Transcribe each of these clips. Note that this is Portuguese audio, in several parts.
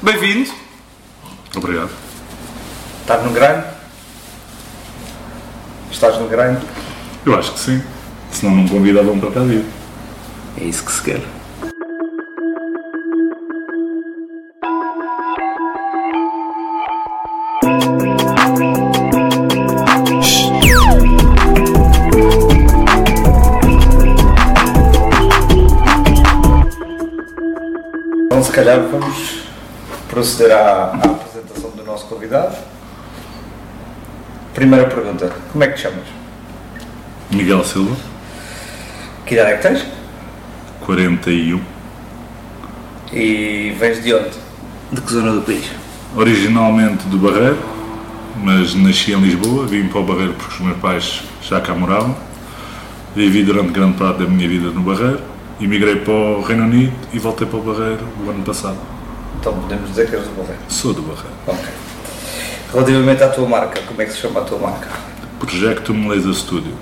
Bem-vindo. Obrigado. Estás no grind? Estás no grind? Eu acho que sim. Senão não convidavam para cá vir. É isso que se quer. Então, se calhar, vamos proceder à, à apresentação do nosso convidado. Primeira pergunta: Como é que te chamas? Miguel Silva, Que idade é que tens? 41. E vens de onde? De que zona do país? Originalmente do Barreiro, mas nasci em Lisboa, vim para o Barreiro porque os meus pais já cá moravam. Vivi durante grande parte da minha vida no Barreiro, emigrei para o Reino Unido e voltei para o Barreiro o ano passado. Então podemos dizer que és do Barreiro. Sou do Barreiro. Ok. Relativamente à tua marca, como é que se chama a tua marca? Projectum Laser Studio.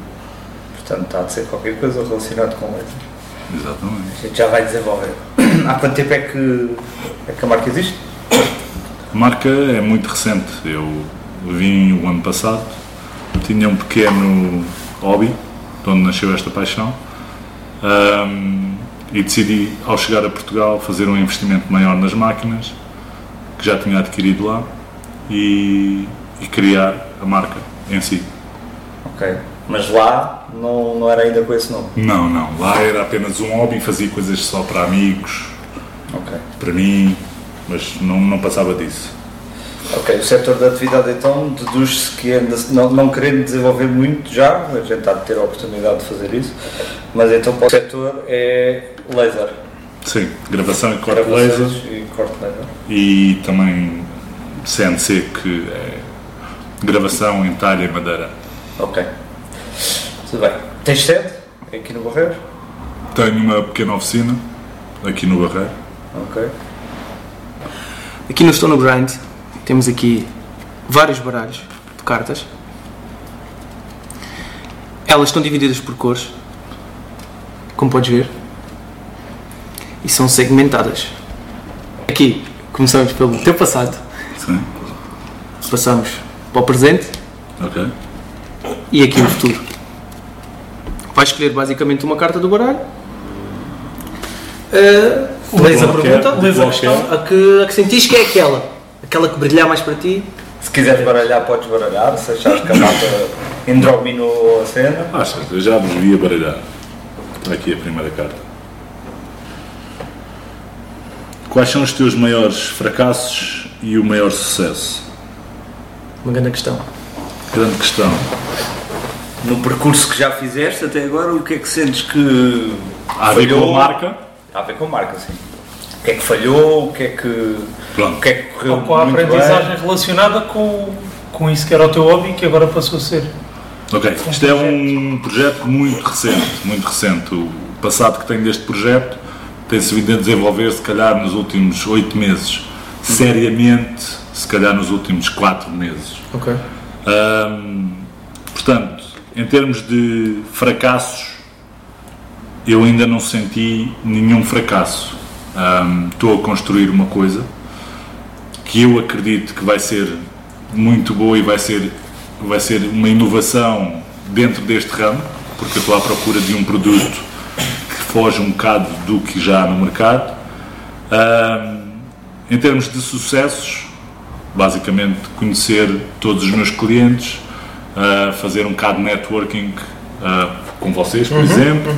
Portanto, está a ser qualquer coisa relacionada com laser. Exatamente. A gente já vai desenvolver. Há quanto tempo é que, é que a marca existe? A marca é muito recente. Eu vim o ano passado, tinha um pequeno hobby, de onde nasceu esta paixão, ahm, e decidi, ao chegar a Portugal, fazer um investimento maior nas máquinas, que já tinha adquirido lá, e, e criar a marca em si. Ok. Mas lá não, não era ainda com esse nome. Não, não, lá era apenas um hobby, fazia coisas só para amigos, Ok. para mim, mas não, não passava disso. Ok, o setor da atividade então deduz-se que ainda não, não querendo desenvolver muito já, a gente está a ter a oportunidade de fazer isso, mas então para o setor é laser. Sim, gravação e corte laser. E corte laser. e também CNC, que é gravação em talha e madeira. Ok. Tudo bem. Tens sede aqui no Barreiro? Tenho uma pequena oficina aqui no Barreiro. Ok. Aqui no Estou no Grind temos aqui vários baralhos de cartas. Elas estão divididas por cores, como podes ver, e são segmentadas. Aqui começamos pelo teu passado, Sim. passamos para o presente Ok. e aqui o futuro. Vais escolher basicamente uma carta do baralho. Uh, lês a pergunta, lês a questão, a que, a que sentires que é aquela. Aquela que brilhar mais para ti. Se quiseres baralhar, podes baralhar, se achares que a malta indrominou a cena. Achas? Eu já vos vi a baralhar. Aqui a primeira carta. Quais são os teus maiores fracassos e o maior sucesso? Uma grande questão. Grande questão. No percurso que já fizeste até agora, o que é que sentes que Há a ver com a marca? Há a ver com a marca, sim. O que é que falhou, o que é que, Pronto. o que, é que correu Ou com a aprendizagem relacionada com, com isso que era o teu hobby que agora passou a ser. Ok, isto é um projeto muito recente, muito recente. O passado que tenho deste projeto tem-se vindo a desenvolver, se calhar, nos últimos oito meses. Seriamente, se calhar, nos últimos quatro meses. Ok. Ahm, portanto, em termos de fracassos, eu ainda não senti nenhum fracasso. Ahm, estou a construir uma coisa que eu acredito que vai ser muito boa e vai ser, vai ser uma inovação dentro deste ramo, porque eu estou à procura de um produto foge um bocado do que já há no mercado. Ahm, em termos de sucessos, basicamente conhecer todos os meus clientes, ah, fazer um bocado de networking ah, com vocês, por exemplo,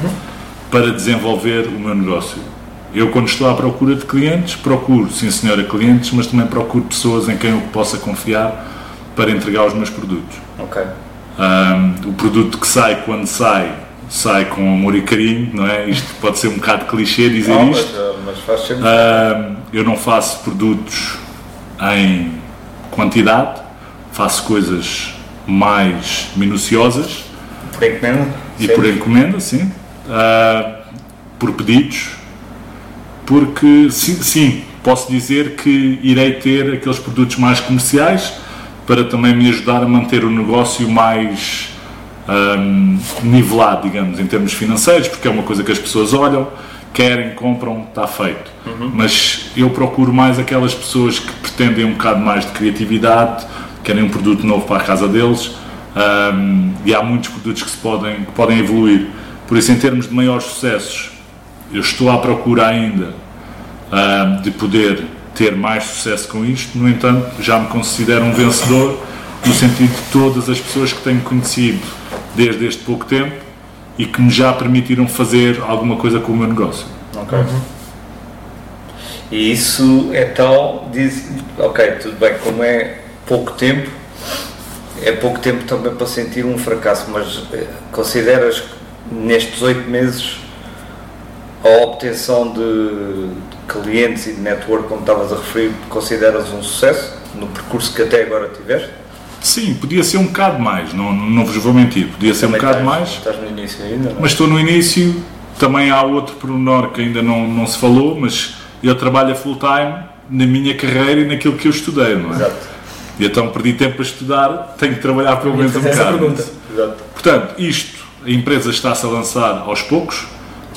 para desenvolver o meu negócio. Eu, quando estou à procura de clientes, procuro, sim senhora, clientes, mas também procuro pessoas em quem eu possa confiar para entregar os meus produtos. Ah, o produto que sai, quando sai, sai com amor e carinho, não é? Isto pode ser um bocado clichê dizer Não, mas, isto. ah, mas faz sempre. Ah, eu não faço produtos em quantidade, faço coisas mais minuciosas por encomenda. e sempre. por encomenda, sim, Ah, por pedidos, porque sim, sim, posso dizer que irei ter aqueles produtos mais comerciais para também me ajudar a manter o negócio mais ahm, nivelado, digamos, em termos financeiros, porque é uma coisa que as pessoas olham querem, compram, está feito. Mas eu procuro mais aquelas pessoas que pretendem um bocado mais de criatividade, querem um produto novo para a casa deles ahm, e há muitos produtos que, se podem, que podem evoluir. Por isso, em termos de maiores sucessos, eu estou à procura ainda ahm, de poder ter mais sucesso com isto, no entanto, já me considero um vencedor no sentido de todas as pessoas que tenho conhecido desde este pouco tempo e que me já permitiram fazer alguma coisa com o meu negócio. Ok. E isso então diz, ok, tudo bem, como é pouco tempo, é pouco tempo também para sentir um fracasso, mas eh, consideras que nestes oito meses a obtenção de clientes e de network, como estavas a referir, consideras um sucesso no percurso que até agora tiveste? Sim, podia ser um bocado mais, não, não vos vou mentir, podia ser um bocado estás- mais, Estás no início ainda, é? mas estou no início. Também há outro pormenor que ainda não, não se falou, mas eu trabalho a full time na minha carreira e naquilo que eu estudei, não é? Exato, E então perdi tempo para estudar, tenho que trabalhar pelo menos um bocado. exato. Portanto, isto, a empresa está-se a lançar aos poucos,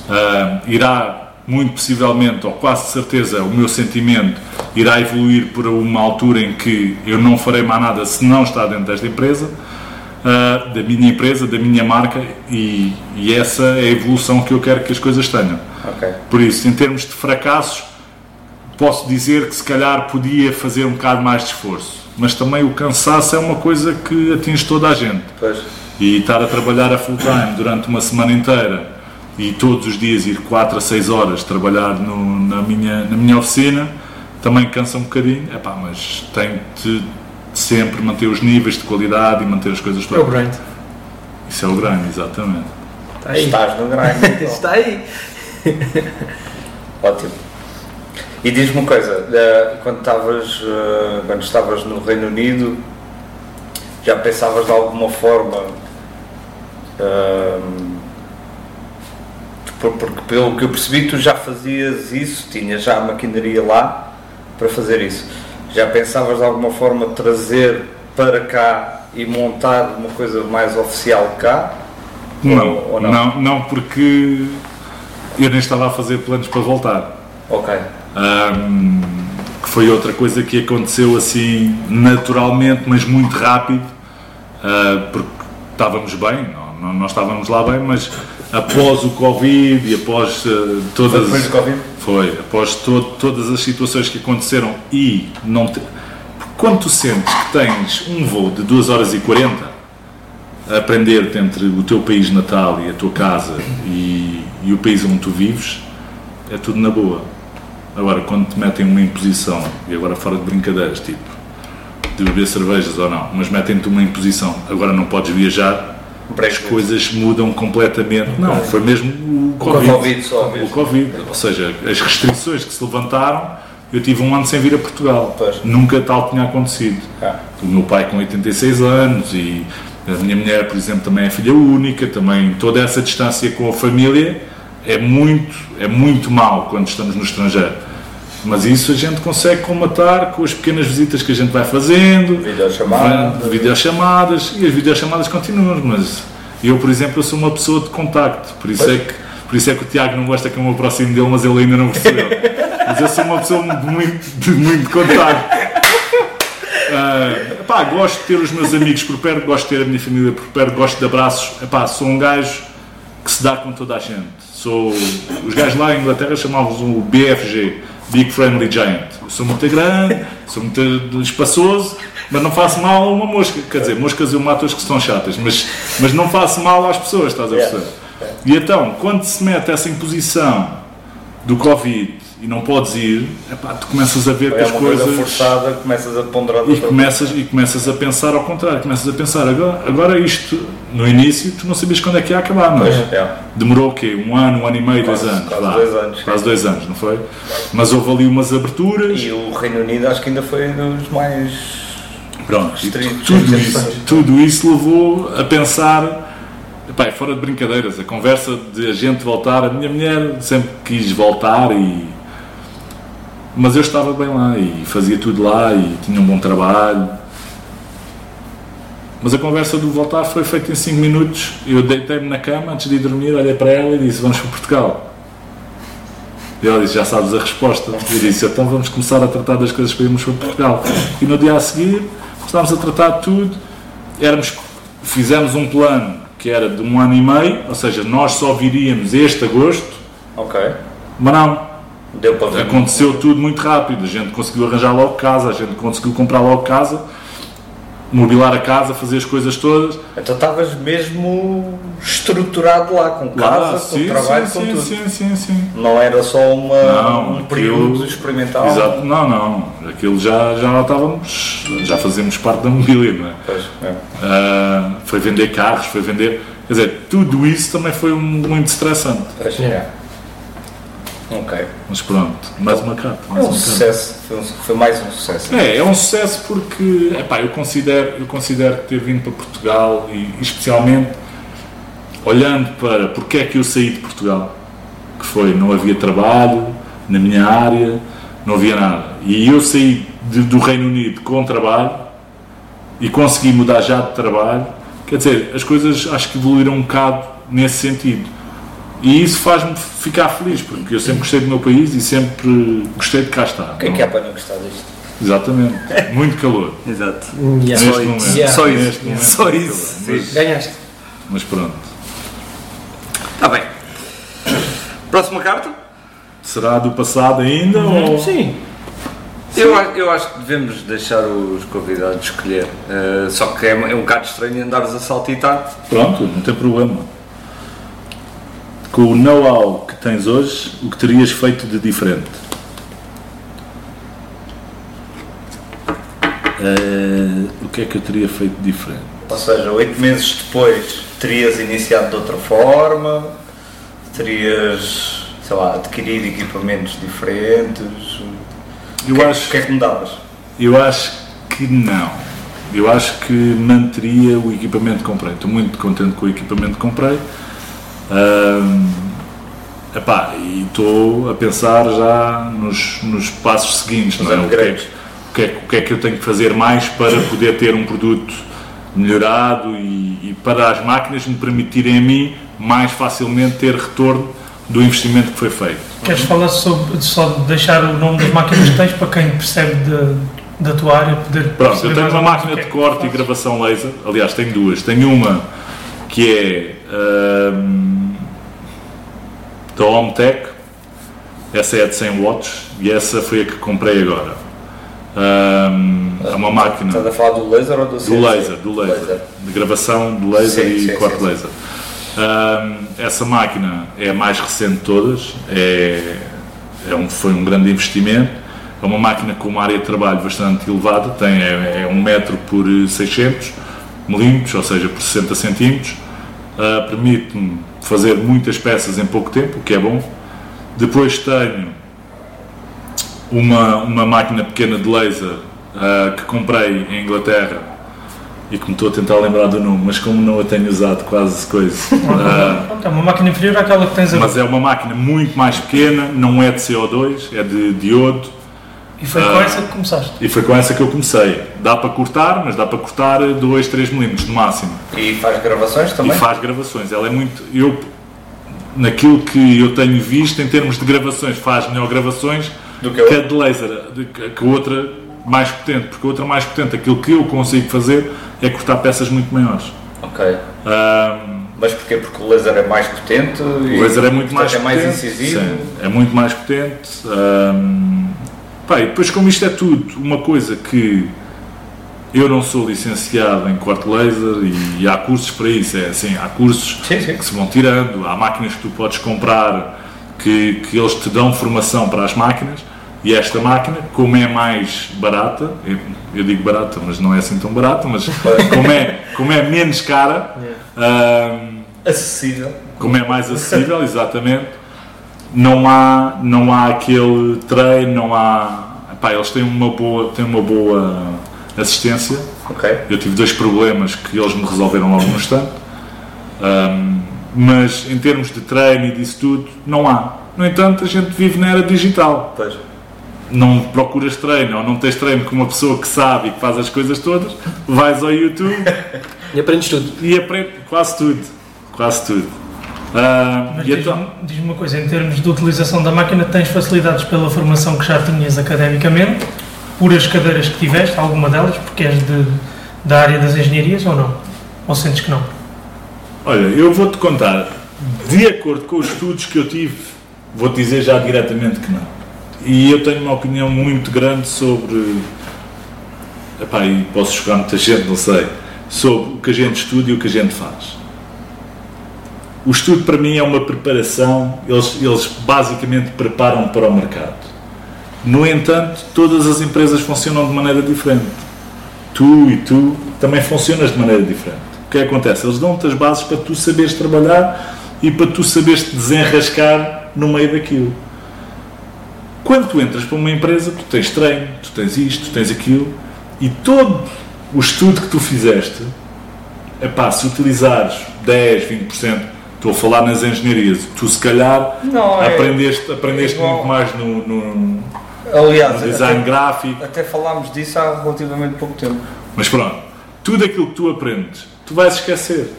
ah, irá muito possivelmente, ou quase certeza, o meu sentimento irá evoluir por uma altura em que eu não farei mais nada se não estar dentro desta empresa, ah, da minha empresa, da minha marca, e, e essa é a evolução que eu quero que as coisas tenham. Ok. Por isso, em termos de fracassos, posso dizer que se calhar podia fazer um bocado mais de esforço, mas também o cansaço é uma coisa que atinge toda a gente Pois, e estar a trabalhar a full time durante uma semana inteira e todos os dias ir 4 a 6 horas trabalhar no- na, minha, na minha oficina também cansa um bocadinho, Epá, mas tenho de sempre manter os níveis de qualidade e manter as coisas É o todas. grind. Isso é o grande, exatamente. Está aí. estás no grind. então. Está aí. Ótimo. E diz-me uma coisa, eh, quando estavas, eh, quando estavas no Reino Unido, já pensavas de alguma forma, por- porque pelo que eu percebi tu já fazias isso, tinhas já a maquinaria lá para fazer isso. Já pensavas de alguma forma trazer para cá e montar uma coisa mais oficial cá? Não, Ou- ou não? não? não, porque eu nem estava a fazer planos para voltar. Ok, Ahm, que foi outra coisa que aconteceu assim naturalmente, mas muito rápido, ah, porque estávamos bem, não, não, nós estávamos lá bem, mas após o Covid e após ah, todas depois do Covid? foi, após to- todas as situações que aconteceram e não te, quando tu sentes que tens um voo de 2 horas e 40 a aprender-te entre o teu país natal e a tua casa e, e o país onde tu vives, é tudo na boa. Agora, quando te metem uma imposição, e agora fora de brincadeiras, tipo, de beber cervejas ou não, mas metem-te uma imposição, agora não podes viajar, as coisas mudam completamente. Não, foi mesmo o Covid. Covid só O mesmo. Covid. Ou seja, as restrições que se levantaram, eu tive um ano sem vir a Portugal. Pois. Nunca tal tinha acontecido. Ah. O meu pai com 86 anos e a minha mulher, por exemplo, também é filha única, também toda essa distância com a família é muito, é muito mal quando estamos no estrangeiro. Mas isso a gente consegue combatar com as pequenas visitas que a gente vai fazendo, Videochamada. vai- videochamadas e as videochamadas continuam, mas eu, por exemplo, eu sou uma pessoa de contacto, por isso é que por isso é que o Tiago não gosta que eu me aproxime dele, mas ele ainda não percebeu. mas eu sou uma pessoa de muito, de muito contacto. Ah, pá, gosto de ter os meus amigos por perto, gosto de ter a minha família por perto, gosto de abraços. Epá, sou um gajo que se dá com toda a gente. Sou, os gajos lá em Inglaterra chamavam-se o BFG, Big Friendly Giant. Eu sou muito grande, sou muito espaçoso, mas não faço mal a uma mosca. Quer dizer, moscas eu mato as que são chatas, mas, mas não faço mal às pessoas, estás a perceber? E então, quando se mete essa imposição do Covid e não podes ir, epá, tu começas a ver que É as uma coisas. coisa forçada, começas a ponderar E começas, e começas a pensar ao contrário, começas a pensar, agora, agora isto, no início, tu não sabias quando é que ia acabar, não é? Pois, é. Demorou o quê? Um ano, um ano e meio, Quase- dois anos? quase vá. dois anos, Quase dois anos, não foi? Mas houve ali umas aberturas, E o Reino Unido acho que ainda foi dos mais. pronto, e Restritos, tudo, isso, tudo isso levou a pensar, epá, é fora de brincadeiras, a conversa de a gente voltar, a minha mulher sempre quis voltar e... Mas eu estava bem lá e fazia tudo lá e tinha um bom trabalho. Mas a conversa do voltar foi feita em 5 minutos. Eu deitei-me na cama antes de ir dormir, olhei para ela e disse: Vamos para Portugal. E ela disse, já sabes a resposta. E eu disse, então vamos começar a tratar das coisas para irmos para Portugal. E no dia a seguir, começámos a tratar de tudo. Éramos, fizemos um plano que era de um ano e meio, ou seja, nós só viríamos este agosto, Ok. mas não, Deu para ver. Aconteceu tudo muito rápido. A gente conseguiu arranjar logo casa, a gente conseguiu comprar logo casa, mobilar a casa, fazer as coisas todas. Então estavas mesmo estruturado lá, com Lá, casa, com sim, trabalho, sim, com sim, tudo. sim, sim, sim. Não era só uma, Não, um período aquilo- experimental. Exato. Não, não. Aquilo já, já lá estávamos, já fazíamos parte da mobília, não é? Pois, é. Ah, foi vender carros, foi vender. Quer dizer, tudo isso também foi muito estressante. Pois, é. Ok. Mas pronto, mais uma carta. É Mais um uma carta. sucesso. Foi, um- foi mais um sucesso. É, é um sucesso porque epá, eu, considero, eu considero ter vindo para Portugal e especialmente olhando para porque é que eu saí de Portugal, que foi não havia trabalho na minha área, não havia nada. E eu saí de- do Reino Unido com trabalho e consegui mudar já de trabalho. Quer dizer, as coisas acho que evoluíram um bocado nesse sentido. E isso faz-me ficar feliz, porque eu sempre gostei do meu país e sempre gostei de cá estar. O que é que há para não gostar disto? Exatamente. Muito calor. Exato. Yeah. Neste momento. Yeah. Só isso. Neste momento, Só isso. Mas, Ganhaste. mas pronto. Está bem. Próxima carta? Será do passado ainda? Ou... Sim. Eu, a- eu acho que devemos deixar os convidados escolher. Eh, só que é, é um bocado estranho andares a saltitar. Pronto, não tem problema. Com o know-how que tens hoje, o que terias feito de diferente? Eh, o que é que eu teria feito de diferente? Ou seja, oito meses depois terias iniciado de outra forma, terias, sei lá, adquirido equipamentos diferentes. Eu o que, é- acho- o que é que mudavas? Eu acho que não. Eu acho que manteria o equipamento que comprei. Estou muito contente com o equipamento que comprei. Ahm, epá, e estou a pensar já nos, nos passos seguintes. Não é? O, que é, o, que é, o que é que eu tenho que fazer mais para poder ter um produto melhorado e, e para as máquinas me permitirem a mim mais facilmente ter retorno do investimento que foi feito. Queres falar sobre, só de deixar o nome das máquinas que tens para quem percebe de- da tua área poder Pronto, eu tenho uma máquina de é que corte e gravação laser. Aliás, tenho duas. Tenho uma que é ahm, da Hometech. Essa é de 100 watts e essa foi a que comprei agora. Ahm, é uma máquina Estás a falar do laser ou do do CNC? laser, do laser, de gravação do laser Sim, e sim, corte sim, laser. Ahm, essa máquina é a mais recente de todas, é, é um, foi um grande investimento. É uma máquina com uma área de trabalho bastante elevada, tem, é, é 1 metro por 600 milímetros, ou seja, por 60 centímetros. Ah, Permite-me fazer muitas peças em pouco tempo, o que é bom. Depois tenho uma, uma máquina pequena de laser ah, que comprei em Inglaterra e que me estou a tentar lembrar do nome, mas como não a tenho usado quase coisa. Pronto, É uma máquina inferior àquela que tens agora. mas é uma máquina muito mais pequena, não é de CO2, é de diodo E foi com Ah. essa que começaste. e foi com essa que eu comecei. Dá para cortar, mas dá para cortar 2, 3 milímetros no máximo. E faz gravações também? E faz gravações. Ela é muito. Eu, naquilo que eu tenho visto em termos de gravações, faz melhor gravações Do que a que a de laser, de- que a outra mais potente, porque a outra mais potente, aquilo que eu consigo fazer é cortar peças muito maiores. Ok. Mas porquê? Porque o laser é mais potente? o laser é muito mais é mais potente. incisivo? sim, é muito mais potente. E depois, como isto é tudo uma coisa que eu não sou licenciado em corte laser e, há cursos para isso, é assim, há cursos Sim, sim. que se vão tirando, há máquinas que tu podes comprar que, que eles te dão formação para as máquinas e esta máquina, como é mais barata, eu, eu digo barata, mas não é assim tão barata, mas como é, como é menos cara, ahm, Acessível. como é mais acessível, exatamente, não há, não há aquele treino, não há. Epá, eles têm uma boa, têm uma boa assistência. Ok. Eu tive dois problemas que eles me resolveram logo no instante. Ahm, mas em termos de treino e disso tudo, não há. No entanto, a gente vive na era digital. Pois. Não procuras treino ou não tens treino com uma pessoa que sabe e que faz as coisas todas, vais ao YouTube E aprendes tudo. e aprende quase tudo. Quase tudo. Mas e diz-me então, diz-me uma coisa, em termos de utilização da máquina, tens facilidades pela formação que já tinhas academicamente, por as cadeiras que tiveste, alguma delas, porque és de, da área das engenharias ou não? Ou sentes que não? olha, eu vou-te contar, de acordo com os estudos que eu tive, vou-te dizer já diretamente que não. E eu tenho uma opinião muito grande sobre. Epá, e posso chocar muita gente, não sei. Sobre o que a gente estuda e o que a gente faz. O estudo para mim é uma preparação, eles, eles basicamente preparam para o mercado. No entanto, todas as empresas funcionam de maneira diferente. Tu e tu também funcionas de maneira diferente. O que é que acontece? Eles dão-te as bases para tu saberes trabalhar e para tu saberes te desenrascar no meio daquilo. Quando tu entras para uma empresa, tu tens treino, tu tens isto, tu tens aquilo, e todo o estudo que tu fizeste, é pá, se utilizares 10, 20%, estou a falar nas engenharias, tu se calhar Não, é- aprendeste, aprendeste é muito mais no, no- Aliás, no design até, gráfico, até falámos disso há relativamente pouco tempo. mas pronto, tudo aquilo que tu aprendes, tu vais esquecer.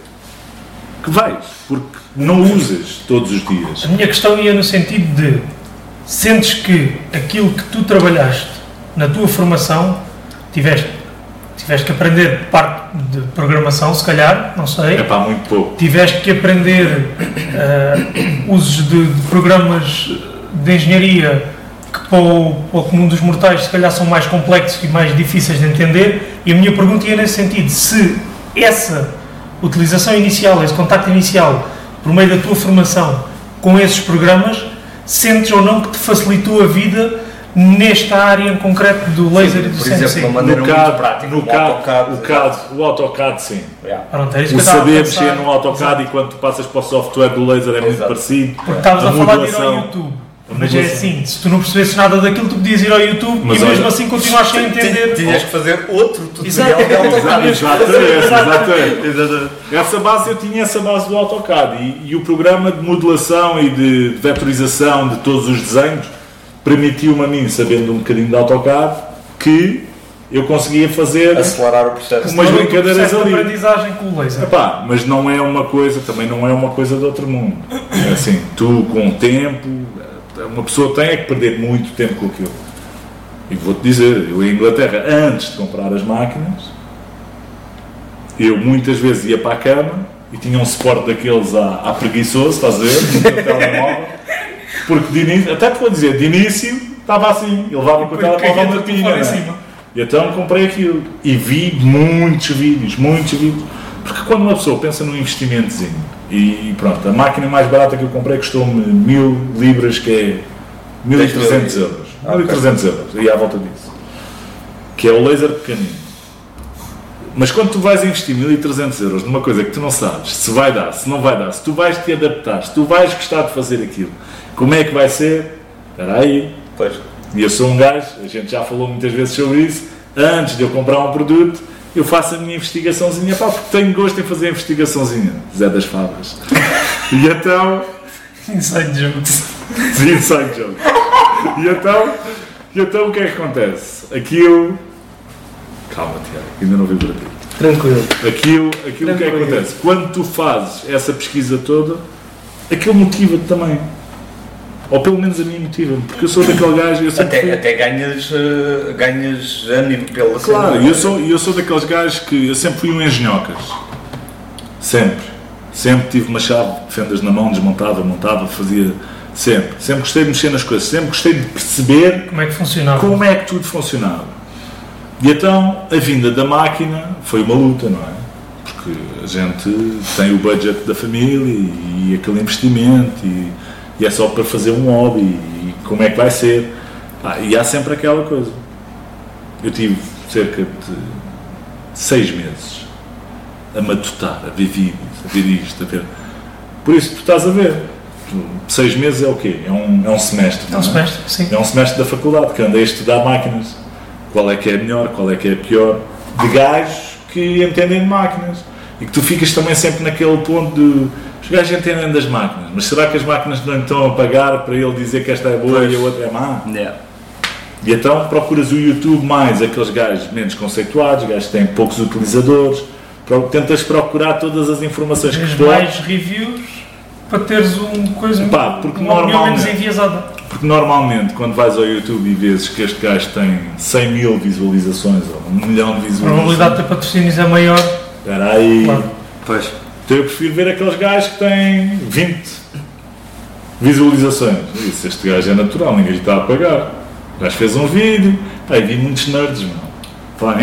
Que vais, porque não usas todos os dias. A minha questão ia no sentido de sentes que aquilo que tu trabalhaste na tua formação tiveste, tiveste que aprender parte de programação, se calhar, não sei. É pá, muito pouco. tiveste que aprender eh, usos de, de programas de engenharia que para o, para o comum dos mortais se calhar são mais complexos e mais difíceis de entender e a minha pergunta ia nesse sentido, se essa utilização inicial, esse contacto inicial por meio da tua formação com esses programas, sentes ou não que te facilitou a vida nesta área em concreto do laser e do Por CNC? exemplo, uma maneira No muito CAD, prática, no o CAD, AutoCAD, o CAD, o AutoCAD sim. Yeah. Pronto, é isso O que saber mexer no AutoCAD e quando tu passas para o software do laser é muito Exato. parecido. Porque estavas A a, falar de ir ao. YouTube. Mas é assim, se tu não percebesses nada daquilo, tu podias ir ao YouTube Mas e mesmo olha- assim continuas sem entender. Tinhas que fazer outro tutorial Exato. de AutoCAD. Exatamente, exatamente. Essa base, eu tinha essa base do AutoCAD e, e o programa de modulação e de, de vetorização de todos os desenhos permitiu-me a mim, sabendo um bocadinho de AutoCAD, que eu conseguia fazer. Acelerar o processo. Umas o brincadeiras processo de ali. aprendizagem com o laser. Epá, mas não é uma coisa, também não é uma coisa de outro mundo. É assim, tu com o tempo, uma pessoa tem é que perder muito tempo com aquilo. E vou-te dizer, eu em Inglaterra, antes de comprar as máquinas, eu muitas vezes ia para a cama e tinha um suporte daqueles à, à preguiçoso, estás a ver? No telemóvel. Porque de início, até te vou dizer, de início estava assim, eu levava com telemóvel carregador na de pinha. é? cima. E então comprei aquilo e vi muitos vídeos, muitos vídeos. Porque quando uma pessoa pensa num investimentozinho e pronto, a máquina mais barata que eu comprei custou-me mil libras, que é 1300 euros. Ah, ok. 1300 euros, e à volta disso. Que é o laser pequenino. Mas quando tu vais investir 1300 euros numa coisa que tu não sabes se vai dar, se não vai dar, se tu vais te adaptar, se tu vais gostar de fazer aquilo, como é que vai ser? Espera aí, Pois. e eu sou um gajo, a gente já falou muitas vezes sobre isso. Antes de eu comprar um produto, eu faço a minha investigaçãozinha, pá, porque tenho gosto em fazer a investigaçãozinha. Zé das Favas. E então. Inside jokes. Inside joke. E então. E então o que é que acontece? Aquilo. Calma, Tiago, ainda não vi por aqui. Tranquilo. Aquilo, aquilo o que é que Tranquilo. acontece? Quando tu fazes essa pesquisa toda, aquilo motiva-te também. Ou pelo menos a mim motiva-me, porque eu sou daquele gajo. Eu sempre fui- Até, até ganhas, eh, ganhas ânimo pela Claro, cena. e eu sou, eu sou daqueles gajos que eu sempre fui um engenhocas. Sempre. Sempre tive uma chave de fendas na mão, desmontava, montava, fazia. Sempre. Sempre gostei de mexer nas coisas. Sempre gostei de perceber Como é que funcionava? como é que tudo funcionava. E então a vinda da máquina foi uma luta, não é? Porque a gente tem o budget da família e, e aquele investimento e, e é só para fazer um hobby e como é que vai ser. Ah, e há sempre aquela coisa. Eu tive cerca de seis meses a matutar, a ver vídeos, a ver isto, a ver. Por isso tu estás a ver. Tu- Seis meses é o quê? É um, é um semestre. É um semestre, sim. é um semestre da faculdade que andei a estudar máquinas. Qual é que é a melhor, qual é que é a pior. De gajos que entendem de máquinas. E que tu ficas também sempre naquele ponto de. Os gajos entendem das máquinas, mas será que as máquinas não estão a pagar para ele dizer que esta é boa e a outra é má? Yeah. E então procuras o YouTube mais aqueles gajos menos conceituados, gajos que têm poucos utilizadores. Tentas procurar todas as informações que Tens podes. mais reviews para teres um coisa Pá, porque uma normalmente- menos enviesada. Porque normalmente, quando vais ao YouTube e vês que este gajo tem 100 mil visualizações ou um milhão de A probabilidade de visualizações, ter patrocínios é maior. espera aí. Claro. Pois. Então eu prefiro ver aqueles gajos que têm 20 visualizações. Isso, este gajo é natural, ninguém lhe está a pagar. O gajo fez um vídeo, pá, vi muitos nerds. Pá,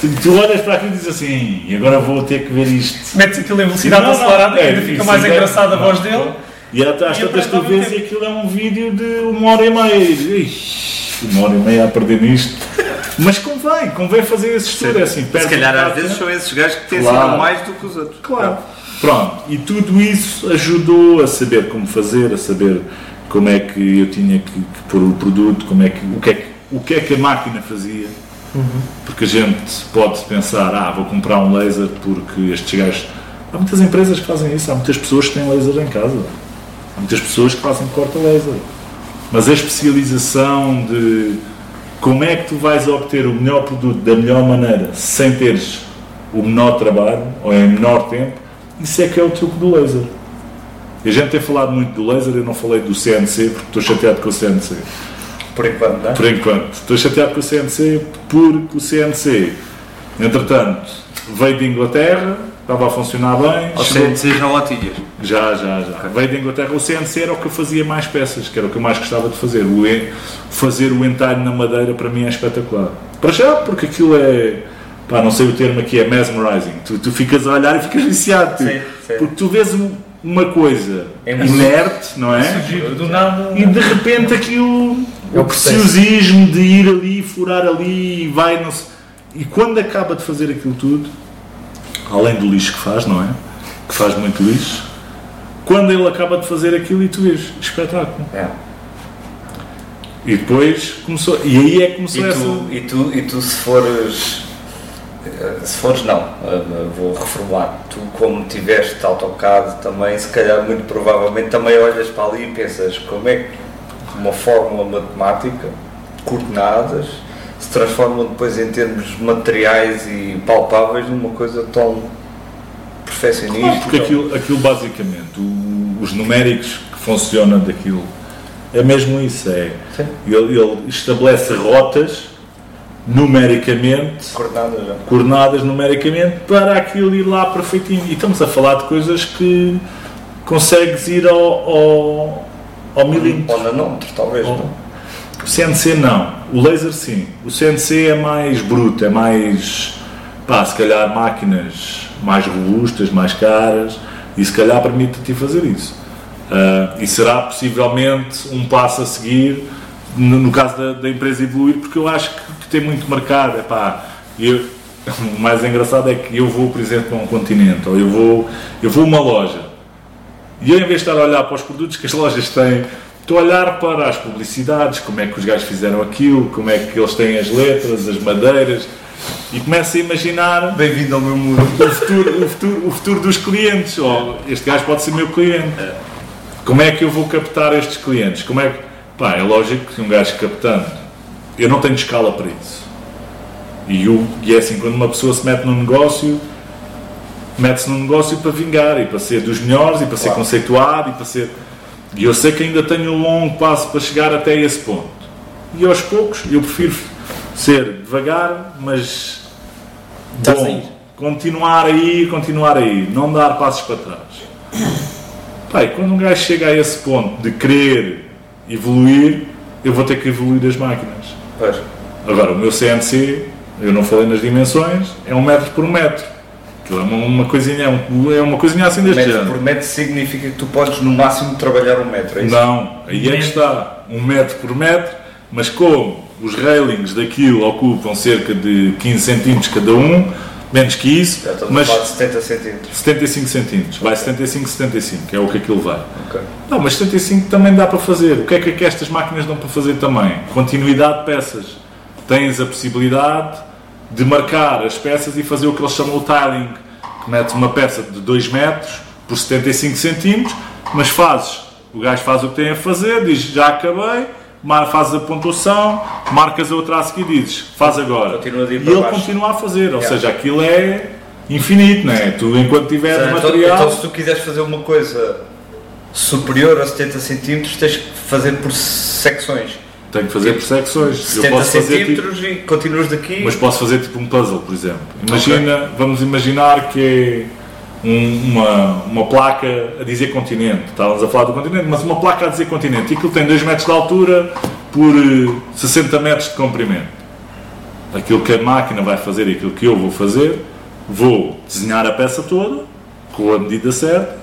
tu, tu olhas para aquilo e dizes assim, e agora vou ter que ver isto. Metes aquilo em velocidade Não, não, acelerada é, ainda fica isso mais é- engraçada a voz não, dele. E às tantas tu vês e aquilo é um vídeo de uma hora e meia. "Ixi, uma hora e meia a perder nisto. Mas convém, convém fazer esse estudo. É assim, Se calhar às vezes são esses gajos que te Claro. mais do que os outros. Claro. Pronto, e tudo isso ajudou a saber como fazer, a saber como é que eu tinha que, que pôr o produto, como é que, o, que é que, o que é que a máquina fazia. Porque a gente pode pensar, ah, vou comprar um laser porque estes gajos. Há muitas empresas que fazem isso, há muitas pessoas que têm laser em casa, há muitas pessoas que fazem corta laser. Mas a especialização de como é que tu vais obter o melhor produto da melhor maneira sem teres o menor trabalho ou em menor tempo, isso é que é o truque do laser. E a gente tem falado muito do laser, eu não falei do CNC porque estou chateado com o CNC. Por enquanto, não é? Por enquanto, estou chateado com o CNC porque o CNC, entretanto, veio de Inglaterra, estava a funcionar bem. Chegou- seja, já lá tinhas. já, já, já. Veio da Inglaterra. O CNC era o que eu fazia mais peças, que era o que eu mais gostava de fazer. O en- fazer o entalhe na madeira para mim é espetacular. Para já, porque aquilo é. Pá, não sei o termo aqui, é mesmerizing. Tu, tu ficas a olhar e ficas viciado. tu. Sim, sim. Porque tu vês um- uma coisa É muito- inerte, não é? Surgir do nada. E de repente aquilo. É o o preciosismo de ir ali, furar ali e vai. Não sei- E quando acaba de fazer aquilo tudo, além do lixo que faz, não é? Que faz muito lixo. Quando ele acaba de fazer aquilo e tu vês, espetáculo. É. E depois começou. E aí é que começou E essa. tu, e, tu, e tu se fores. eh, Se fores, não, eh, vou reformular. Tu, como tiveste AutoCAD também, se calhar, muito provavelmente, também olhas para ali e pensas como é que uma fórmula matemática, coordenadas, se transformam depois em termos materiais e palpáveis numa coisa tão perfeccionista. Ah, porque aquilo, aquilo basicamente, o- os numéricos que funcionam daquilo, é mesmo isso. É, Sim. ele, ele estabelece rotas numericamente Coordenadas, já. coordenadas numericamente para aquilo ir lá perfeitinho. E estamos a falar de coisas que consegues ir ao, ao, ao milímetro. Ou nanómetro, talvez, Oh. O CNC não, o laser sim. O CNC é mais bruto, é mais, pá, se calhar máquinas mais robustas, mais caras e se calhar permite-te fazer isso. Ah, e será possivelmente um passo a seguir no, no caso da, da empresa evoluir, porque eu acho que, que tem muito mercado. Epá, eu, o mais engraçado é que eu vou, por exemplo, a um continente ou eu vou, eu vou a uma loja e eu, em vez de estar a olhar para os produtos que as lojas têm, estou a olhar para as publicidades, como é que os gajos fizeram aquilo, como é que eles têm as letras, as madeiras, e começo a imaginar Bem-vindo ao meu mundo. o futuro, o futuro, o futuro dos clientes. Oh, este gajo pode ser meu cliente. Como é que eu vou captar estes clientes? Como é que... Pá, é lógico que um gajo captando, eu não tenho escala para isso. E, o, e é assim, quando uma pessoa se mete num negócio, mete-se num negócio para vingar e para ser dos melhores e para ser Claro. conceituado e para ser. E eu sei que ainda tenho um longo passo para chegar até esse ponto. E aos poucos eu prefiro ser devagar, mas bom. Continuar aí, continuar aí, não dar passos para trás. Pai, quando um gajo chega a esse ponto de querer evoluir, eu vou ter que evoluir as máquinas. Pois. Agora, o meu CNC, eu não falei nas dimensões, é um metro por metro. Aquilo é uma, uma coisinha, é, um- é uma coisinha assim deste Metro género. por metro significa que tu podes no máximo trabalhar um metro, é isso? Não, aí é que está, um metro por metro, mas como os railings daquilo ocupam cerca de 15 centímetros cada um, menos que isso, Já mas a falar de 70 centímetros. 75 centímetros, vai 75, 75, é o que aquilo vai. Ok. Não, mas 75 também dá para fazer. O que é que, é que estas máquinas dão para fazer também? Continuidade de peças. Tens a possibilidade de marcar as peças e fazer o que eles chamam de tiling, que metes uma peça de 2 metros por 75 centímetros, mas fazes, o gajo faz o que tem a fazer, diz já acabei, fazes a pontuação, marcas a outra a seguir e dizes faz agora. E ele baixo. continua a fazer, ou Yeah. seja, aquilo é infinito, não é? Tu, enquanto tiveres Então, material. então, se tu quiseres fazer uma coisa superior a 70 cm, tens que fazer por secções. Tenho que fazer por secções. Eu 70 posso fazer tipo, centímetros e continuas daqui. Mas posso fazer tipo um puzzle, por exemplo. Imagina, vamos imaginar que é um- uma, uma placa a dizer continente. Estávamos a falar do continente, mas uma placa a dizer continente. E aquilo tem 2 metros de altura por eh, 60 metros de comprimento. Aquilo que a máquina vai fazer e aquilo que eu vou fazer, vou desenhar a peça toda, com a medida certa,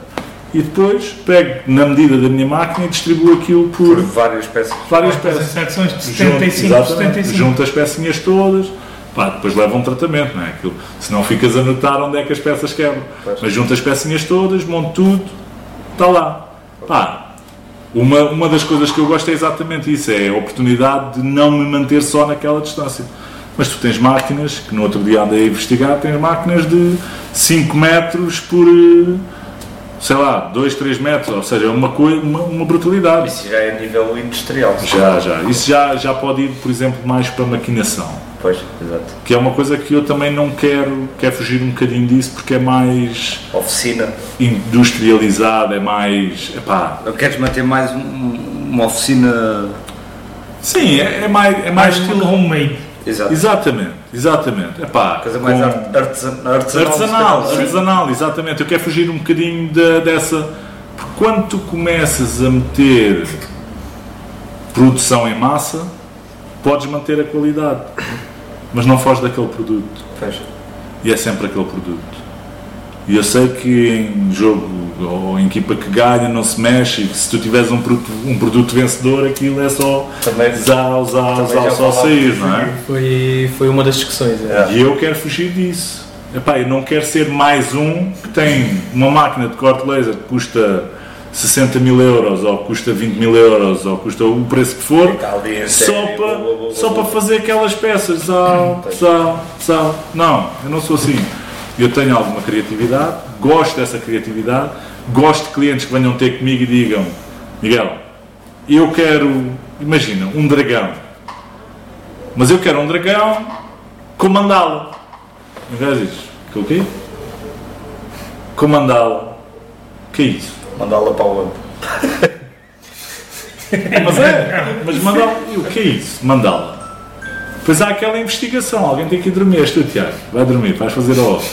e depois pego na medida da minha máquina e distribuo aquilo por por várias peças. várias peças. secções de Junto, 75 exatamente, 75. Junta as pecinhas todas, pá, depois leva um tratamento, não é? Aquilo, senão ficas a notar onde é que as peças quebram. Pois. Mas junta as pecinhas todas, monto tudo, está lá. Pá, uma, uma das coisas que eu gosto é exatamente isso, é a oportunidade de não me manter só naquela distância. Mas tu tens máquinas, que no outro dia andei a investigar, tens máquinas de 5 metros por, sei lá, 2, 3 metros, ou seja, é uma, uma, uma brutalidade. Isso já é a nível industrial. Já, já. Isso já, já pode ir, por exemplo, mais para a maquinação. Pois, exato. Que é uma coisa que eu também não quero, quero fugir um bocadinho disso, porque é mais Oficina. industrializado, é mais. Epá, queres manter mais um- uma oficina. sim, é, é mais. É Mais mais estilo homemade. Exato. Exatamente, exatamente. Epá, Coisa mais com- art- artesan- artesanal. Artesanal, artesanal, exatamente. Eu quero fugir um bocadinho da- dessa. Porque quando tu começas a meter produção em massa, podes manter a qualidade, mas não foges daquele produto. Pois. E é sempre aquele produto. E eu sei que em jogo ou em equipa que ganha não se mexe e que se tu tiveres um produto, um produto vencedor, aquilo é só Também- usar, usar, também usar, já só sair, não é? Foi, foi uma das discussões. é. E eu quero fugir disso. Epá, eu não quero ser mais um que tem uma máquina de corte laser que custa 60 mil euros, ou custa 20 mil euros, ou custa o preço que for, só para, só para fazer aquelas peças. Sal, sal, sal. Não, eu não sou assim. Eu tenho alguma criatividade, gosto dessa criatividade, gosto de clientes que venham ter comigo e digam: Miguel, eu quero, imagina, um dragão, mas eu quero um dragão com mandala. Em vez disso, que o quê? Com mandala. O que é isso? Mandá-la para o outro. Mas é, mas mandala. O que é isso? Mandala. Depois há aquela investigação, alguém tem que ir dormir, és tu, Tiago. Vai dormir, vais fazer a hora.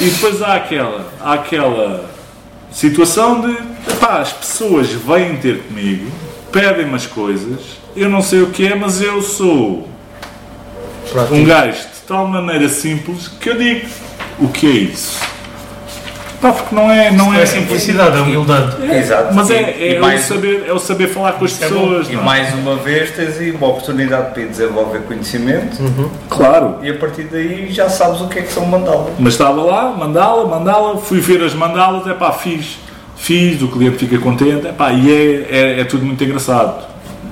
E depois há aquela, há aquela situação de epá, as pessoas vêm ter comigo, pedem-me as coisas, eu não sei o que é, mas eu sou um gajo de tal maneira simples que eu digo o que é isso. Pá, porque não é, não É é a simplicidade, a humildade. Exato. Mas E- é, é, e o saber, é o saber falar com as é pessoas. E é? mais uma vez tens aí uma oportunidade para ir desenvolver conhecimento Claro. e a partir daí já sabes o que é que são mandalas. Mas estava lá, mandala, mandala, fui ver as mandalas, é pá, fiz. Fiz, o cliente fica contente, é pá, e é, é, é tudo muito engraçado.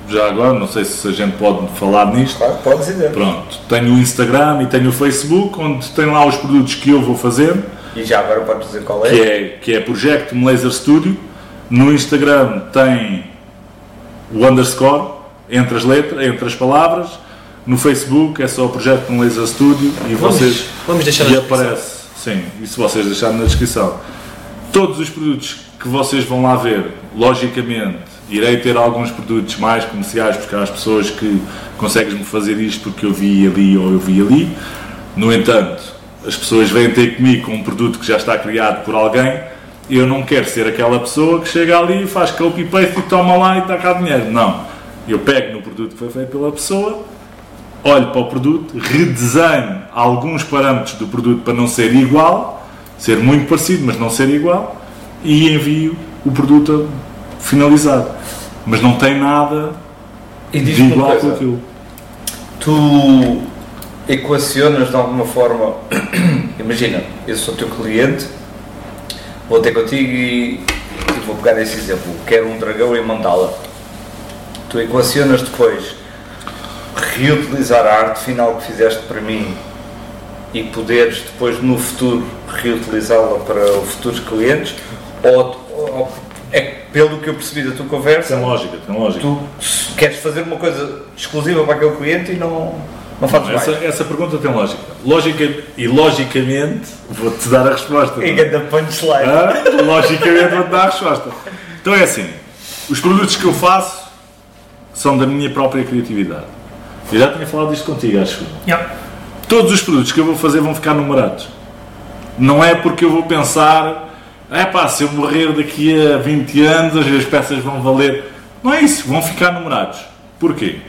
Já agora, não sei se a gente pode falar nisto. Claro, podes dizer. Pronto, tenho o Instagram e tenho o Facebook, onde tem lá os produtos que eu vou fazer, E já agora podes dizer qual que é. é, que é Project Laser Studio. No Instagram tem o underscore entre as letras, entre as palavras. No Facebook é só o Project Laser Studio e Vamos, vocês vamos deixar na e descrição. aparece, sim, e se vocês deixarem na descrição. Todos os produtos que vocês vão lá ver, logicamente, irei ter alguns produtos mais comerciais, porque há as pessoas que consegues-me fazer isto porque eu vi ali ou eu vi ali. No entanto, as pessoas vêm ter comigo com um produto que já está criado por alguém. Eu não quero ser aquela pessoa que chega ali e faz copy-paste e toma lá e está cá dinheiro. Não. Eu pego no produto que foi feito pela pessoa, olho para o produto, redesenho alguns parâmetros do produto para não ser igual, ser muito parecido, mas não ser igual, e envio o produto finalizado. Mas não tem nada de igual com aquilo. tu equacionas de alguma forma, imagina, eu sou teu cliente, vou ter contigo e, e vou pegar esse exemplo, quero um dragão em mandala. Tu equacionas depois reutilizar a arte final que fizeste para mim e poderes depois no futuro reutilizá-la para os futuros clientes ou, ou é pelo que eu percebi da tua conversa Tem lógica, tem lógica. tu queres fazer uma coisa exclusiva para aquele cliente e não. Não fazes essa, mais. essa pergunta tem lógica. Lógica e logicamente vou-te dar a resposta. E é? ganda punchline. Ah, logicamente vou-te dar a resposta. Então é assim, os produtos que eu faço são da minha própria criatividade. Eu já tinha falado disto contigo, acho. Yeah. Todos os produtos que eu vou fazer vão ficar numerados. Não é porque eu vou pensar, é pá, se eu morrer daqui a 20 anos as peças vão valer. Não é isso, vão ficar numerados. Porquê?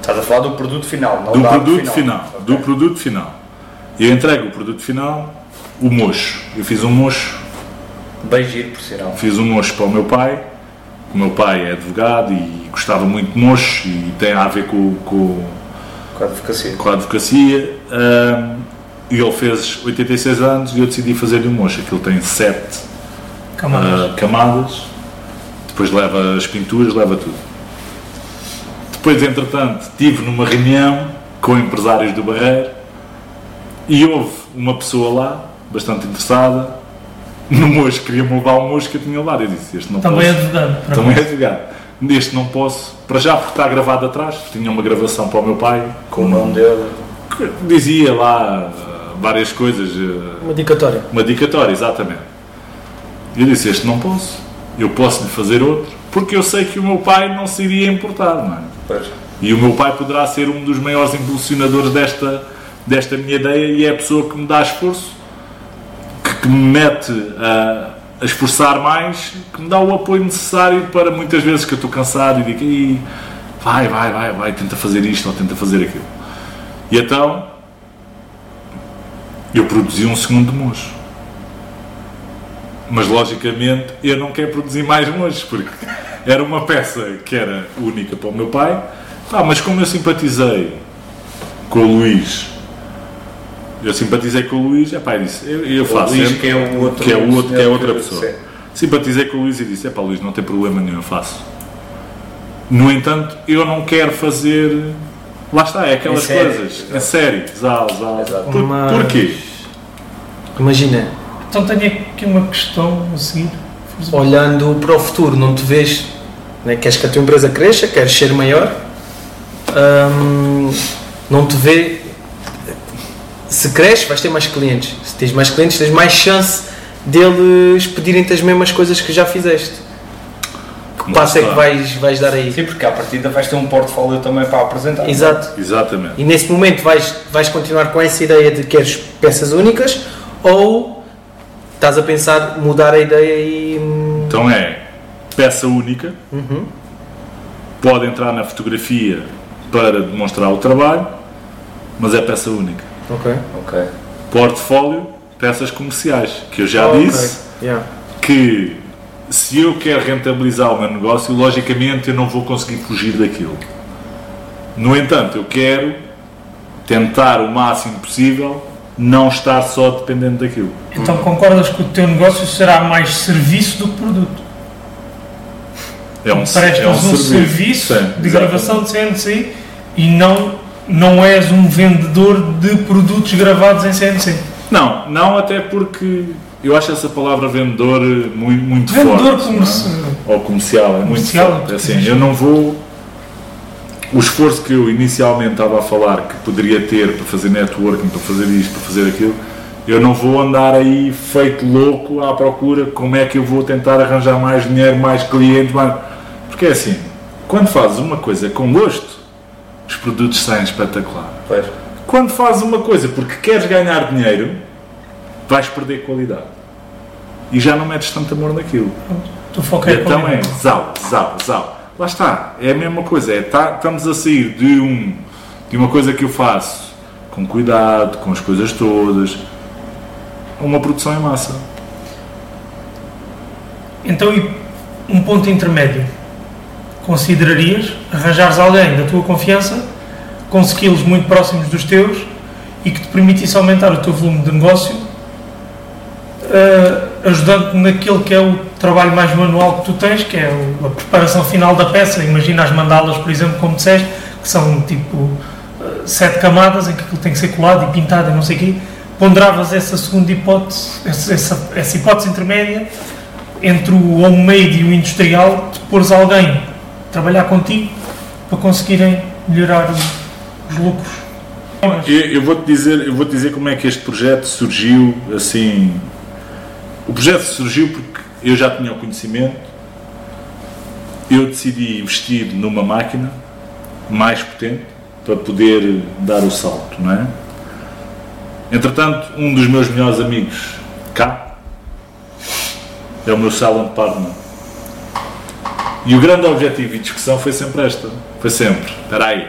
Estás a falar do produto final, não do produto final. Ok. Do produto final. Eu entrego o produto final, o mocho. Eu fiz um mocho, Bem giro, por sinal. fiz um mocho para o meu pai. O meu pai é advogado e gostava muito de mocho e tem a ver com, com, Com a advocacia. com a advocacia. ahm, e ele fez 86 anos e eu decidi fazer-lhe um mocho. Aquilo tem 7 Camadas. ah, camadas, depois leva as pinturas, leva tudo. Depois, entretanto, estive numa reunião com empresários do Barreiro e houve uma pessoa lá, bastante interessada, no mocho, queria-me levar o eu tinha levado. Eu disse: Este não Também é posso. advogado. para Também mim. é advogado. Este não posso, para já porque está gravado atrás, tinha uma gravação para o meu pai, Com o nome dele. que dizia lá ah, várias coisas. ah, Uma dicatória. uma dicatória, exatamente. E eu disse: Este não posso, eu posso lhe fazer outro, porque eu sei que o meu pai não se iria importar, não é? E o meu pai poderá ser um dos maiores impulsionadores desta, desta minha ideia e é a pessoa que me dá esforço, que, que me mete a, a esforçar mais, que me dá o apoio necessário para muitas vezes que eu estou cansado e digo: "Ih, vai, vai, vai, vai, tenta fazer isto ou tenta fazer aquilo. E então eu produzi um segundo mocho. Mas logicamente eu não quero produzir mais mochos, porque era uma peça que era única para o meu pai. Ah, mas como eu simpatizei com o Luís, eu simpatizei com o Luís, epá, eu disse, eu, eu faço. Luís, sempre- que é o outro que é, o outro, que é outra pessoa. sim. Simpatizei com o Luís e disse, epá Luís, não tem problema nenhum, eu faço. No entanto, eu não quero fazer. Lá está, é aquelas série, coisas. exato. Em série, zal, zal. Exato. Por, Mas- Porquê? Imagina, Então tenho aqui uma questão a seguir. Olhando para o futuro, não te vês, né, queres que a tua empresa cresça, queres ser maior, hum, não te vê, se cresce vais ter mais clientes, se tens mais clientes tens mais chance deles pedirem-te as mesmas coisas que já fizeste. Que passo é que vais, vais dar aí? Sim, porque à partida vais ter um portfólio também para apresentar. Exato. Exatamente. E nesse momento vais, vais continuar com essa ideia de que queres peças únicas ou estás a pensar mudar a ideia e. hum, Então é peça única, Uhum. pode entrar na fotografia para demonstrar o trabalho, mas é peça única. Ok. Ok. Portfólio, peças comerciais, que eu já Ok. disse Yeah. que se eu quero rentabilizar o meu negócio, logicamente eu não vou conseguir fugir daquilo. No entanto, eu quero tentar o máximo possível não estar só dependente daquilo. Então concordas que o teu negócio será mais serviço do que produto? É um, Prestas é um, um, serviço, Sim, de exatamente. gravação de CNC e não, não és um vendedor de produtos gravados em CNC. Não, não até porque eu acho essa palavra vendedor muito, muito Vendedor forte. não é? Ou comercial, é muito Comercial, forte. é Assim, eu não vou. O esforço que eu inicialmente estava a falar que poderia ter para fazer networking, para fazer isto, para fazer aquilo, eu não vou andar aí feito louco à procura como é que eu vou tentar arranjar mais dinheiro, mais clientes, mais... porque é assim, quando fazes uma coisa com gosto, os produtos saem espetacular. Pois. Quando fazes uma coisa porque queres ganhar dinheiro, vais perder qualidade. E já não metes tanto amor naquilo. Tu foca é então é zau, zau, zau. Lá está, é a mesma coisa. É, tá- estamos a sair de, um, de uma coisa que eu faço com cuidado, com as coisas todas, a uma produção em massa. Então, um ponto intermédio. Considerarias arranjares alguém da tua confiança, com skills muito próximos dos teus e que te permitisse aumentar o teu volume de negócio, eh, ajudando-te naquilo que é o trabalho mais manual que tu tens, que é a preparação final da peça. Imagina as mandalas, por exemplo, como disseste, que são tipo eh, sete camadas em que aquilo tem que ser colado e pintado e não sei o quê. Ponderavas essa segunda hipótese, essa, essa, hipótese intermédia entre o homemade e o industrial, de pôres alguém trabalhar contigo para conseguirem melhorar os lucros. Eu, eu vou-te dizer, eu vou dizer como é que este projeto surgiu, assim... O projeto surgiu porque eu já tinha o conhecimento, eu decidi investir numa máquina mais potente para poder dar o salto, não é? Entretanto, um dos meus melhores amigos cá é o meu silent partner. E o grande objetivo e discussão foi sempre esta. Foi sempre, espera aí,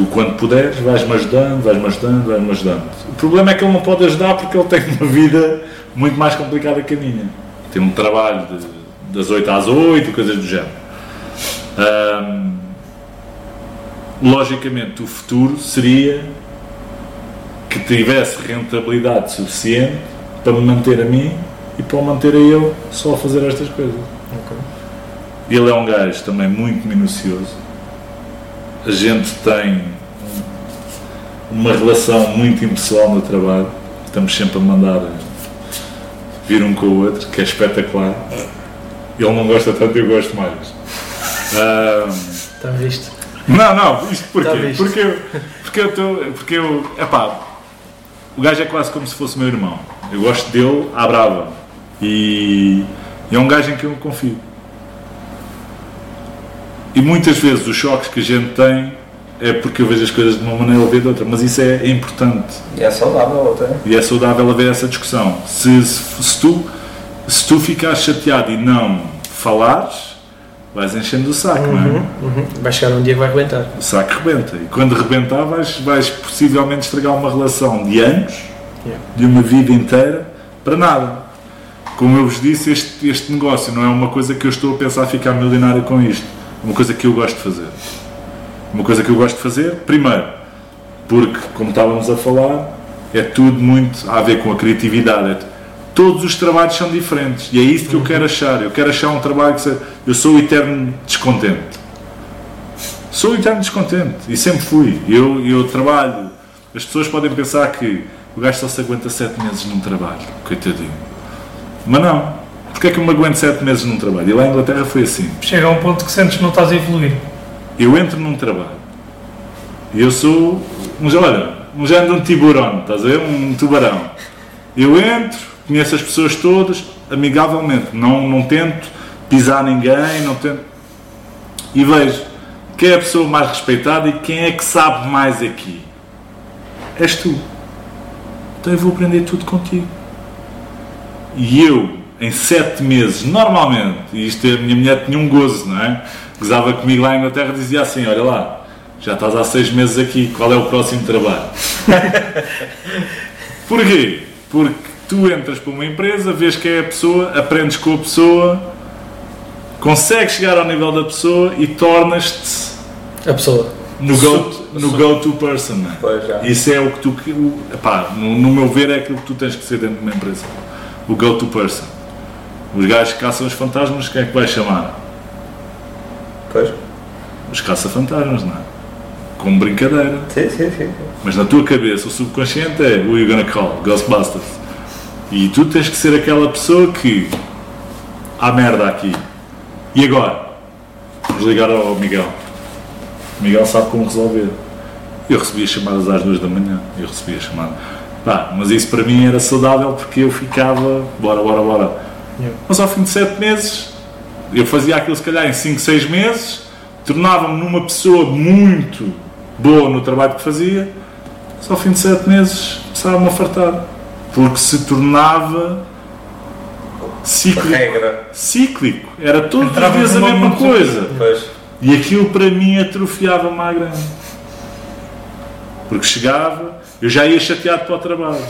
tu quando puderes vais-me ajudando, vais-me ajudando, vais-me ajudando. O problema é que ele não pode ajudar porque ele tem uma vida muito mais complicada que a minha. Tem um trabalho de- das 8 às 8 e coisas do género. Ahm, logicamente, o futuro seria que tivesse rentabilidade suficiente para me manter a mim e para o manter a ele só a fazer estas coisas. Ele é um gajo também muito minucioso. A gente tem uma relação muito impessoal no trabalho. Estamos sempre a mandar vir um com o outro, que é espetacular. Ele não gosta tanto, eu gosto mais. Está visto? não, não, isto porquê? Tá porque eu, porque eu estou, porque eu, epá, o gajo é quase como se fosse meu irmão. Eu gosto dele à brava. E, e é um gajo em que eu confio. E muitas vezes os choques que a gente tem é porque eu vejo as coisas de uma maneira ou de outra, mas isso é importante. E é saudável até. E é saudável haver essa discussão. Se, se, se tu, se tu ficares chateado e não falares, vais enchendo o saco, não é? Uhum. Vai chegar um dia que vai arrebentar. O saco rebenta. E quando rebentar, vais, vais possivelmente estragar uma relação de anos, Yeah. de uma vida inteira, para nada. Como eu vos disse, este, este negócio não é uma coisa que eu estou a pensar ficar milionário com isto. Uma coisa que eu gosto de fazer. Uma coisa que eu gosto de fazer, primeiro, porque, como estávamos a falar, é tudo muito a ver com a criatividade. É todos os trabalhos são diferentes. E é isso que eu quero achar. Eu quero achar um trabalho que seja. Eu sou eterno descontente. Sou eterno descontente e sempre fui. Eu, eu trabalho. As pessoas podem pensar que o gajo só se aguenta 7 meses num trabalho, coitadinho. Mas não. Porquê é que eu me aguento 7 meses num trabalho? E lá em Inglaterra foi assim. Chega a um ponto que sentes que não estás a evoluir. Eu entro num trabalho e eu sou um, olha, um género de um tiburão, estás a ver? Um tubarão. Eu entro, conheço as pessoas todas, amigavelmente, não, não tento pisar ninguém, não tento. E vejo quem é a pessoa mais respeitada e quem é que sabe mais aqui. És tu. Então eu vou aprender tudo contigo. E eu, em sete meses, normalmente, e isto é, a minha mulher tinha um gozo, não é? Gozava comigo lá em Inglaterra dizia assim: Olha lá, já estás há seis meses aqui, qual é o próximo trabalho? Porquê? Porque tu entras para uma empresa, vês quem é a pessoa, aprendes com a pessoa, consegues chegar ao nível da pessoa e tornas-te A pessoa. no go, no go to person. não é? Pois já. Isso é o que tu. o- epá, no, no meu ver, é aquilo que tu tens que ser dentro de uma empresa. O go to person. Os gajos que caçam os fantasmas, quem é que vai chamar? Pois. Os caça-fantasmas, não é? Como brincadeira. Sim, sim, sim. Mas na tua cabeça, o subconsciente é Who you gonna call? Ghostbusters. E tu tens que ser aquela pessoa que. Há merda aqui. E agora? Vamos ligar ao Miguel. O Miguel sabe como resolver. Eu recebia chamadas às duas da manhã. Eu recebia chamada. Pá, mas isso para mim era saudável porque eu ficava. Bora, bora, bora. Yeah. Mas ao fim de sete meses, eu fazia aquilo se calhar em 5, 6 meses, tornava-me numa pessoa muito boa no trabalho que fazia, só ao fim de sete meses começava-me a fartar. Porque se tornava cíclico. Regra. Cíclico. Era todos os dias a mesma coisa. Pois. E aquilo para mim atrofiava-me à grande. Porque chegava, eu já ia chateado para o trabalho.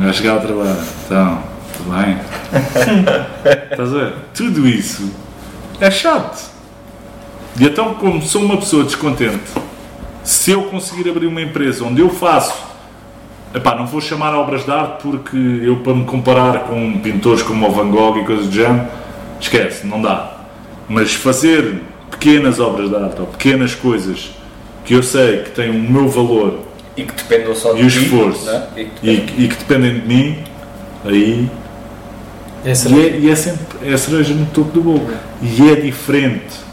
Já chegava ao trabalho, então, bem? Estás a ver? Tudo isso é chato. E então, como sou uma pessoa descontente, se eu conseguir abrir uma empresa onde eu faço, epá, não vou chamar obras de arte porque eu para me comparar com pintores como o Van Gogh e coisas do género, esquece, não dá. Mas fazer pequenas obras de arte ou pequenas coisas que eu sei que têm o meu valor E que dependam só de e o ti, esforço né? E que e, e que dependem de mim, aí Essa e é, e é sempre é a cereja no topo do bolo. E é diferente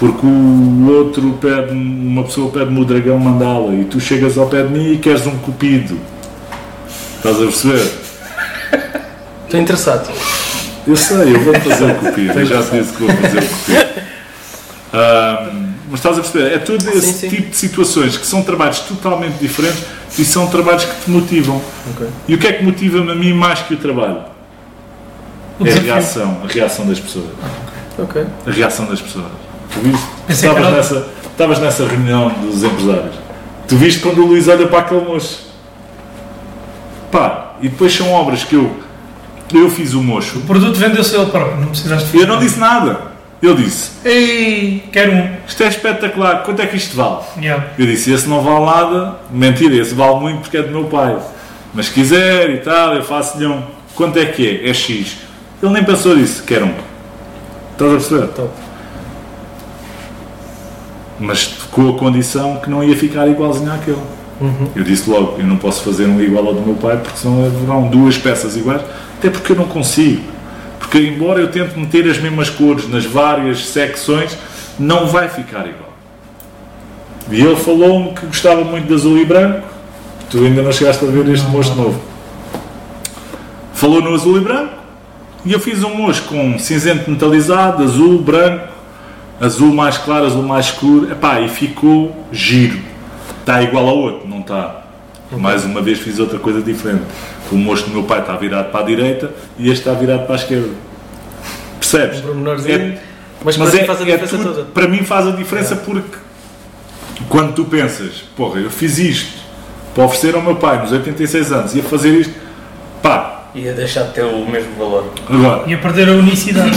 porque o outro pede, uma pessoa pede-me o dragão mandala e tu chegas ao pé de mim e queres um cupido. Estás a perceber? Estou interessado. Eu sei, eu vou fazer o cupido, eu já te disse que vou fazer o cupido. Ahm, mas estás a perceber? É tudo esse sim. tipo de situações que são trabalhos totalmente diferentes e são trabalhos que te motivam. Ok. E o que é que motiva-me a mim mais que o trabalho? É a reação, a reação das pessoas. Ok. A reação das pessoas. Tu viste? Pensei Estavas nessa, estavas nessa reunião dos empresários. Tu viste quando o Luís olha para aquele moço. Pá, e depois são obras que eu, eu fiz o mocho. O produto vendeu-se ele próprio, não precisaste E eu não disse nada. Eu disse, ei, Quero um. isto é espetacular, quanto é que isto vale? Yeah. Eu disse, esse não vale nada, mentira, esse vale muito porque é do meu pai. Mas se quiser e tal, eu faço-lhe um. Quanto é que é? É X. Ele nem pensou nisso, quer um. Estás a perceber? Top. Mas com a condição que não ia ficar igualzinho àquele. Eu disse logo, eu não posso fazer um igual ao do meu pai porque senão haverão duas peças iguais, até porque eu não consigo. Porque embora eu tente meter as mesmas cores nas várias secções, não vai ficar igual. E ele falou-me que gostava muito de azul e branco. Tu ainda não chegaste a ver este moço novo. Falou no azul e branco. E eu fiz um moço com cinzento metalizado, azul, branco, azul mais claro, azul mais escuro. Epá, e ficou giro. Está igual ao outro, não está. Mais uma vez fiz outra coisa diferente. O moço do meu pai está virado para a direita e este está virado para a esquerda. Percebes? Um. É- mas para mas ti é, faz a é diferença tudo- toda. para mim faz a diferença porque quando tu pensas, porra, eu fiz isto para oferecer ao meu pai nos 86 anos e a fazer isto, pá, Ia deixar de ter o mesmo valor. agora, Ia perder a unicidade.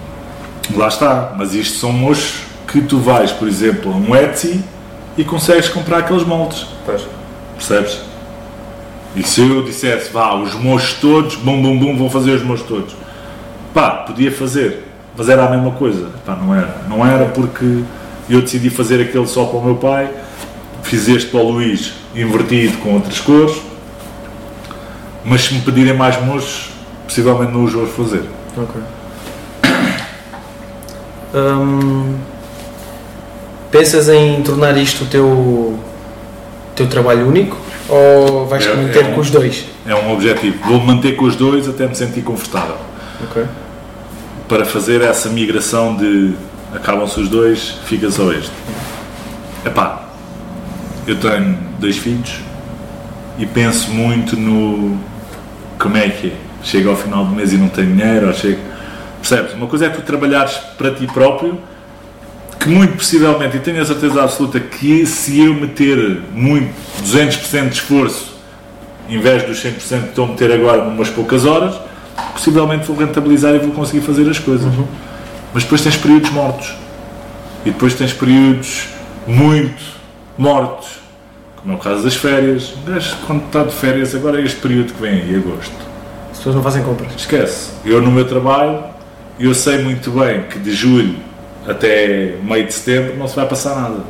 lá está, mas isto são mochos que tu vais, por exemplo, a um Etsy e consegues comprar aqueles moldes, Pois. percebes? E se eu dissesse, vá, os mochos todos, bum bum bum, vou fazer os mochos todos, pá, podia fazer, mas era a mesma coisa, pá, não era, não era porque eu decidi fazer aquele só para o meu pai, fiz este para o Luís invertido com outras cores, mas se me pedirem mais mochos, possivelmente não os vou fazer. Ok. Hum, pensas em tornar isto o teu, teu trabalho único ou vais É- manter é um- com os dois? É um objetivo. Vou manter com os dois até me sentir confortável. Ok. Para fazer essa migração de acabam-se os dois, fica só este. Epá, eu tenho dois filhos e penso muito no como é que é. Chega ao final do mês e não tenho dinheiro, ou chego. Percebes? Uma coisa é tu trabalhares para ti próprio, que muito possivelmente, e tenho a certeza absoluta que se eu meter muito, 200% de esforço, em vez dos 100% que estou a meter agora numas poucas horas, possivelmente vou rentabilizar e vou conseguir fazer as coisas. Mas depois tens períodos mortos. E depois tens períodos muito mortos. Como é o caso das férias. Gajo, quando está de férias, agora é este período que vem aí, agosto. As pessoas não fazem compras. Esquece. Eu no meu trabalho, eu sei muito bem que de julho até meio de setembro não se vai passar nada.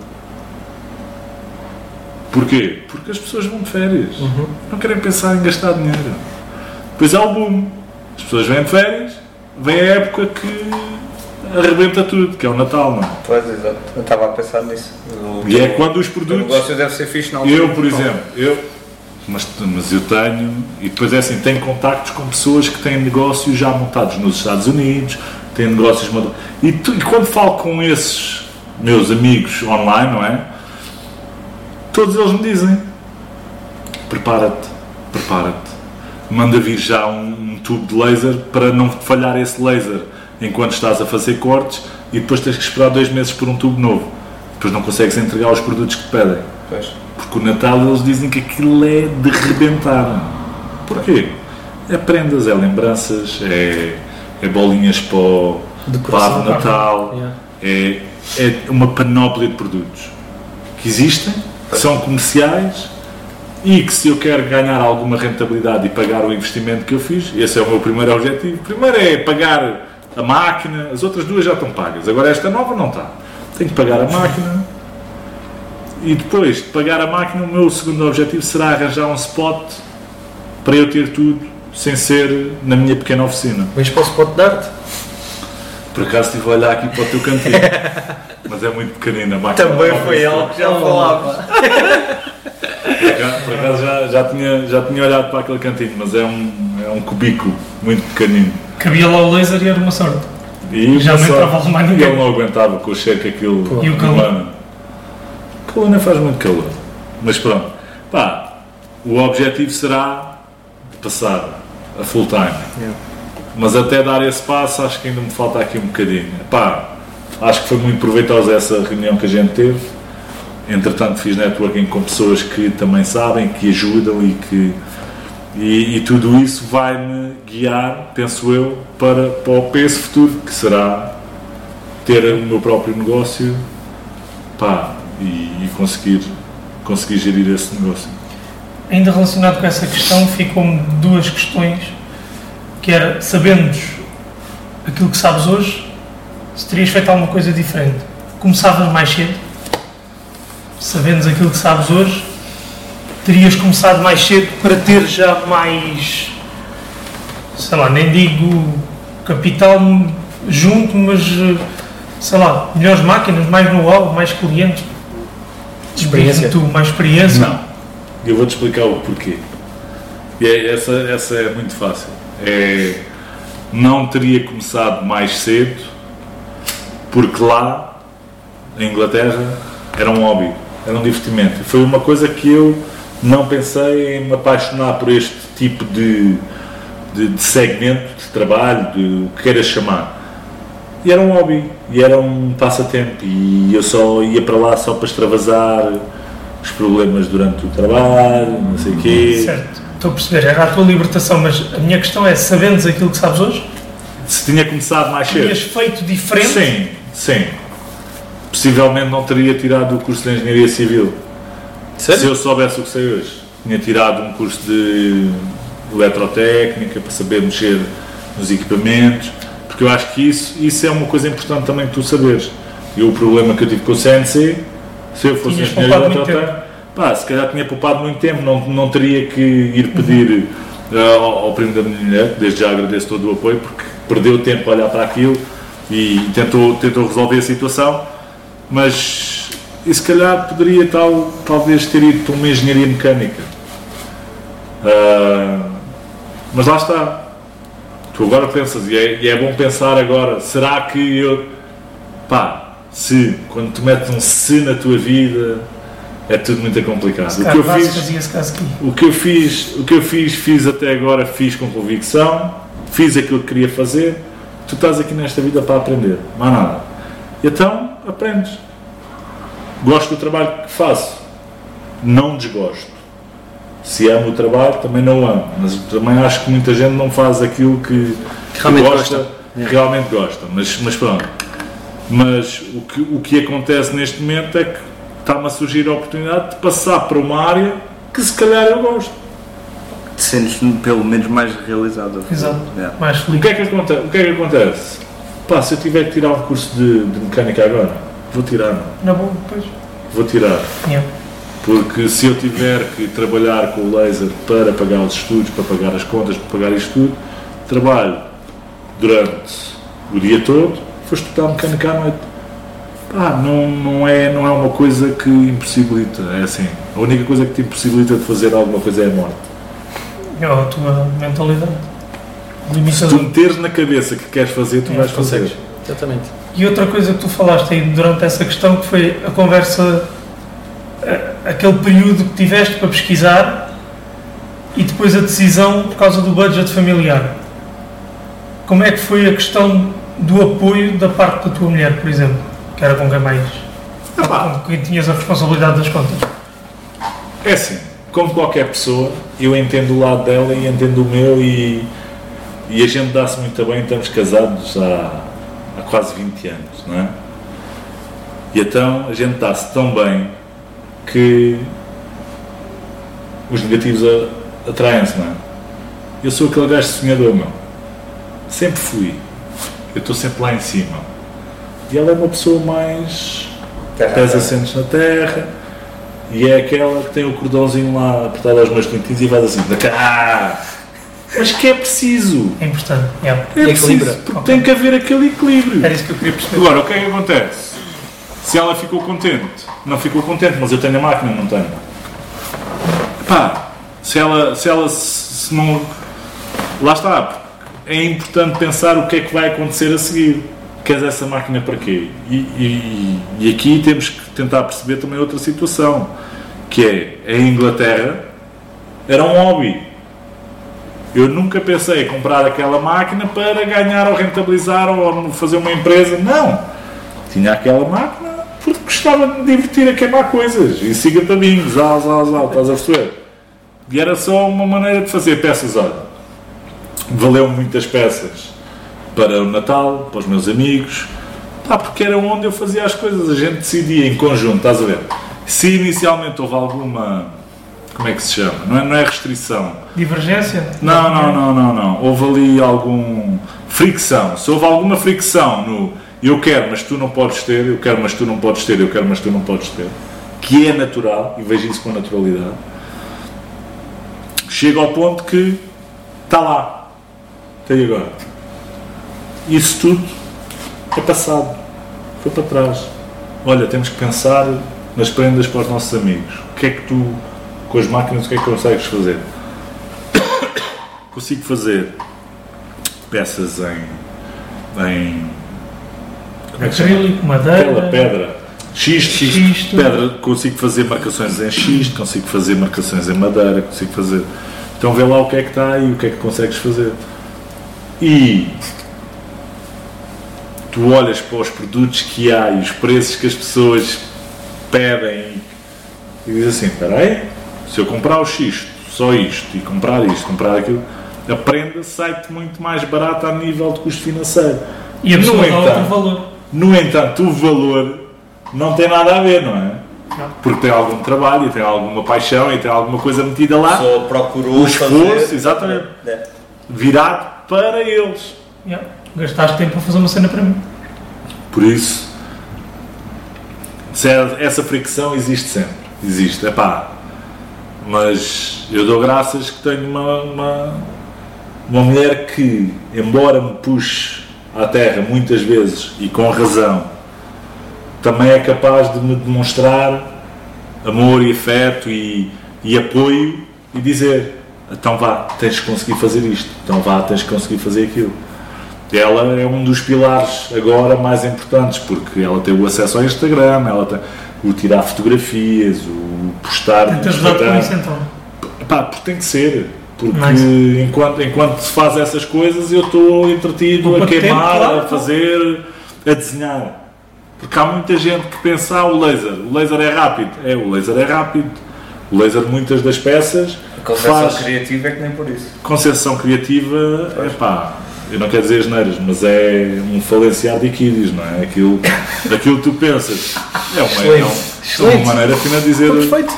Porquê? Porque as pessoas vão de férias. Não querem pensar em gastar dinheiro. Depois há o boom. As pessoas vêm de férias, vem a época que arrebenta tudo, que é o Natal, não é? Pois, exato. Eu estava a pensar nisso. O, E é quando os o produtos. negócio deve ser fixe altura. Eu, por exemplo, eu, mas, mas eu tenho, e depois é assim, tenho contactos com pessoas que têm negócios já montados nos Estados Unidos, têm negócios montados. E, tu- e quando falo com esses meus amigos online, não é? Todos eles me dizem: prepara-te, prepara-te, manda vir já um, um tubo de laser para não falhar esse laser enquanto estás a fazer cortes e depois tens que esperar dois meses por um tubo novo. Depois não consegues entregar os produtos que te pedem. Pois. Porque o Natal eles dizem que aquilo é de rebentar. Porquê? É prendas, é lembranças, é, é bolinhas para o Decoração. para o Natal, Yeah. é, é uma panóplia de produtos que existem, que são comerciais e que se eu quero ganhar alguma rentabilidade e pagar o investimento que eu fiz, esse é o meu primeiro objetivo. Primeiro é pagar a máquina, as outras duas já estão pagas, agora esta nova não está. Tenho que pagar a máquina, e depois de pagar a máquina, o meu segundo objetivo será arranjar um spot para eu ter tudo sem ser na minha pequena oficina. Vens para o spot de arte? Por acaso estive a olhar aqui para o teu cantinho. Mas é muito pequenina. a máquina Também foi algo que já acaso, por acaso já, já, tinha, já tinha olhado para aquele cantinho, mas é um, é um cubículo muito pequenino. Cabia lá o laser e era uma sorte. E Já não entrava mais e ninguém. ele não aguentava com o cheiro que aquilo E o calor? O calor não faz muito calor. Mas pronto. Pá, o objetivo será passar a full time. Yeah. Mas até dar esse passo acho que ainda me falta aqui um bocadinho. Pá, acho que foi muito proveitosa essa reunião que a gente teve. Entretanto fiz networking com pessoas que também sabem, que ajudam e que e, e tudo isso vai-me guiar, penso eu, para, para, esse futuro que será ter o meu próprio negócio pá, e, e conseguir, conseguir gerir esse negócio. Ainda relacionado com essa questão, ficam-me duas questões, que era, sabendo aquilo que sabes hoje, se terias feito alguma coisa diferente. Começavas mais cedo, sabendo aquilo que sabes hoje, terias começado mais cedo para ter já mais, sei lá, nem digo capital junto, mas, eh, sei lá, melhores máquinas, mais know-how, mais clientes. Experiência. Tu, mais experiência. Não. Eu vou-te explicar o porquê. E é- essa, essa é muito fácil. É, não teria começado mais cedo, porque lá, em Inglaterra, era um hobby, era um divertimento. Foi uma coisa que eu não pensei em me apaixonar por este tipo de, de, de segmento de trabalho, de o que queiras chamar. E era um hobby, e era um passatempo, e eu só ia para lá só para extravasar os problemas durante o trabalho, não sei o quê. Certo, estou a perceber, era a tua libertação, mas a minha questão é, sabendo aquilo que sabes hoje, Se tinha começado mais cedo. terias feito diferente? Sim, sim. Possivelmente não teria tirado o curso de Engenharia Civil. Se Sério? eu soubesse o que sei hoje. Tinha tirado um curso de eletrotécnica para saber mexer nos equipamentos, porque eu acho que isso, isso é uma coisa importante também que tu saberes. E o problema que eu tive com o CNC, se eu fosse Tinhas engenheiro eletrotécnico, pá, se calhar tinha poupado muito tempo, não, não teria que ir pedir eh, ao, ao primo da minha mulher, que desde já agradeço todo o apoio, porque perdeu tempo a olhar para aquilo e tentou, tentou resolver a situação, mas e se calhar poderia tal, talvez ter ido para uma engenharia mecânica. Ah, mas lá está. Tu agora pensas, e é, e é bom pensar agora, será que eu. Pá, se, quando tu metes um se na tua vida, é tudo muito complicado. O que eu fiz. O que eu fiz, o que eu fiz, fiz até agora, fiz com convicção, fiz aquilo que queria fazer. Tu estás aqui nesta vida para aprender, mais nada. Então, aprendes. Gosto do trabalho que faço. Não desgosto. Se amo o trabalho, também não amo. Mas também acho que muita gente não faz aquilo que, que realmente gosta, gosta. que realmente gosta. Mas, mas pronto. Mas o que, o que acontece neste momento é que está-me a surgir a oportunidade de passar para uma área que se calhar eu gosto. Te sentes pelo menos mais realizado. Exato. Yeah. Mais O feliz. que é que acontece? O que é que acontece? Pá, se eu tiver que tirar um curso de, de mecânica agora, vou tirar, não. Na boa, depois. vou tirar. Yeah. Porque se eu tiver que trabalhar com o laser para pagar os estudos, para pagar as contas, para pagar isto tudo, trabalho durante o dia todo, vou estudar mecânica à noite. Pá, não, não, é, não é uma coisa que impossibilita, é assim. A única coisa que te impossibilita de fazer alguma coisa é a morte. É a tua mentalidade. Se tu Limitador. meteres na cabeça que queres fazer, tu É, vais fazer. Exatamente. E outra coisa que tu falaste aí durante essa questão que foi a conversa, aquele período que tiveste para pesquisar e depois a decisão por causa do budget familiar. Como é que foi a questão do apoio da parte da tua mulher, por exemplo? Que era com quem mais? Epá. Com quem tinhas a responsabilidade das contas? É assim, como qualquer pessoa, eu entendo o lado dela e entendo o meu e, e a gente dá-se muito bem, estamos casados há quase 20 anos, não é? E então a gente dá-se tão bem que os negativos atraem-se, não é? Eu sou aquele gajo sonhador, meu. Sempre fui. Eu estou sempre lá em cima. E ela é uma pessoa mais pés assentes na terra e é aquela que tem o cordãozinho lá apertado aos meus dentinhos e faz assim, da cá! Mas que é preciso. É importante. Yeah. É preciso, Equilibra. porque tem que haver aquele equilíbrio. Era isso que eu queria perceber. Agora, o que é que acontece? Se ela ficou contente, não ficou contente, mas eu tenho a máquina, não tenho. Pá, se ela, se ela se, se não. Lá está. É importante pensar o que é que vai acontecer a seguir. Queres essa máquina para quê? E, e, e aqui temos que tentar perceber também outra situação, que é a Inglaterra era um hobby. Eu nunca pensei em comprar aquela máquina para ganhar ou rentabilizar ou fazer uma empresa. Não. Tinha aquela máquina porque gostava de me divertir a queimar coisas e siga tabinhos, zal, zal, zal, estás a perceber? E era só uma maneira de fazer peças. Olha, valeu muitas peças para o Natal, para os meus amigos, pá, porque era onde eu fazia as coisas. A gente decidia em conjunto, estás a ver? Se inicialmente houve alguma. Como é que se chama? Não é, não é restrição. Divergência? Não, não, não, não, não. Houve ali algum fricção. Se houve alguma fricção no eu quero, mas tu não podes ter, eu quero, mas tu não podes ter, eu quero, mas tu não podes ter, que é natural, e vejo isso com naturalidade, chega ao ponto que está lá. Até agora. Isso tudo é passado. Foi para trás. Olha, temos que pensar nas prendas para os nossos amigos. O que é que tu, com as máquinas, o que é que consegues fazer? Consigo fazer peças em. em como é que? Acrílico, madeira. Aquela pedra. Xisto, Xisto. pedra, consigo fazer marcações em xisto, consigo fazer marcações em madeira, consigo fazer. Então vê lá o que é que está e o que é que consegues fazer. E tu olhas para os produtos que há e os preços que as pessoas pedem e dizes assim, espera aí, se eu comprar o xisto, só isto, e comprar isto, comprar aquilo, a prenda sai-te muito mais barata a nível de custo financeiro. E a pessoa No dá outro entanto, valor. no entanto, o valor não tem nada a ver, não é? Não. Porque tem algum trabalho, e tem alguma paixão e tem alguma coisa metida lá, Só procurou O esforço, fazer- exatamente. É. virado para eles. Yeah. Gastaste tempo a fazer uma cena para mim. Por isso, é- essa fricção existe sempre. Existe, é pá. Mas eu dou graças que tenho uma, uma, uma mulher que, embora me puxe à terra muitas vezes e com razão, também é capaz de me demonstrar amor e afeto e, e apoio e dizer: então vá, tens que conseguir fazer isto, então vá, tens que conseguir fazer aquilo. Ela é um dos pilares agora mais importantes, porque ela tem o acesso ao Instagram, ela tem o tirar fotografias, o postar no Tenta ajudar com isso então. Pá, porque tem que ser. Porque Nice. enquanto, enquanto se faz essas coisas, eu estou entretido Ocupa a queimar, tempo, claro, a fazer, a desenhar. Porque há muita gente que pensa, ah, o laser, o laser é rápido. É, o laser é rápido. O laser, muitas das peças, A concepção faz criativa é que nem por isso. concepção criativa, é pá, eu não quero dizer as neiras, mas é um falenciado de equídeos, não é? Aquilo, aquilo que tu pensas. É uma, é um- é uma Excelente. maneira fina de dizer. Perfeito.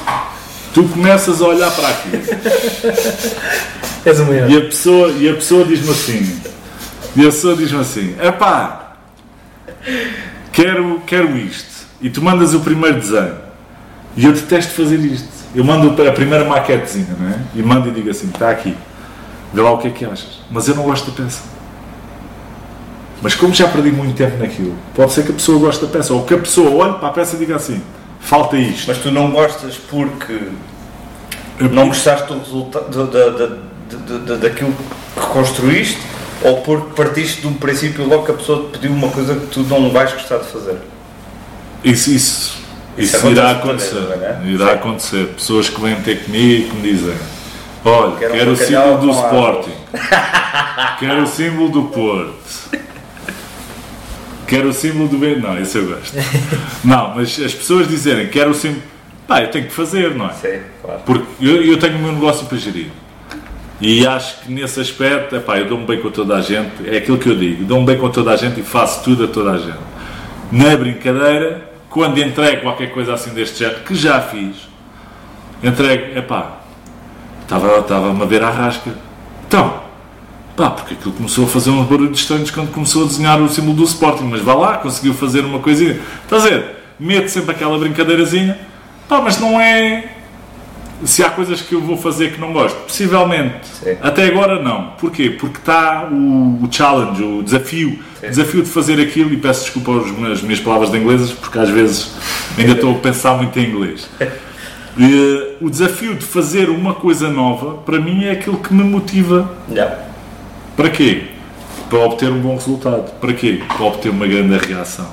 Tu começas a olhar para aquilo. És o maior. E a pessoa, e a pessoa diz-me assim, e a pessoa diz-me assim, epá, quero, quero isto. E tu mandas o primeiro desenho. E eu detesto fazer isto. Eu mando a primeira maquetezinha, não é? E mando e digo assim, está aqui. Vê lá o que é que achas. Mas eu não gosto da peça. Mas como já perdi muito tempo naquilo, pode ser que a pessoa goste da peça. Ou que a pessoa olhe para a peça e diga assim, falta isto. Mas tu não gostas porque Eu- não gostaste do resultado da, da, da, da- daquilo que construíste ou porque partiste de um princípio logo que a pessoa te pediu uma coisa que tu não vais gostar de fazer? Isso, isso, isso, Isso irá acontece acontecer. é? Irá Sim. acontecer. Pessoas que vêm ter comigo que me dizem: Olha, Quero um quero, o bacalhau símbolo do Sporting, quero o símbolo do Porto, quero o símbolo do Ben. Não, esse eu gosto. Não, mas as pessoas dizerem: Quero o símbolo. Pá, eu tenho que fazer, não é? Sim, claro. Porque eu, eu tenho o meu negócio para gerir. E acho que nesse aspecto, epá, eu dou-me bem com toda a gente, é aquilo que eu digo, dou-me bem com toda a gente e faço tudo a toda a gente. Na brincadeira, quando entrego qualquer coisa assim deste género, que já fiz, entrego, epá, estava- estava-me a ver à rasca. Então, pá, porque aquilo começou a fazer uns barulhos estranhos quando começou a desenhar o símbolo do Sporting, mas vá lá, conseguiu fazer uma coisinha. Estás a ver? Mete sempre aquela brincadeirazinha, pá, mas não é se há coisas que eu vou fazer que não gosto, possivelmente. Sim. Até agora não. Porquê? Porque está o, o challenge, o desafio, o desafio de fazer aquilo, e peço desculpa às minhas, palavras de inglesas, porque às vezes ainda estou a pensar muito em inglês. Eh, o desafio de fazer uma coisa nova, para mim, é aquilo que me motiva. Yeah. Para quê? Para obter um bom resultado. Para quê? Para obter uma grande reação.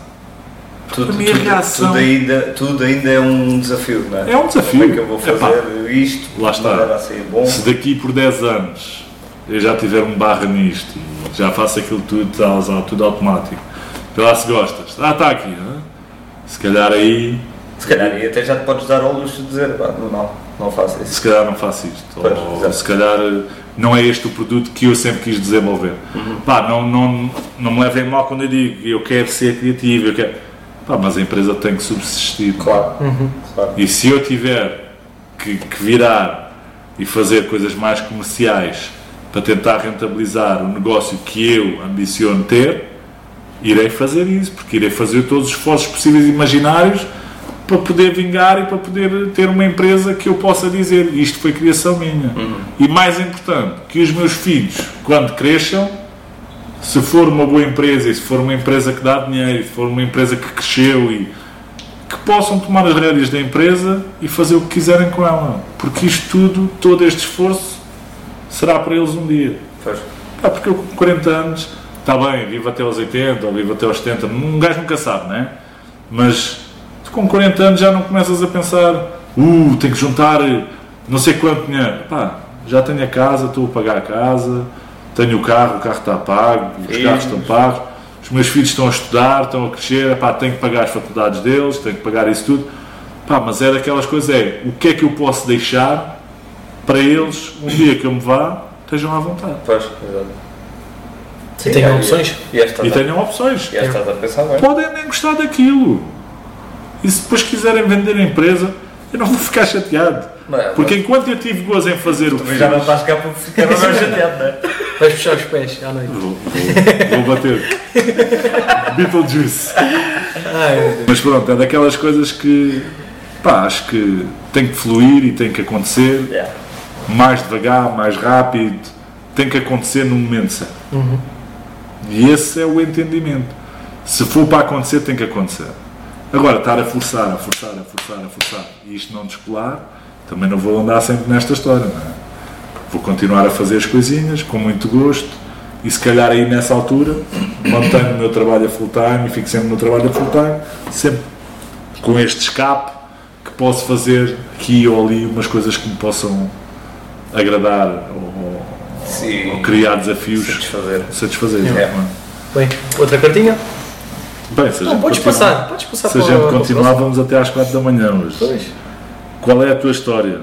Tudo, A minha tudo- reação- tudo ainda, tudo ainda é um desafio, não é? É um desafio. Como é que eu vou fazer Epá, isto? lá está. maneira a sair bom? Se daqui por 10 anos eu já tiver um barra nisto e já faço aquilo tudo, tudo automático, vê lá se gostas. Ah, está aqui. hã? Se calhar aí, Se calhar, e até já te podes dar ao luxo de dizer, "Pá, não, não, faço isso. se calhar não faço isto. Pois, Ou exato. se calhar eh, não é este o produto que eu sempre quis desenvolver. Uhum. Pá, não, não, não me levem mal quando eu digo eu quero ser criativo, eu quero. Pá, mas a empresa tem que subsistir. Claro, claro. E se eu tiver que, que virar e fazer coisas mais comerciais para tentar rentabilizar o negócio que eu ambiciono ter, irei fazer isso, porque irei fazer todos os esforços possíveis e imaginários para poder vingar e para poder ter uma empresa que eu possa dizer isto foi criação minha. E mais importante, que os meus filhos, quando cresçam, se for uma boa empresa e se for uma empresa que dá dinheiro, se for uma empresa que cresceu e que possam tomar as rédeas da empresa e fazer o que quiserem com ela. Porque isto tudo, todo este esforço, será para eles um dia. Pois. Ah, porque eu com 40 anos, está bem, vivo até aos 80 ou vivo até aos 70, um gajo nunca sabe, não é? Mas tu com 40 anos já não começas a pensar, uh, tenho que juntar eh, não sei quanto dinheiro. Pá, já tenho a casa, estou a pagar a casa, tenho o carro, o carro está pago, os Filhos. carros estão pagos, os meus filhos estão a estudar, estão a crescer, pá, tenho que pagar as faculdades deles, tenho que pagar isso tudo. Pá, mas é daquelas coisas, é o que é que eu posso deixar para eles, um dia que eu me vá, estejam à vontade. Pois, exato. E tenham opções. E esta E tenham opções. e esta a pensar bem. Podem nem gostar daquilo. E se depois quiserem vender a empresa, eu não vou ficar chateado. Mas- Porque enquanto eu tive gozo em fazer o que já não estás cá para ficar mais chateado, não é? Vais puxar os pés à noite. vou, vou- vou bater. Beetlejuice. Ai. Mas pronto, é daquelas coisas que pá, acho que tem que fluir e tem que acontecer Yeah. mais devagar, mais rápido, tem que acontecer no momento certo. E esse é o entendimento. Se for para acontecer, tem que acontecer. Agora, estar a forçar, a forçar, a forçar, a forçar e isto não descolar, também não vou andar sempre nesta história, não é? Vou continuar a fazer as coisinhas com muito gosto e se calhar aí nessa altura mantenho o meu trabalho a full time e fico sempre no trabalho a full time, sempre com este escape que posso fazer aqui ou ali umas coisas que me possam agradar ou, Sim. ou criar desafios Satisfazer. satisfazer. É? Bem, outra cartinha? Bem, se a Não, gente podes continuar- passar. Podes passar Se a gente continuar, vamos até às 4 da manhã hoje. Pois. Qual é a tua história?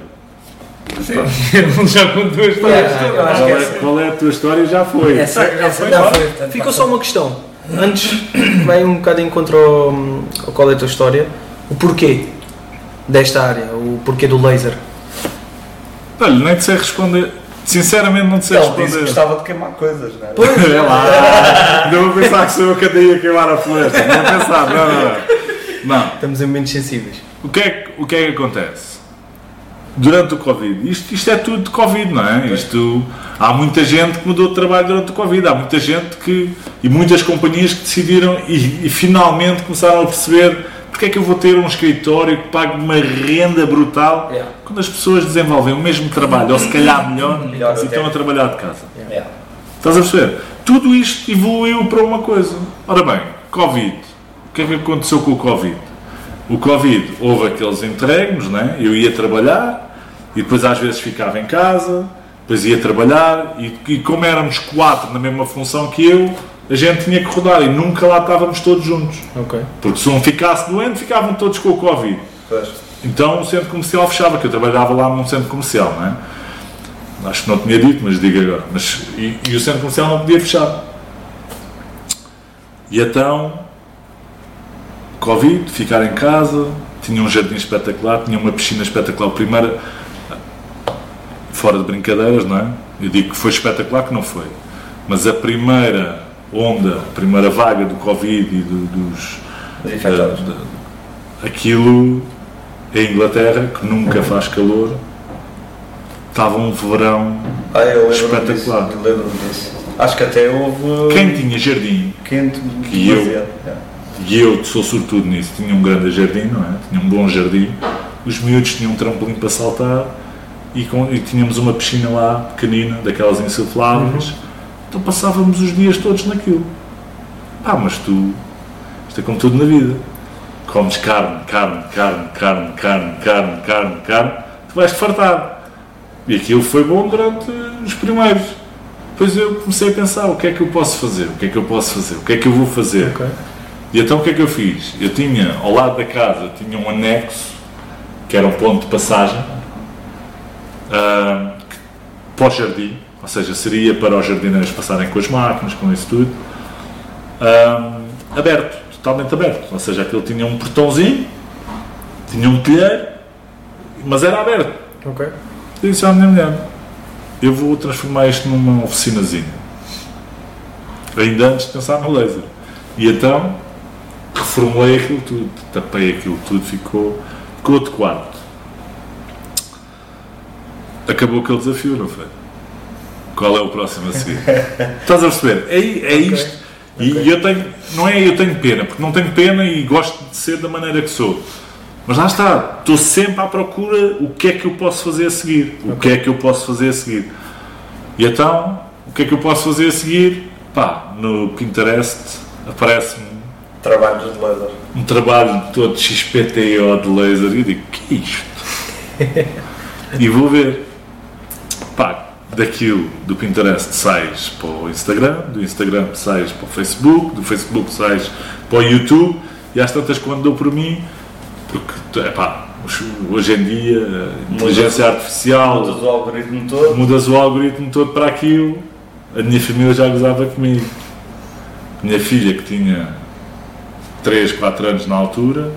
Já contou a história. Qual é, qual é a tua história? Já foi. Essa, essa Não, já foi. portanto, Ficou só uma questão. Antes, vai um bocado em contra ao, ao qual é a tua história. O porquê desta área, o porquê do laser. Olha, nem sei responder. Sinceramente, não te sei Ele disse que responder. gostava de queimar coisas, não é? É lá. Ainda vou pensar que sou eu que andei a queimar a floresta. Não vou pensar, não, não, não. Não. Estamos em momentos sensíveis. O que, é, que- o que é que acontece? Durante o Covid, isto, isto é tudo de Covid, não é? Isto, há muita gente que mudou de trabalho durante o Covid, há muita gente que, e muitas companhias que decidiram e, e finalmente começaram a perceber porque é que eu vou ter um escritório que pague uma renda brutal Yeah. quando as pessoas desenvolvem o mesmo trabalho, ou se calhar melhor, Melhor e estão a trabalhar de casa. É. Estás a perceber? Tudo isto evoluiu para uma coisa. Ora bem, Covid. O que é que aconteceu com o Covid? O Covid, houve aqueles interregnos, né? eu ia trabalhar e depois às vezes ficava em casa, depois ia trabalhar e, e como éramos quatro na mesma função que eu, a gente tinha que rodar e nunca lá estávamos todos juntos. Ok. Porque se um ficasse doente, ficavam todos com o Covid. Então o centro comercial fechava, que eu trabalhava lá num centro comercial, não é? Acho que não tinha dito, mas digo agora. Mas, e, e o centro comercial não podia fechar. E então, Covid, ficar em casa, tinha um jardim espetacular, tinha uma piscina espetacular. Primeira, fora de brincadeiras, não é? Eu digo que foi espetacular, que não foi. Mas a primeira onda, a primeira vaga do Covid e do- dos. Os infectados. da- da- aquilo, a Inglaterra, que nunca faz calor, estava um verão. Ah, eu Espetacular. disso. Eu lembro disso. Acho que até houve. Quem tinha jardim, Quente. Que eu. É. e eu sou sortudo nisso, tinha um grande jardim, não é? Tinha um bom jardim. Os miúdos tinham um trampolim para saltar e, com- e tínhamos uma piscina lá pequenina, daquelas insufláveis. Então passávamos os dias todos naquilo. Ah, mas tu, isto é como tudo na vida. Comes carne, carne, carne, carne, carne, carne, carne, carne, tu vais-te fartar. E aquilo foi bom durante os primeiros. Depois eu comecei a pensar, o que é que eu posso fazer? O que é que eu posso fazer? O que é que eu vou fazer? Ok. E então o que é que eu fiz? Eu tinha, ao lado da casa, tinha um anexo, que era um ponto de passagem, que- para o jardim, ou seja, seria para os jardineiros passarem com as máquinas, com isso tudo, ah, aberto, totalmente aberto. Ou seja, aquilo tinha um portãozinho, tinha um telheiro, mas era aberto. Ok. Eu disse à minha mulher, eu vou transformar isto numa oficinazinha. Ainda antes de pensar no laser. E então, reformulei aquilo tudo, tapei aquilo tudo, ficou, ficou outro quarto. Acabou aquele desafio, não foi? Qual é o próximo a seguir? Estás a perceber? É, é isto. E, eu tenho, não é eu tenho pena, porque não tenho pena e gosto de ser da maneira que sou. Mas lá está, estou sempre à procura o que é que eu posso fazer a seguir. O que é que eu posso fazer a seguir. E então, o que é que eu posso fazer a seguir? Pá, no Pinterest aparece-me Trabalhos de laser. um trabalho todo XPTO de laser e eu digo, que é isto? e vou ver. Pá, daquilo do Pinterest sais para o Instagram, do Instagram sais para o Facebook, do Facebook sais para o YouTube e às tantas quando dou por mim, porque epá, hoje em dia inteligência artificial Mudas o algoritmo todo. mudas o algoritmo todo para aquilo, a minha família já gozava comigo. Minha filha, que tinha 3, 4 anos na altura,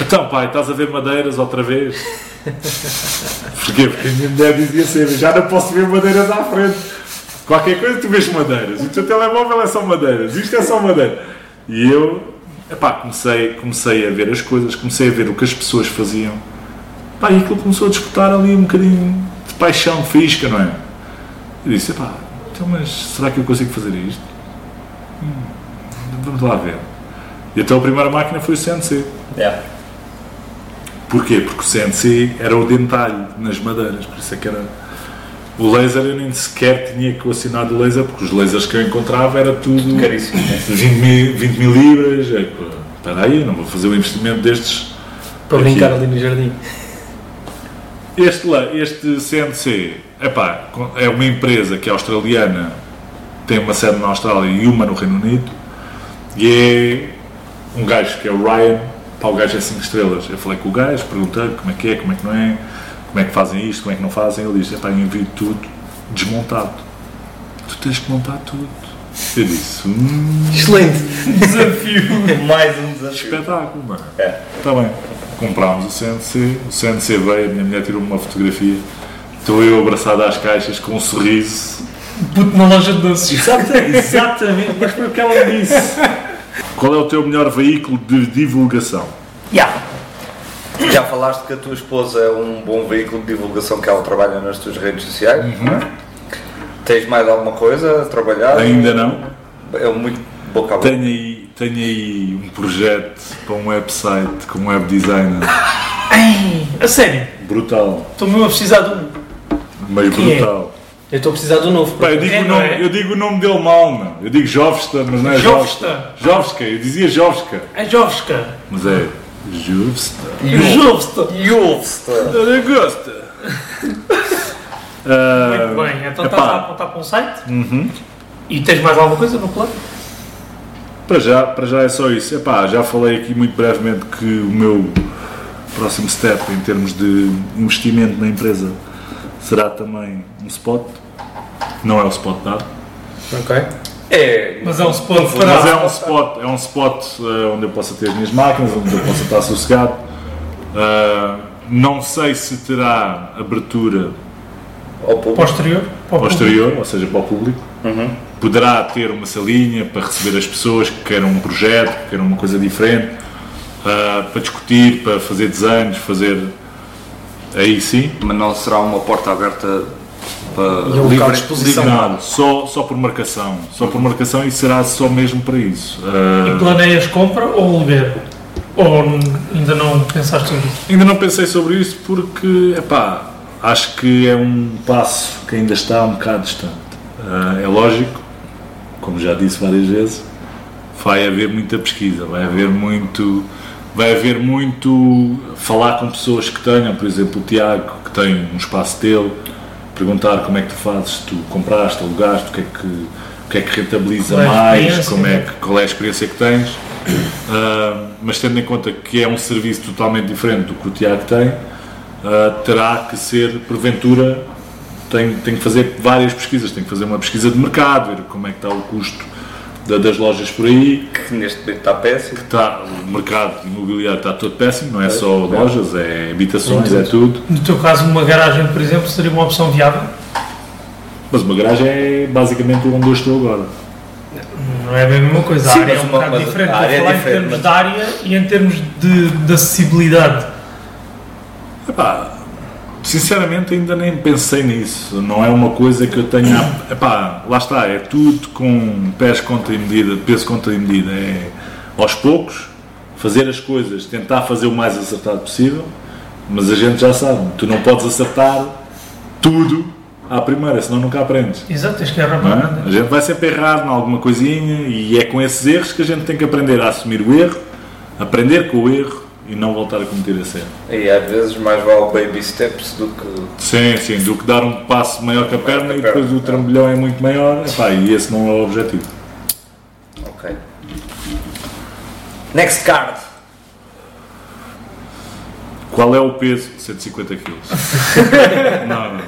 então pai, estás a ver madeiras outra vez? Porquê? Porque a minha mulher dizia sempre: já não posso ver madeiras à frente. Qualquer coisa tu vês madeiras. O teu telemóvel é só madeiras. Isto é só madeira. E eu epá, comecei, comecei a ver as coisas, comecei a ver o que as pessoas faziam. Pá, e aquilo começou a disputar ali um bocadinho de paixão, de faísca, não é? Eu disse: epá, então, mas será que eu consigo fazer isto? Hum, vamos lá ver. E então a primeira máquina foi o CNC. Yeah. Porquê? Porque o CNC era o dentalho nas madeiras, por isso é que era. O laser eu nem sequer tinha equacionado o laser, porque os lasers que eu encontrava era tudo Caríssimo. né? 20 mil, 20 mil libras. É, Espera aí, não vou fazer um investimento destes. Para Aqui. brincar ali no jardim. Este, este CNC epá, é uma empresa que é australiana, tem uma sede na Austrália e uma no Reino Unido, e é um gajo que é o Ryan, pá, o gajo é 5 estrelas. Eu falei com o gajo, perguntei como é que é, como é que não é, como é que fazem isto, como é que não fazem. Ele disse: epá, eu envio tudo desmontado. Tu tens que montar tudo. Eu disse: hum, Excelente. Desafio. Mais um desafio. espetáculo, mano. É. Está bem. Comprámos o CNC, o CNC veio, a minha mulher tirou uma fotografia. Estou eu abraçado às caixas com um sorriso. Puto na loja de doces. Exatamente, exatamente, mas foi o que ela disse. Qual é o teu melhor veículo de divulgação? Yeah. Já falaste que a tua esposa é um bom veículo de divulgação que ela trabalha nas tuas redes sociais, não é? Tens mais alguma coisa a trabalhar? Ainda não. É muito boca a boca. Tenho aí, tenho aí um projeto para um website com um web designer Ai, a sério, brutal, estou mesmo a precisar de um. meio Quem é? Eu estou a precisar do novo. Pá, eu, digo É, o não nome, é? eu digo o nome dele mal, não. Eu digo Jovsta, mas não é Jovsta. Jovsta. Jovska, eu dizia Jovska, É Jovska. mas é Jovsta. Jovsta. Jovsta. Eu gosto. Ah, Muito bem, então epá. estás a apontar para um site Uhum. e tens mais alguma coisa no plano? Para já, para já é só isso. Epá, já falei aqui muito brevemente que o meu próximo step em termos de investimento na empresa será também um spot. Não é o spot dado, Ok. É, Mas é um spot mas para. é um spot, é um spot eh, onde eu possa ter as minhas máquinas, onde eu possa estar sossegado. Ah, não sei se terá abertura ao público. Posterior? Para o posterior, ou seja, para o público. Uhum. Poderá ter uma salinha para receber as pessoas que queiram um projeto, que queiram uma coisa diferente, ah, para discutir, para fazer desenhos, fazer aí sim, Mas não será uma porta aberta para E um local de exposição. Nada, só, só por marcação. Só por marcação e será só mesmo para isso. E Ah, planeias compra ou aluguer? Ou ainda não pensaste sobre isso? ainda não pensei sobre isso porque, epá, acho que é um passo que ainda está um bocado distante. Ah, é lógico, como já disse várias vezes, vai haver muita pesquisa, vai haver muito. Vai haver muito falar com pessoas que tenham, por exemplo, o Tiago, que tem um espaço dele, perguntar como é que tu fazes, tu compraste, alugaste, o que é que, o que, é que rentabiliza Qual é mais, como é né? que, qual é a experiência que tens. Ah, mas tendo em conta que é um serviço totalmente diferente do que o Tiago tem, ah, terá que ser, porventura, tem, tem que fazer várias pesquisas, tem que fazer uma pesquisa de mercado, ver como é que está o custo da- das lojas por aí, Que neste momento está péssimo. Está, o mercado imobiliário está todo péssimo, não é só lojas, é habitações, é tudo. No teu caso, uma garagem, por exemplo, seria uma opção viável? Mas uma garagem é basicamente onde eu estou agora. Não é a mesma coisa. A Sim, área é um uma- bocado diferente. a Estou a área é falar em diferente, termos mas- de área e em termos de, de acessibilidade. Epá, sinceramente ainda nem pensei nisso. Não é uma coisa que eu tenha. Epá, lá está, é tudo com pés contra e medida, peso contra e medida. É aos poucos fazer as coisas, tentar fazer o mais acertado possível, mas a gente já sabe, tu não podes acertar tudo à primeira, senão nunca aprendes. Exato, tens que não é? A gente vai sempre errar em alguma coisinha e é com esses erros que a gente tem que aprender a assumir o erro, aprender com o erro e não voltar a cometer esse erro. E às vezes mais vale baby steps do que. Sim, sim, do que dar um passo maior que a perna que a e depois perna, o trambolhão é muito maior, epá, e esse não é o objetivo. Ok. Next card. Qual é o peso? 150 kg. não, não.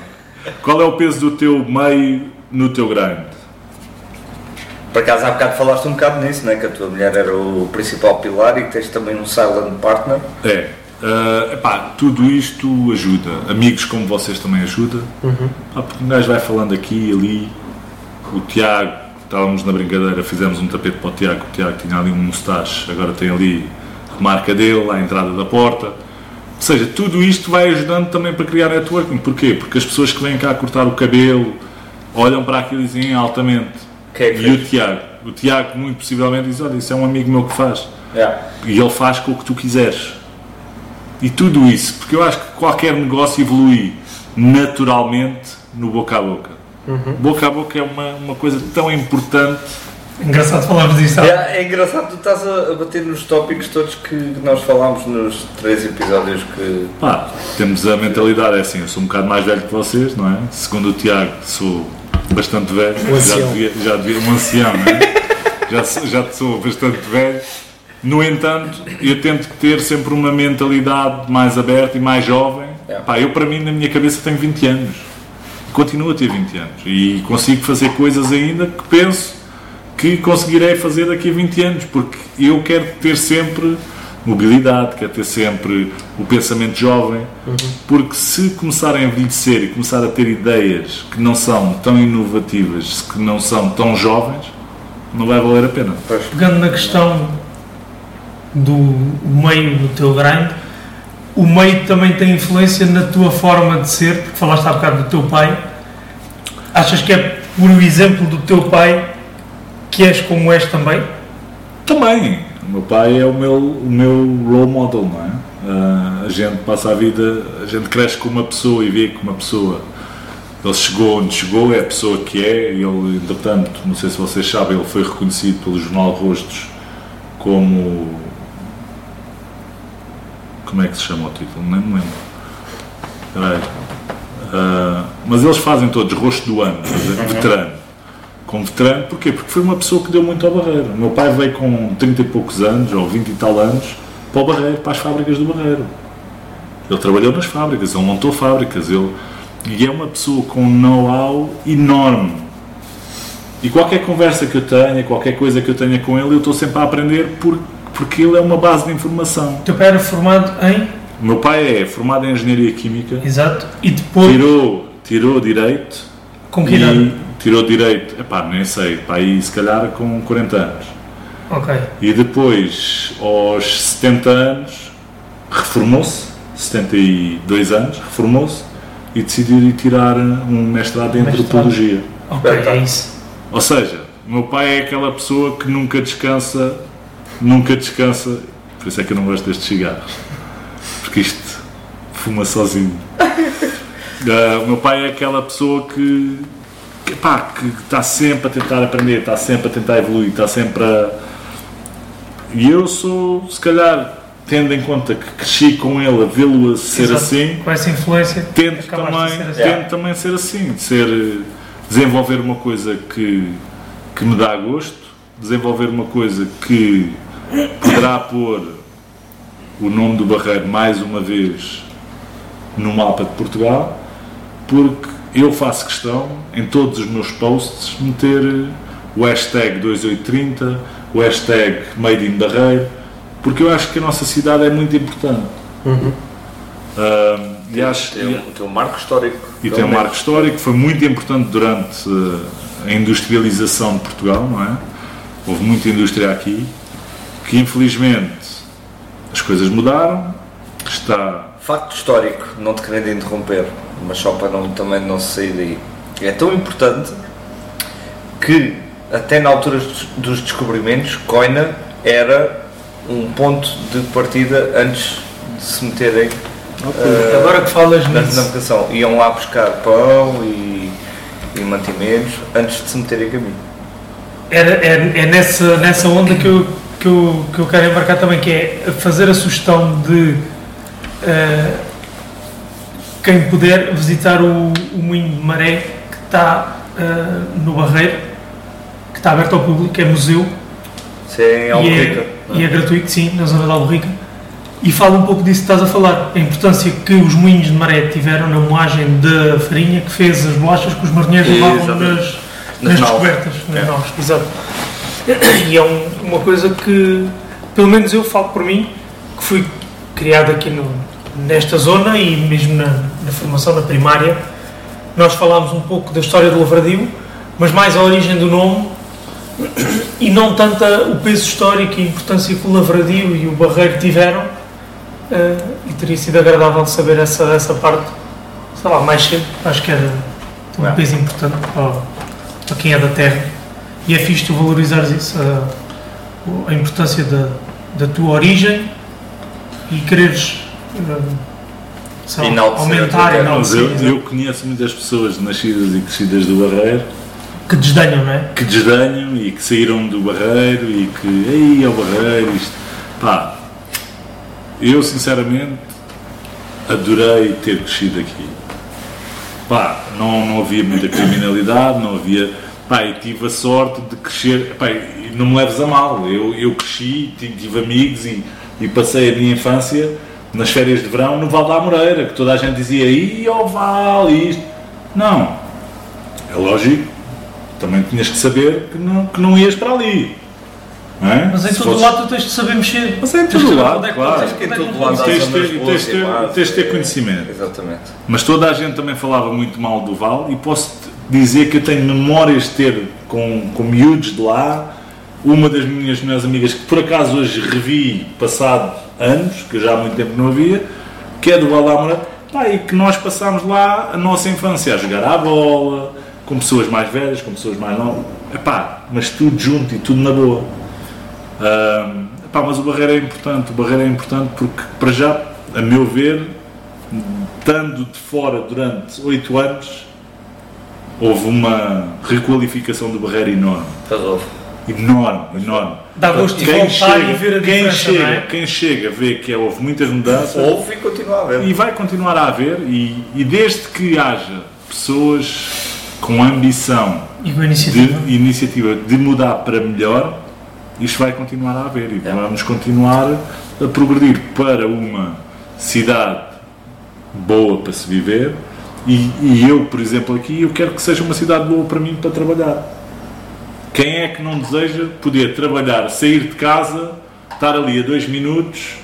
Qual é o peso do teu meio no teu grande? Por acaso há bocado falaste um bocado nisso, né? que a tua mulher era o principal pilar e que tens também um silent partner. É. ah, epá, tudo isto ajuda. Amigos como vocês também ajuda. Ah, porque um gajo vai falando aqui e ali. O Tiago, estávamos na brincadeira, fizemos um tapete para o Tiago. O Tiago tinha ali um mustache, agora tem ali a marca dele, à entrada da porta. Ou seja, tudo isto vai ajudando também para criar networking. Porquê? Porque as pessoas que vêm cá cortar o cabelo olham para aquilo e dizem "É altamente. Que é que E o fez? Tiago, o Tiago muito possivelmente diz, olha, isso é um amigo meu que faz. Yeah. E ele faz com o que tu quiseres. E tudo isso, porque eu acho que qualquer negócio evolui naturalmente no boca a boca. Boca a boca é uma, uma coisa tão importante. Engraçado falarmos disso. sabe? Yeah, é engraçado, tu estás a, a bater nos tópicos todos que nós falámos nos três episódios que. Pá, temos a mentalidade, é assim, eu sou um bocado mais velho que vocês, não é? Segundo o Tiago, sou bastante velho. Um já, devia, já devia, um ancião, não é? já, sou- já sou bastante velho. No entanto, eu tento ter sempre uma mentalidade mais aberta e mais jovem. Yeah. Pá, eu, para mim, na minha cabeça, tenho 20 anos. Continuo a ter 20 anos. E consigo fazer coisas ainda que penso que conseguirei fazer daqui a 20 anos, porque eu quero ter sempre mobilidade, quero ter sempre o pensamento jovem, porque se começar a envelhecer e começar a ter ideias que não são tão inovativas, que não são tão jovens, não vai valer a pena. Pegando na questão do meio do teu grind, o meio também tem influência na tua forma de ser, porque falaste há bocado do teu pai. Achas que é por o exemplo do teu pai que és como és também? Também, o meu pai é o meu, o meu role model, não é? Ah, a gente passa a vida, a gente cresce com uma pessoa e vê que uma pessoa, ele chegou onde chegou, é a pessoa que é, e ele, entretanto, não sei se vocês sabem, ele foi reconhecido pelo Jornal Rostos como. Como é que se chama o título? Nem me lembro. Espera aí. Ah, mas eles fazem todos rosto do ano, dizer, veterano. Como veterano, porquê? Porque foi uma pessoa que deu muito ao Barreiro. O meu pai veio com 30 e poucos anos, ou 20 e tal anos, para o Barreiro, para as fábricas do Barreiro. Ele trabalhou nas fábricas, ele montou fábricas, ele... e é uma pessoa com um know-how enorme. E qualquer conversa que eu tenha, qualquer coisa que eu tenha com ele, eu estou sempre a aprender por- porque ele é uma base de informação. O teu pai era formado em. O meu pai é formado em Engenharia Química, Exato. E depois. tirou, tirou Direito, Com que idade? Tirou direito, epá, nem sei, pá, aí se calhar com 40 anos. Ok. E depois, aos 70 anos, reformou-se, 72 anos, reformou-se e decidiu ir tirar um mestrado em Mestrado. antropologia. Ok, é isso. Ou seja, o meu pai é aquela pessoa que nunca descansa, nunca descansa, por isso é que eu não gosto destes cigarros, porque isto fuma sozinho. Ah, o meu pai é aquela pessoa que, que, pá, que está sempre a tentar aprender, está sempre a tentar evoluir, está sempre a. E eu sou, se calhar, tendo em conta que cresci com ele a vê-lo a ser Exato. assim, Com essa influência, tento também, ser assim. tento também ser assim, ser, desenvolver uma coisa que, que me dá gosto, desenvolver uma coisa que poderá pôr o nome do Barreiro mais uma vez no mapa de Portugal, porque eu faço questão, em todos os meus posts, meter o hashtag 2830, o hashtag Made in Barreiro, porque eu acho que a nossa cidade é muito importante. Ah, e acho, Tem, um- tem um marco histórico. e pelo tem um marco histórico, foi muito importante durante eh, a industrialização de Portugal, não é? Houve muita indústria aqui, que infelizmente as coisas mudaram, está... Facto histórico, não te querendo interromper, mas só para não, também não sair daí. É tão importante que, até na altura dos- descobrimentos, Coina era um ponto de partida antes de se meterem eh, Agora que falas na nisso, navegação. Iam lá buscar pão e, e mantimentos antes de se meterem a caminho. era, é, é nessa, nessa onda que eu, que, eu, que eu quero embarcar também, que é fazer a sugestão de eh, quem puder visitar o, o Moinho de Maré, que está eh, no Barreiro, que está aberto ao público, é museu, Isso é e Albuquerque. é, e é gratuito, sim, na zona de Alberrica. E fala um pouco disso que estás a falar, a importância que os moinhos de maré tiveram na moagem da farinha que fez as bolachas que os marinheiros levavam nas, Nas nas descobertas. Nas É. naus, exato. E é um- uma coisa que, pelo menos eu falo por mim, que fui criado aqui no- nesta zona e mesmo na, na formação na primária, nós falámos um pouco da história do Lavradio, mas mais a origem do nome e não tanto o peso histórico e a importância que o Lavradio e o Barreiro tiveram eh, e teria sido agradável saber essa, essa parte, sei lá, mais cedo, acho que era um É. peso importante para, para quem é da terra. E é fixe tu valorizares isso, a, a importância da, da tua origem e quereres tua aumentar e não Mas eu, eu conheço muitas pessoas nascidas e crescidas do Barreiro que desdenham, não é? que desdenham e que saíram do Barreiro e que, ei, é o Barreiro, isto. Pá, eu sinceramente adorei ter crescido aqui. Pá, não, não havia muita criminalidade, não havia. Pá, e tive a sorte de crescer. Pá, e não me leves a mal, eu, eu cresci, tive, tive amigos e, e passei a minha infância nas férias de verão no Val da Moreira, que toda a gente dizia, ih, ó Val, e isto. Não, é lógico, também tinhas que saber que não, que não ias para ali. É? Mas em Se todo fosses- lado tu tens de saber mexer. Mas é em todo lado, é claro. Tens em todo lado Tens tens de ter- boas e tens de ter conhecimento. Exatamente. Mas toda a gente também falava muito mal do Val e posso dizer que eu tenho memórias de ter com, com miúdos de lá. Uma das minhas melhores amigas, que por acaso hoje revi passado anos, que já há muito tempo não havia, que é do Moura, pá, e que nós passámos lá a nossa infância a jogar à bola, com pessoas mais velhas, com pessoas mais novas, Epá, mas tudo junto e tudo na boa. Ahm, epá, mas o Barreiro é importante, o Barreiro é importante porque, para já, a meu ver, estando de fora durante oito anos, houve uma requalificação do Barreiro enorme. Ovo. Enorme, enorme. Dá gosto de Quem voltar chega, e ver a quem chega, é? quem chega vê que houve muitas mudanças Houve e continua a haver. e vai continuar a haver e, e desde que haja pessoas com ambição E iniciativa. de iniciativa de mudar para melhor, isto vai continuar a haver e vamos continuar a progredir para uma cidade boa para se viver e, e eu, por exemplo, aqui eu quero que seja uma cidade boa para mim para trabalhar. Quem é que não deseja poder trabalhar, sair de casa, estar ali a dois minutos,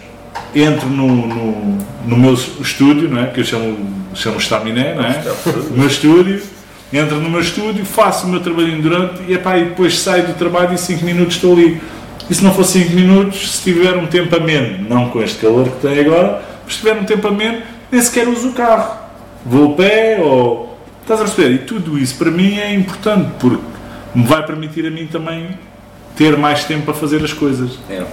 entro no, no, no meu estúdio, não é? que eu chamo, chamo estaminé, não é? o meu estúdio, entro no meu estúdio, faço o meu trabalhinho durante e, epá, e depois saio do trabalho e em 5 minutos estou ali. E se não for 5 minutos, se tiver um tempo ameno, não com este calor que tem agora, se tiver um tempo a menos, nem sequer uso o carro. Vou a pé ou. Estás a perceber? E tudo isso para mim é importante porque me vai permitir a mim também ter mais tempo para fazer as coisas. É.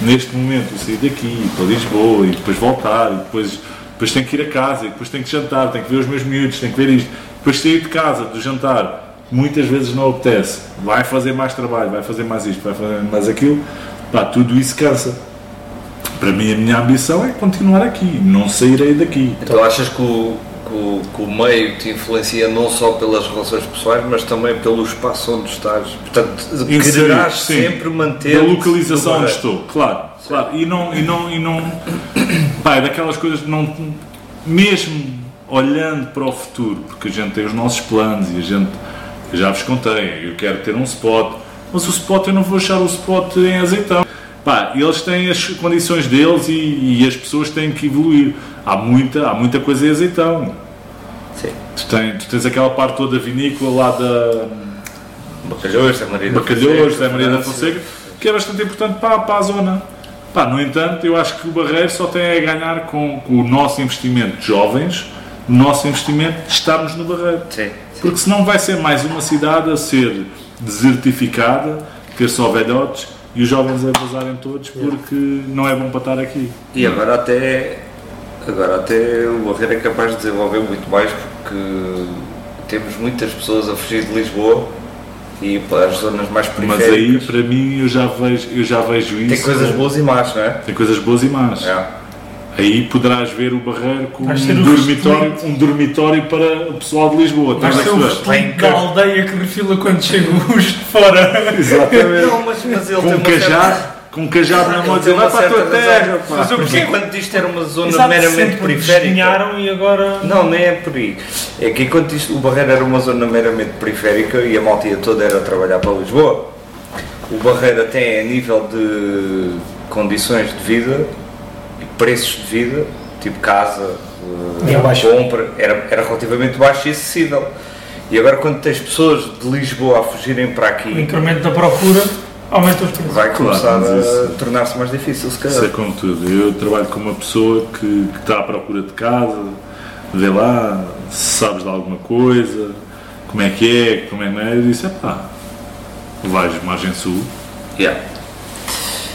Neste momento, eu sair daqui para Lisboa e depois voltar e depois, depois tenho que ir a casa e depois tenho que jantar, tenho que ver os meus miúdos, tenho que ver isto. Depois sair de casa, do jantar, muitas vezes não apetece. Vai fazer mais trabalho, vai fazer mais isto, vai fazer mais aquilo. Pá, tudo isso cansa. Para mim, a minha ambição é continuar aqui, não sairei daqui. Então achas que o, que, o, que o meio te influencia não só pelas relações pessoais, mas também pelo espaço onde estás? Portanto, quererás sim. sempre manter da localização onde estou, claro, claro. E não, e não, e não, pá, é daquelas coisas que não, mesmo olhando para o futuro, porque a gente tem os nossos planos e a gente, já vos contei, eu quero ter um spot, mas o spot eu não vou achar o spot em azeitão. Pá, eles têm as condições deles e, e as pessoas têm que evoluir. Há muita, há muita coisa em azeitão. Sim. Tu, tens, tu tens aquela parte toda vinícola lá da, Bacalhões, da Maria da Bacalhões, da Maria da. Fonseca, que é bastante importante para, para a zona. Pá, no entanto, eu acho que o Barreiro só tem a ganhar com, com o nosso investimento de jovens, o nosso investimento de estarmos no Barreiro. Sim. Porque senão vai ser mais uma cidade a ser desertificada, ter só velhotes e os jovens a vazarem todos porque não é bom para estar aqui. E agora até, agora até o Barreiro é capaz de desenvolver muito mais porque temos muitas pessoas a fugir de Lisboa e para as zonas mais Mas aí, periféricas. para mim, eu já vejo, eu já vejo isso. tem coisas boas e más, não é? Tem coisas boas e más. É. Aí poderás ver o Barreiro como um o dormitório, um dormitório para o pessoal de Lisboa. Vai ser o restrito da aldeia que refila quando chegam os de fora. Exatamente. Não, mas, mas ele com um cajado, certa- com um cajado na mão dizer vai para a tua terra. razão. pá." Mas eu Porque percebo. enquanto isto era uma zona Exato, meramente periférica. e agora. Não, nem é por aí. É que enquanto isto, o Barreiro era uma zona meramente periférica e a maltia toda era trabalhar para Lisboa, o Barreiro até a nível de condições de vida preços de vida, tipo casa, baixo. compra, era, era relativamente baixo e acessível. E agora quando tens pessoas de Lisboa a fugirem para O aqui, incremento da procura aumenta os preços. vai começar mas a tornar-se mais difícil, se Isso é calhar. como tudo. Eu trabalho com uma pessoa que, que está à procura de casa, vê lá, se sabes de alguma coisa, como é que é, como é que não é. Eu disse, é pá, vais Margem Sul. Yeah.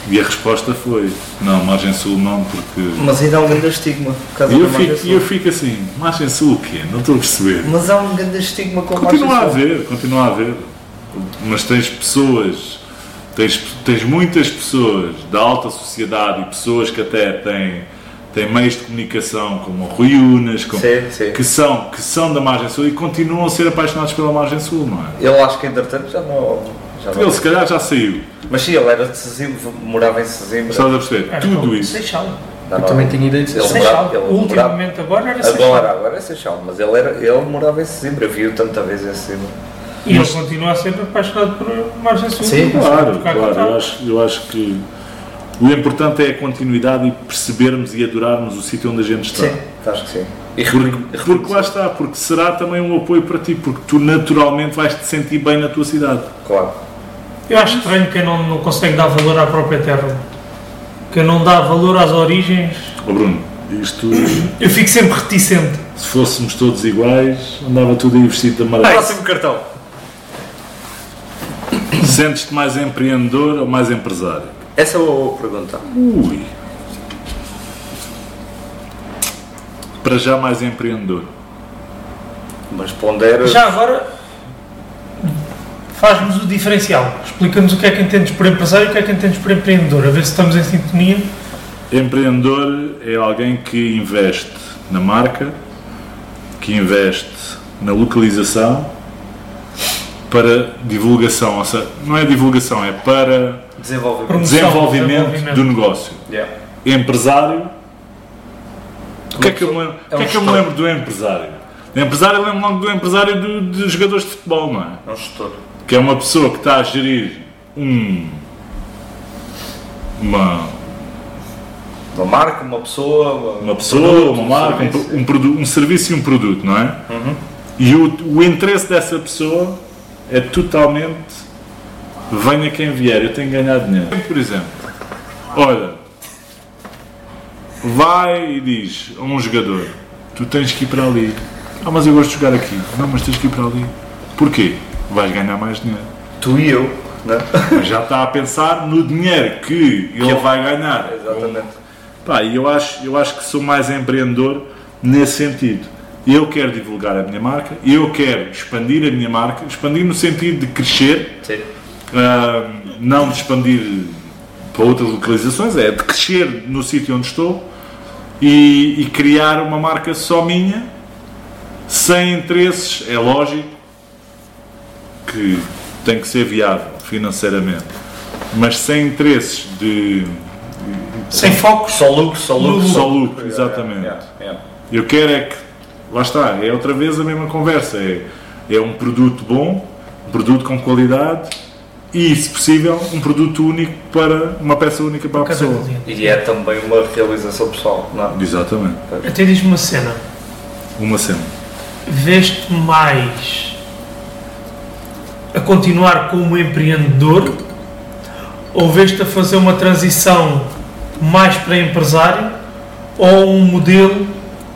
E a resposta foi, não, Margem Sul não, porque... Mas ainda há um grande estigma. E eu fico, Sul. eu fico assim, Margem Sul o quê? Não estou a perceber. Mas há um grande estigma com a Continua a Margem Sul. haver, continua a haver. Mas tens pessoas, tens, tens muitas pessoas da alta sociedade e pessoas que até têm, têm meios de comunicação, como o Rui Unas, como- Sim, sim. Que, são, que são da Margem Sul e continuam a ser apaixonados pela Margem Sul, não é? Ele acho que entretanto já não. Já não Ele se calhar já saiu, Mas sim, ele era de Sesimbra, morava em Sesimbra. estás a perceber? Era Tudo isso. Seixal. Eu não. também tenho ideia de Ele ser. morava- Seixal. ele Ultimamente agora era Seixal. Agora, agora é Seixal, mas ele, era, ele morava em Sesimbra, viu tanta vez em Sesimbra. E ele continua a ser apaixonado por Margem Sul. Sim, Claro, claro. Eu acho, eu acho que o importante é a continuidade e percebermos e adorarmos o sítio onde a gente está. Sim, acho que sim. E Porque, porque lá está, porque será também um apoio para ti, porque tu naturalmente vais te sentir bem na tua cidade. Claro. Eu acho estranho quem não, não consegue dar valor à própria terra. Quem não dá valor às origens. Ó Bruno, isto, Eu fico sempre reticente. se fôssemos todos iguais, andava tudo aí vestido de amarelo. Próximo cartão. Sentes-te mais empreendedor ou mais empresário? Essa eu vou perguntar. Ui. Para já mais empreendedor. Mas pondera. Já agora, faz-nos o diferencial. Explica-nos o que é que entendes por empresário e o que é que entendes por empreendedor. A ver se estamos em sintonia. Empreendedor é alguém que investe na marca, que investe na localização para divulgação, ou seja, não é divulgação, é para Desenvolvimento. Promoção, desenvolvimento, desenvolvimento. do negócio. Yeah. Empresário. O que é que eu me, lembro- É o que é um que eu me gestor. lembro do empresário? Empresário eu lembro logo do empresário do- dos jogadores de futebol, não é? É um gestor. Que é uma pessoa que está a gerir um. Uma, Uma marca, uma pessoa. Uma, uma pessoa, uma marca, um, um, produ- um serviço e um produto, não é? E o, o interesse dessa pessoa é totalmente venha quem vier, eu tenho que ganhar dinheiro. Por exemplo, olha, vai e diz a um jogador: Tu tens que ir para ali. Ah, mas eu gosto de jogar aqui. Não, mas tens que ir para ali. Porquê? Vais ganhar mais dinheiro. Tu e eu, não é? Mas já está a pensar no dinheiro que ele vai ganhar. Exatamente. Pá, e eu acho, eu acho que sou mais empreendedor nesse sentido. Eu quero divulgar a minha marca, eu quero expandir a minha marca, expandir no sentido de crescer, ah, não de expandir para outras localizações, é de crescer no sítio onde estou e, e criar uma marca só minha, sem interesses, é lógico que tem que ser viável financeiramente, mas sem interesses de Sem focos. Só lucro, só lucro. só lucro, exatamente. Yeah, yeah. Eu quero é que, lá está, é outra vez a mesma conversa. É, é um produto bom, um produto com qualidade e, se possível, um produto único para uma peça única para a pessoa. cliente. E é também uma realização pessoal, não é? Exatamente. Até diz-me uma cena. Uma cena. Veste mais a continuar como empreendedor ou veste a fazer uma transição mais para empresário ou um modelo,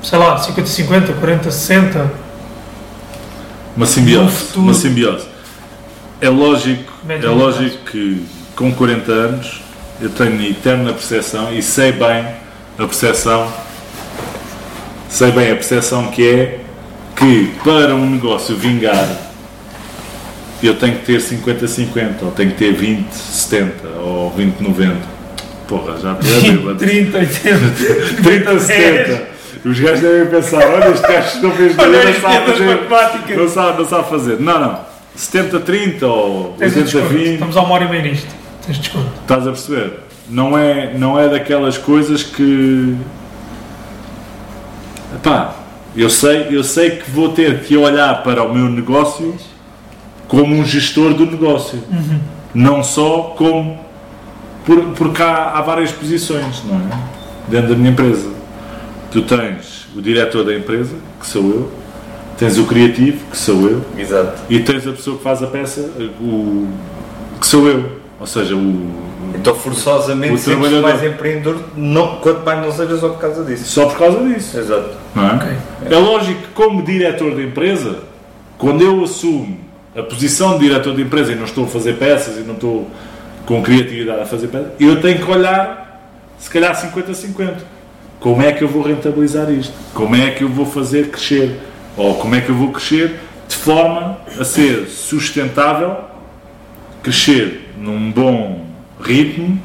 sei lá, 50-50, 40-60? Uma simbiose. Uma simbiose. É lógico, é lógico que com 40 anos eu tenho eterna percepção e sei bem a percepção, sei bem a percepção que é que para um negócio vingar eu tenho que ter 50-50, ou tenho que ter 20-70, ou 20-90. Porra, já estou a bêbado. 30, 80. 30-70. Os gajos devem pensar, olha, este gajo não fez nada, Olha não sabe fazer. Não sabe, não sabe fazer. Não, não. 70-30 ou Tens um desconto. 80-20. Estamos a uma hora e meia nisto. Tens desconto. Estás a perceber? Não é, não é daquelas coisas que. Epá, eu sei, eu sei que vou ter que olhar para o meu negócio como um gestor do negócio. Não só como. Por, porque há, há várias posições, não é? Dentro da minha empresa. Tu tens o diretor da empresa, que sou eu, tens o criativo, que sou eu, Exato. e tens a pessoa que faz a peça, o, que sou eu. Ou seja, o, Então, forçosamente, O sempre trabalhador. mais empreendedor, não, quanto mais não seja só por causa disso. só por causa disso. Exato. Não é? Ok. É lógico que, como diretor da empresa, quando eu assumo a posição de diretor da empresa e não estou a fazer peças e não estou com criatividade a fazer peças, eu tenho que olhar, se calhar 50-50. Como é que eu vou rentabilizar isto? Como é que eu vou fazer crescer? Ou como é que eu vou crescer de forma a ser sustentável, crescer num bom ritmo,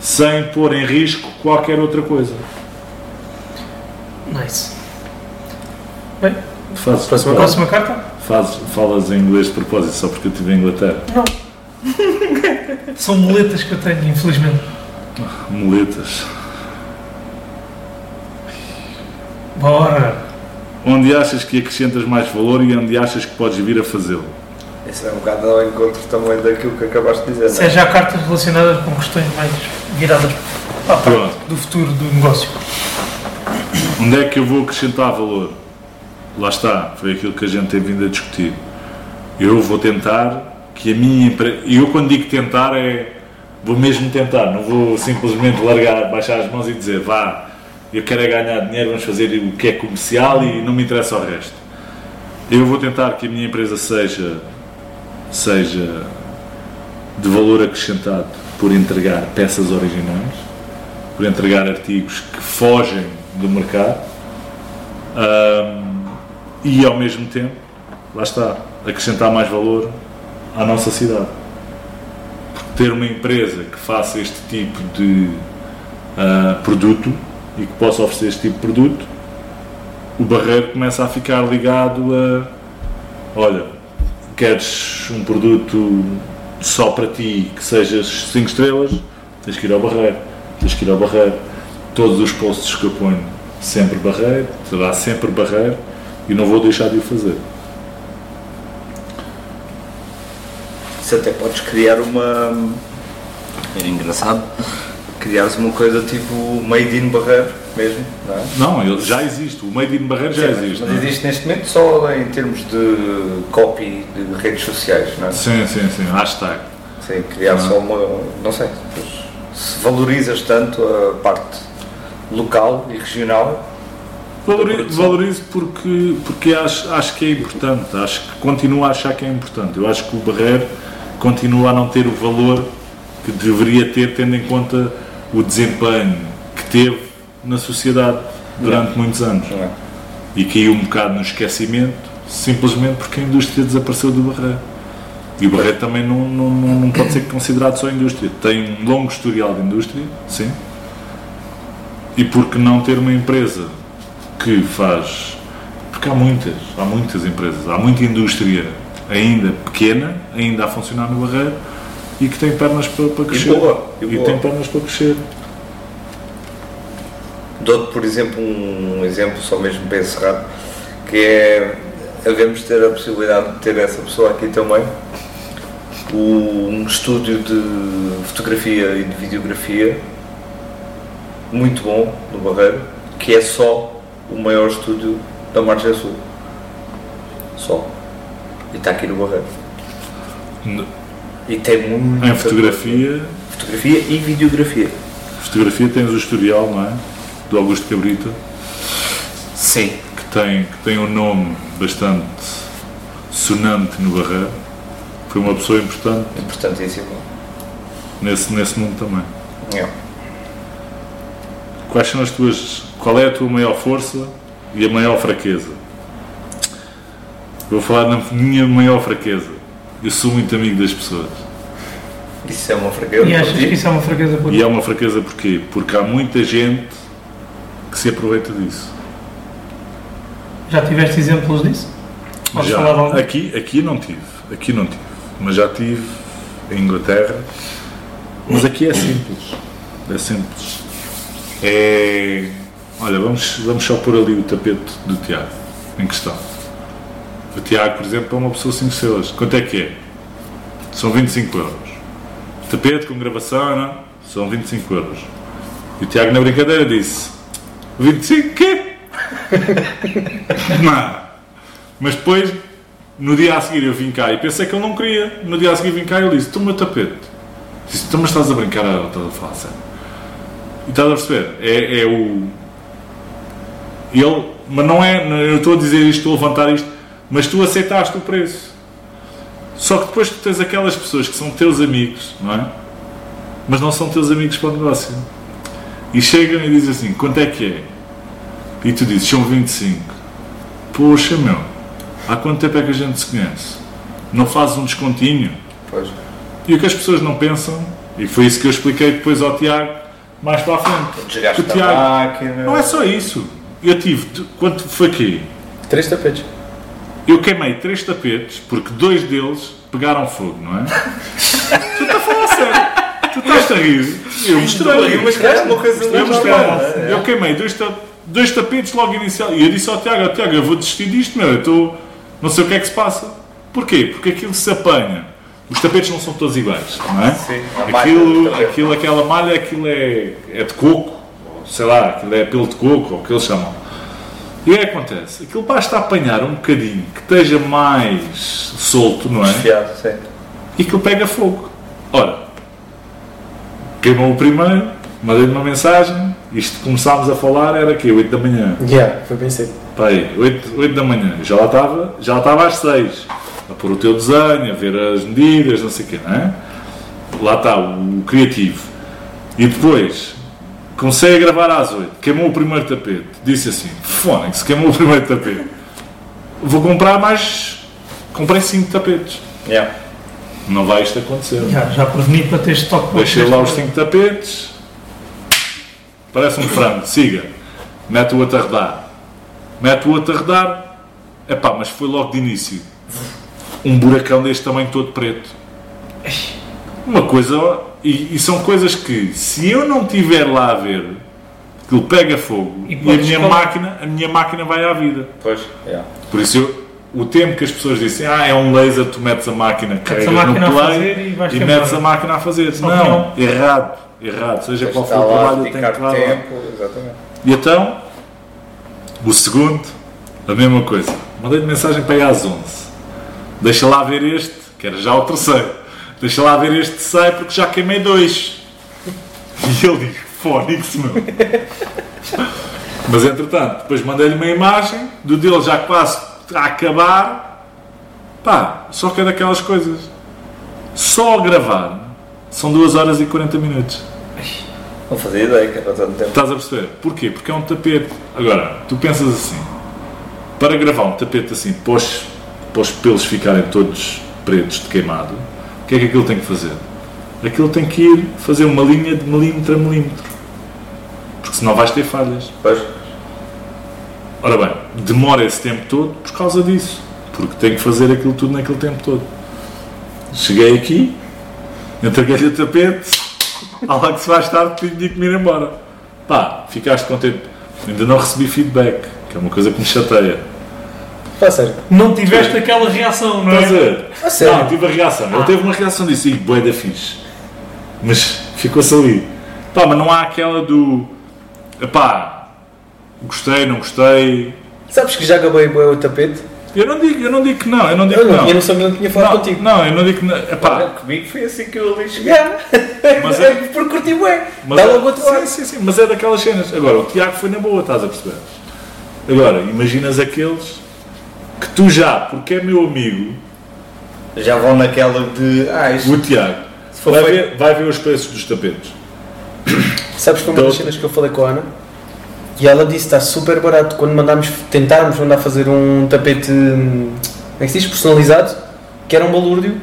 sem pôr em risco qualquer outra coisa? Nice. Bem, próxima carta? Fazes, falas em inglês de propósito só porque eu estive em Inglaterra. Não. São muletas que eu tenho, infelizmente. Muletas. Bora. Onde achas que acrescentas mais valor e onde achas que podes vir a fazê-lo? Isso é um bocado ao encontro também daquilo que acabaste de dizer. é? Seja há cartas relacionadas com questões mais viradas para a parte do futuro do negócio. Onde é que eu vou acrescentar valor? Lá está, foi aquilo que a gente tem vindo a discutir. Eu vou tentar que a minha empresa. Eu, quando digo tentar, é. Vou mesmo tentar, não vou simplesmente largar, baixar as mãos e dizer vá, eu quero é ganhar dinheiro, vamos fazer o que é comercial e não me interessa o resto. Eu vou tentar que a minha empresa seja, seja de valor acrescentado por entregar peças originais, por entregar artigos que fogem do mercado ahm, e ao mesmo tempo, lá está, acrescentar mais valor à nossa cidade. Porque ter uma empresa que faça este tipo de ah, produto e que possa oferecer este tipo de produto, o barreiro começa a ficar ligado a olha, queres um produto só para ti que sejas 5 estrelas, tens que ir ao barreiro, tens que ir ao barreiro. Todos os posts que eu ponho, sempre barreiro, será sempre barreiro e não vou deixar de o fazer. Isso até podes criar uma. Era engraçado. Criares uma coisa tipo Made in Barreiro mesmo, não é? Não, ele já existe, o Made in Barreiro já Sim, existe. Mas não é? existe neste momento só em termos de copy de redes sociais, não é? Sim, sim, sim, hashtag. Sim, criar Ah. só uma. Não sei. se valorizas tanto a parte local e regional. Valorizo, valorizo porque, porque acho, acho que é importante, acho que continuo a achar que é importante. Eu acho que o Barreiro continua a não ter o valor que deveria ter, tendo em conta o desempenho que teve na sociedade durante muitos anos. Não é? E caiu um bocado no esquecimento, simplesmente porque a indústria desapareceu do Barreiro. E o Barreiro também não, não, não, não pode ser considerado só indústria. Tem um longo historial de indústria, sim. E por que não ter uma empresa que faz. Porque há muitas, há muitas empresas, há muita indústria ainda pequena, ainda a funcionar no Barreiro e que tem pernas para, para crescer. boa, e boa. tem pernas para crescer. Dou-te, por exemplo, um exemplo, só mesmo para encerrar, que é havemos ter a possibilidade de ter essa pessoa aqui também. O- um estúdio de fotografia e de videografia muito bom no Barreiro, que é só o maior estúdio da Margem Sul. Só. E está aqui no Barreiro. E tem muito. Em fotografia, Fotografia e videografia. fotografia tens o historial, não é? Do Augusto Cabrita. Sim. que tem, que tem um nome bastante sonante no Barreiro. Foi uma pessoa importante Importantíssimo. nesse, nesse mundo também. É. Quais são as tuas. Qual é a tua maior força e a maior fraqueza? Vou falar na minha maior fraqueza. Eu sou muito amigo das pessoas. Isso é uma fraqueza. E achas que isso é uma fraqueza por E é uma fraqueza porquê? Porque há muita gente que se aproveita disso. Já tiveste exemplos disso? Podes falar de Já, algum? aqui, aqui não tive, aqui não tive, mas já tive em Inglaterra. Mas aqui é simples, é simples. É, olha, vamos, vamos só pôr ali o tapete do Tiago, em questão. O Tiago, por exemplo, é uma pessoa 5 estrelas. Quanto é que é? São 25 euros. Tapete com gravação, não? São 25 euros. E o Tiago, na brincadeira, disse: 25 quê? Não. Mas depois, no dia a seguir, eu vim cá e pensei que ele não queria. No dia a seguir, vim cá e ele disse: Toma o tapete. Disse: Tu, mas estás a brincar ou a falar sério? E estás a perceber? É, é o. Ele. Mas não é. Eu estou a dizer isto, estou a levantar isto, mas tu aceitaste o preço. Só que depois tu tens aquelas pessoas que são teus amigos, não é? Mas não são teus amigos para o negócio. E chegam e dizem assim: Quanto é que é? E tu dizes: São 25. Poxa, meu, há quanto tempo é que a gente se conhece? Não fazes um descontinho? Pois. E o que as pessoas não pensam, e foi isso que eu expliquei depois ao Tiago, mais para a frente. Desgaste da Tiago, máquina. não é só isso. Eu tive, quanto foi aqui? Três tapetes. Eu queimei três tapetes porque dois deles pegaram fogo, não é? tu estás a falar sério. Tu estás a rir. Eu mostrei. Mas é uma coisa Eu mostrei. normal. Eu queimei dois, ta- dois tapetes logo inicial. E eu disse ao Tiago, "Ó, Tiago, eu vou desistir disto, meu. Eu estou. Não sei o que é que se passa. Porquê? Porque aquilo se apanha. Os tapetes não são todos iguais, não é? Sim, aquilo, aquilo, aquela malha, aquilo é, é de coco, sei lá, aquilo é pelo de coco, ou o que eles chamam. E o que é que acontece? Aquilo basta apanhar um bocadinho, que esteja mais solto, não é? Desfiado, sim. e aquilo pega fogo. Ora, queimou o primeiro, mandei-lhe uma mensagem, isto começámos a falar era aqui, 8 da manhã. Yeah, foi bem cedo. Pai, 8, 8 da manhã, já lá estava, já lá estava às 6, a pôr o teu desenho, a ver as medidas, não sei o quê, não é? Lá está, o criativo. E depois, comecei a gravar às 8, queimou o primeiro tapete, disse assim, fónix, queimou o primeiro tapete. Vou comprar mais, comprei 5 tapetes. Yeah. Não vai isto acontecer. Já, já preveni para ter estoque. Deixei lá os 5 tapetes. Parece um frango, siga. Mete o outro a rodar. Mete o outro a rodar. Epá, mas foi logo de início. Um buracão deste tamanho todo preto. Uma coisa. E, e são coisas que, se eu não estiver lá a ver, aquilo pega fogo E e, a minha máquina, a minha máquina vai à vida. Pois, yeah. Por isso eu, o tempo que as pessoas dizem, ah, é um laser, tu metes a máquina, carregas no play e e metes a máquina a fazer. Não, não. errado, errado. Seja qual for o trabalho, tem que estar lá. tempo, exatamente. E então, o segundo, a mesma coisa. Mandei-lhe mensagem para ir às 11. Deixa lá ver este, que era já o terceiro. Deixa lá ver este sai porque já queimei dois. E ele diz, Fónix, meu. Mas entretanto, depois mandei-lhe uma imagem do dele já quase a acabar. Pá, só que é daquelas coisas. Só gravar são 2 horas e 40 minutos. Não fazia ideia que era tanto tempo. Estás a perceber? Porquê? Porque é um tapete. Agora, tu pensas assim: para gravar um tapete assim, os, para os pelos ficarem todos pretos de queimado, o que é que aquilo tem que fazer? Aquilo tem que ir fazer uma linha de milímetro a milímetro. Porque senão vais ter falhas. Pois, Ora bem, demora esse tempo todo por causa disso. Porque tenho que fazer aquilo tudo naquele tempo todo. Cheguei aqui, entreguei-lhe o tapete, há lá que se vais tarde, tinha que me ir embora. Pá, ficaste contente. Ainda não recebi feedback, que é uma coisa que me chateia. Pá, sério. Não tiveste aquela reação, não Estás a é? ver? A sério? Não, tive a reação. Ele teve uma reação disso, e bué da fixe. Mas ficou-se ali. Pá, mas não há aquela do. Epá, gostei, não gostei. Sabes que já acabei bué o tapete? Eu não digo, eu não digo que não, eu não digo Eu que não não. tinha noção que não tinha falado Não, contigo. não, eu não digo que não. Epá, Olha, comigo foi assim que eu ali cheguei. Yeah. Mas é é- por curtir bué. Mas Dá é- logo outro sim, sim, sim, mas é daquelas cenas. Agora, o Tiago foi na boa, estás a perceber? Agora, imaginas aqueles que tu já, porque é meu amigo, Já vão naquela de. Ah, isto. o Tiago, for vai feito- ver, vai ver os preços dos tapetes. Sabes que foi uma das Então- cenas que eu falei com a Ana? E ela disse que está super barato quando mandámos, tentámos mandar fazer um tapete, hum, como é que se diz, personalizado, que era um balúrdio,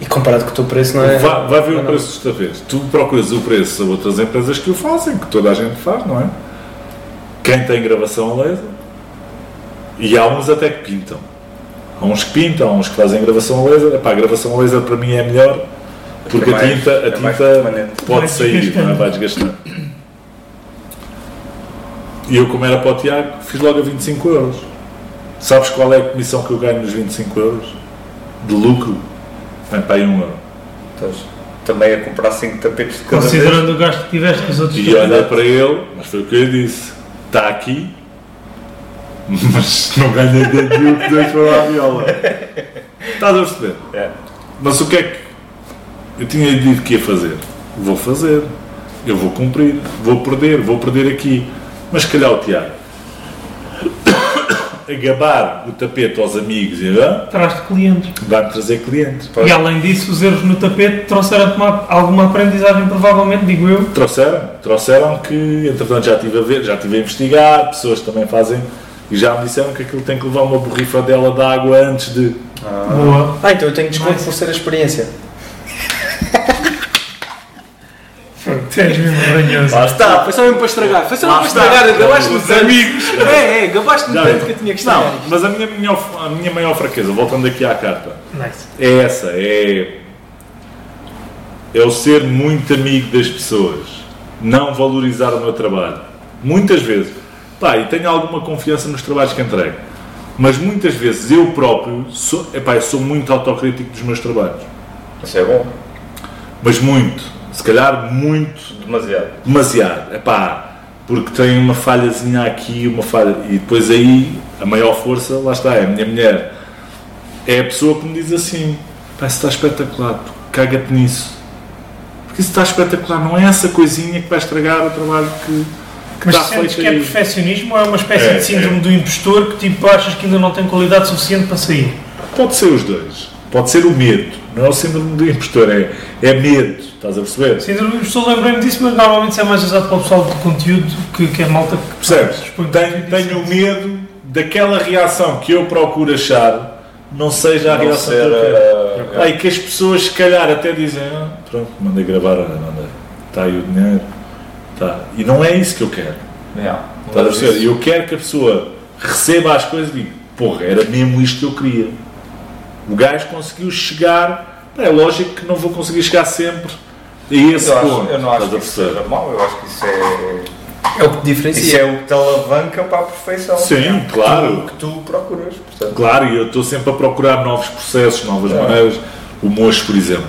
e comparado com o teu preço não é... Vai, vai ver não é o preço dos tapetes. Tu procuras o preço a outras empresas que o fazem, que toda a gente faz, não é? Quem tem gravação a laser. E há uns até que pintam. Há uns que pintam, há uns que fazem gravação a laser. Epá, a gravação a laser para mim é melhor porque É a tinta, a é tinta permanente. pode sair, não é? vai desgastando. E eu, como era para o Tiago, fiz logo a 25 euros. Sabes qual é a comissão que eu ganho nos 25 euros? De lucro? Vem para aí 1 euro. Estás também a comprar 5 tapetes de cada vez. Considerando o gasto que tiveste com os outros E olha para ele, mas foi o que eu lhe disse: está aqui, mas não ganha nenhum que dois para a viola. Estás a perceber? É. Mas o que é que eu tinha dito que ia fazer? Vou fazer, eu vou cumprir, vou perder, vou perder aqui. Mas se calhar o Tiago a gabar o tapete aos amigos e ah, Traz-te clientes. vai-me trazer clientes. E além disso, os erros no tapete trouxeram-te uma- alguma aprendizagem, provavelmente, digo eu. Trouxeram, trouxeram que, entretanto, já estive a ver, já estive a investigar, pessoas também fazem e já me disseram que aquilo tem que levar uma borrifa dela de água antes de. Boa. Ah, então eu tenho desconto por ser a experiência. Tu és mesmo ranhoso. Lá Tá, foi só mesmo para estragar. Foi só mesmo para está. estragar, gabaste-me Os tanto. amigos. É, é, gabaste-me Já tanto que eu tinha que estragar. Não, mas a minha, minha- a minha maior fraqueza, voltando aqui à carta, Nice. é essa, é, é o ser muito amigo das pessoas, não valorizar o meu trabalho. Muitas vezes, pá, e tenho alguma confiança nos trabalhos que entrego, mas muitas vezes eu próprio sou, epá, eu sou muito autocrítico dos meus trabalhos, Isso é bom. mas muito, se calhar muito. Demasiado. demasiado, epá, porque tem uma falhazinha aqui, uma falha, e depois aí a maior força, lá está, é a minha mulher, é a pessoa que me diz assim, pá, isso está espetacular, caga-te nisso, porque isso está espetacular, não é essa coisinha que vai estragar o trabalho que Mas está sentes feito que é aí. perfeccionismo ou é uma espécie É, de síndrome do impostor que tipo achas que ainda não tem qualidade suficiente para sair? Pode ser os dois, pode ser o medo, não é o síndrome do impostor, é, é medo, estás a perceber? Síndrome do impostor lembrei-me disso, mas normalmente isso é mais usado para o pessoal de conteúdo que, que é malta que Percebes? Tenho, tenho medo daquela reação que eu procuro achar não seja a Não reação ser. que eu quero. uh, e que as pessoas se calhar até dizem, ah, pronto, mandei gravar, mandei. Está aí o dinheiro. Tá. E não é isso que eu quero. yeah. A perceber? Eu quero que a pessoa receba as coisas e diga, porra, era mesmo isto que eu queria. O gajo conseguiu chegar, é lógico que não vou conseguir chegar sempre a esse Eu, acho, ponto. eu não acho que isso seja mau, eu acho que isso é. É o que te diferencia. Isso é o que te alavanca para a perfeição. Sim, Que claro. tu- Que tu procuras. Portanto, Claro, e eu estou sempre a procurar novos processos, novas É. maneiras. O mocho, por exemplo.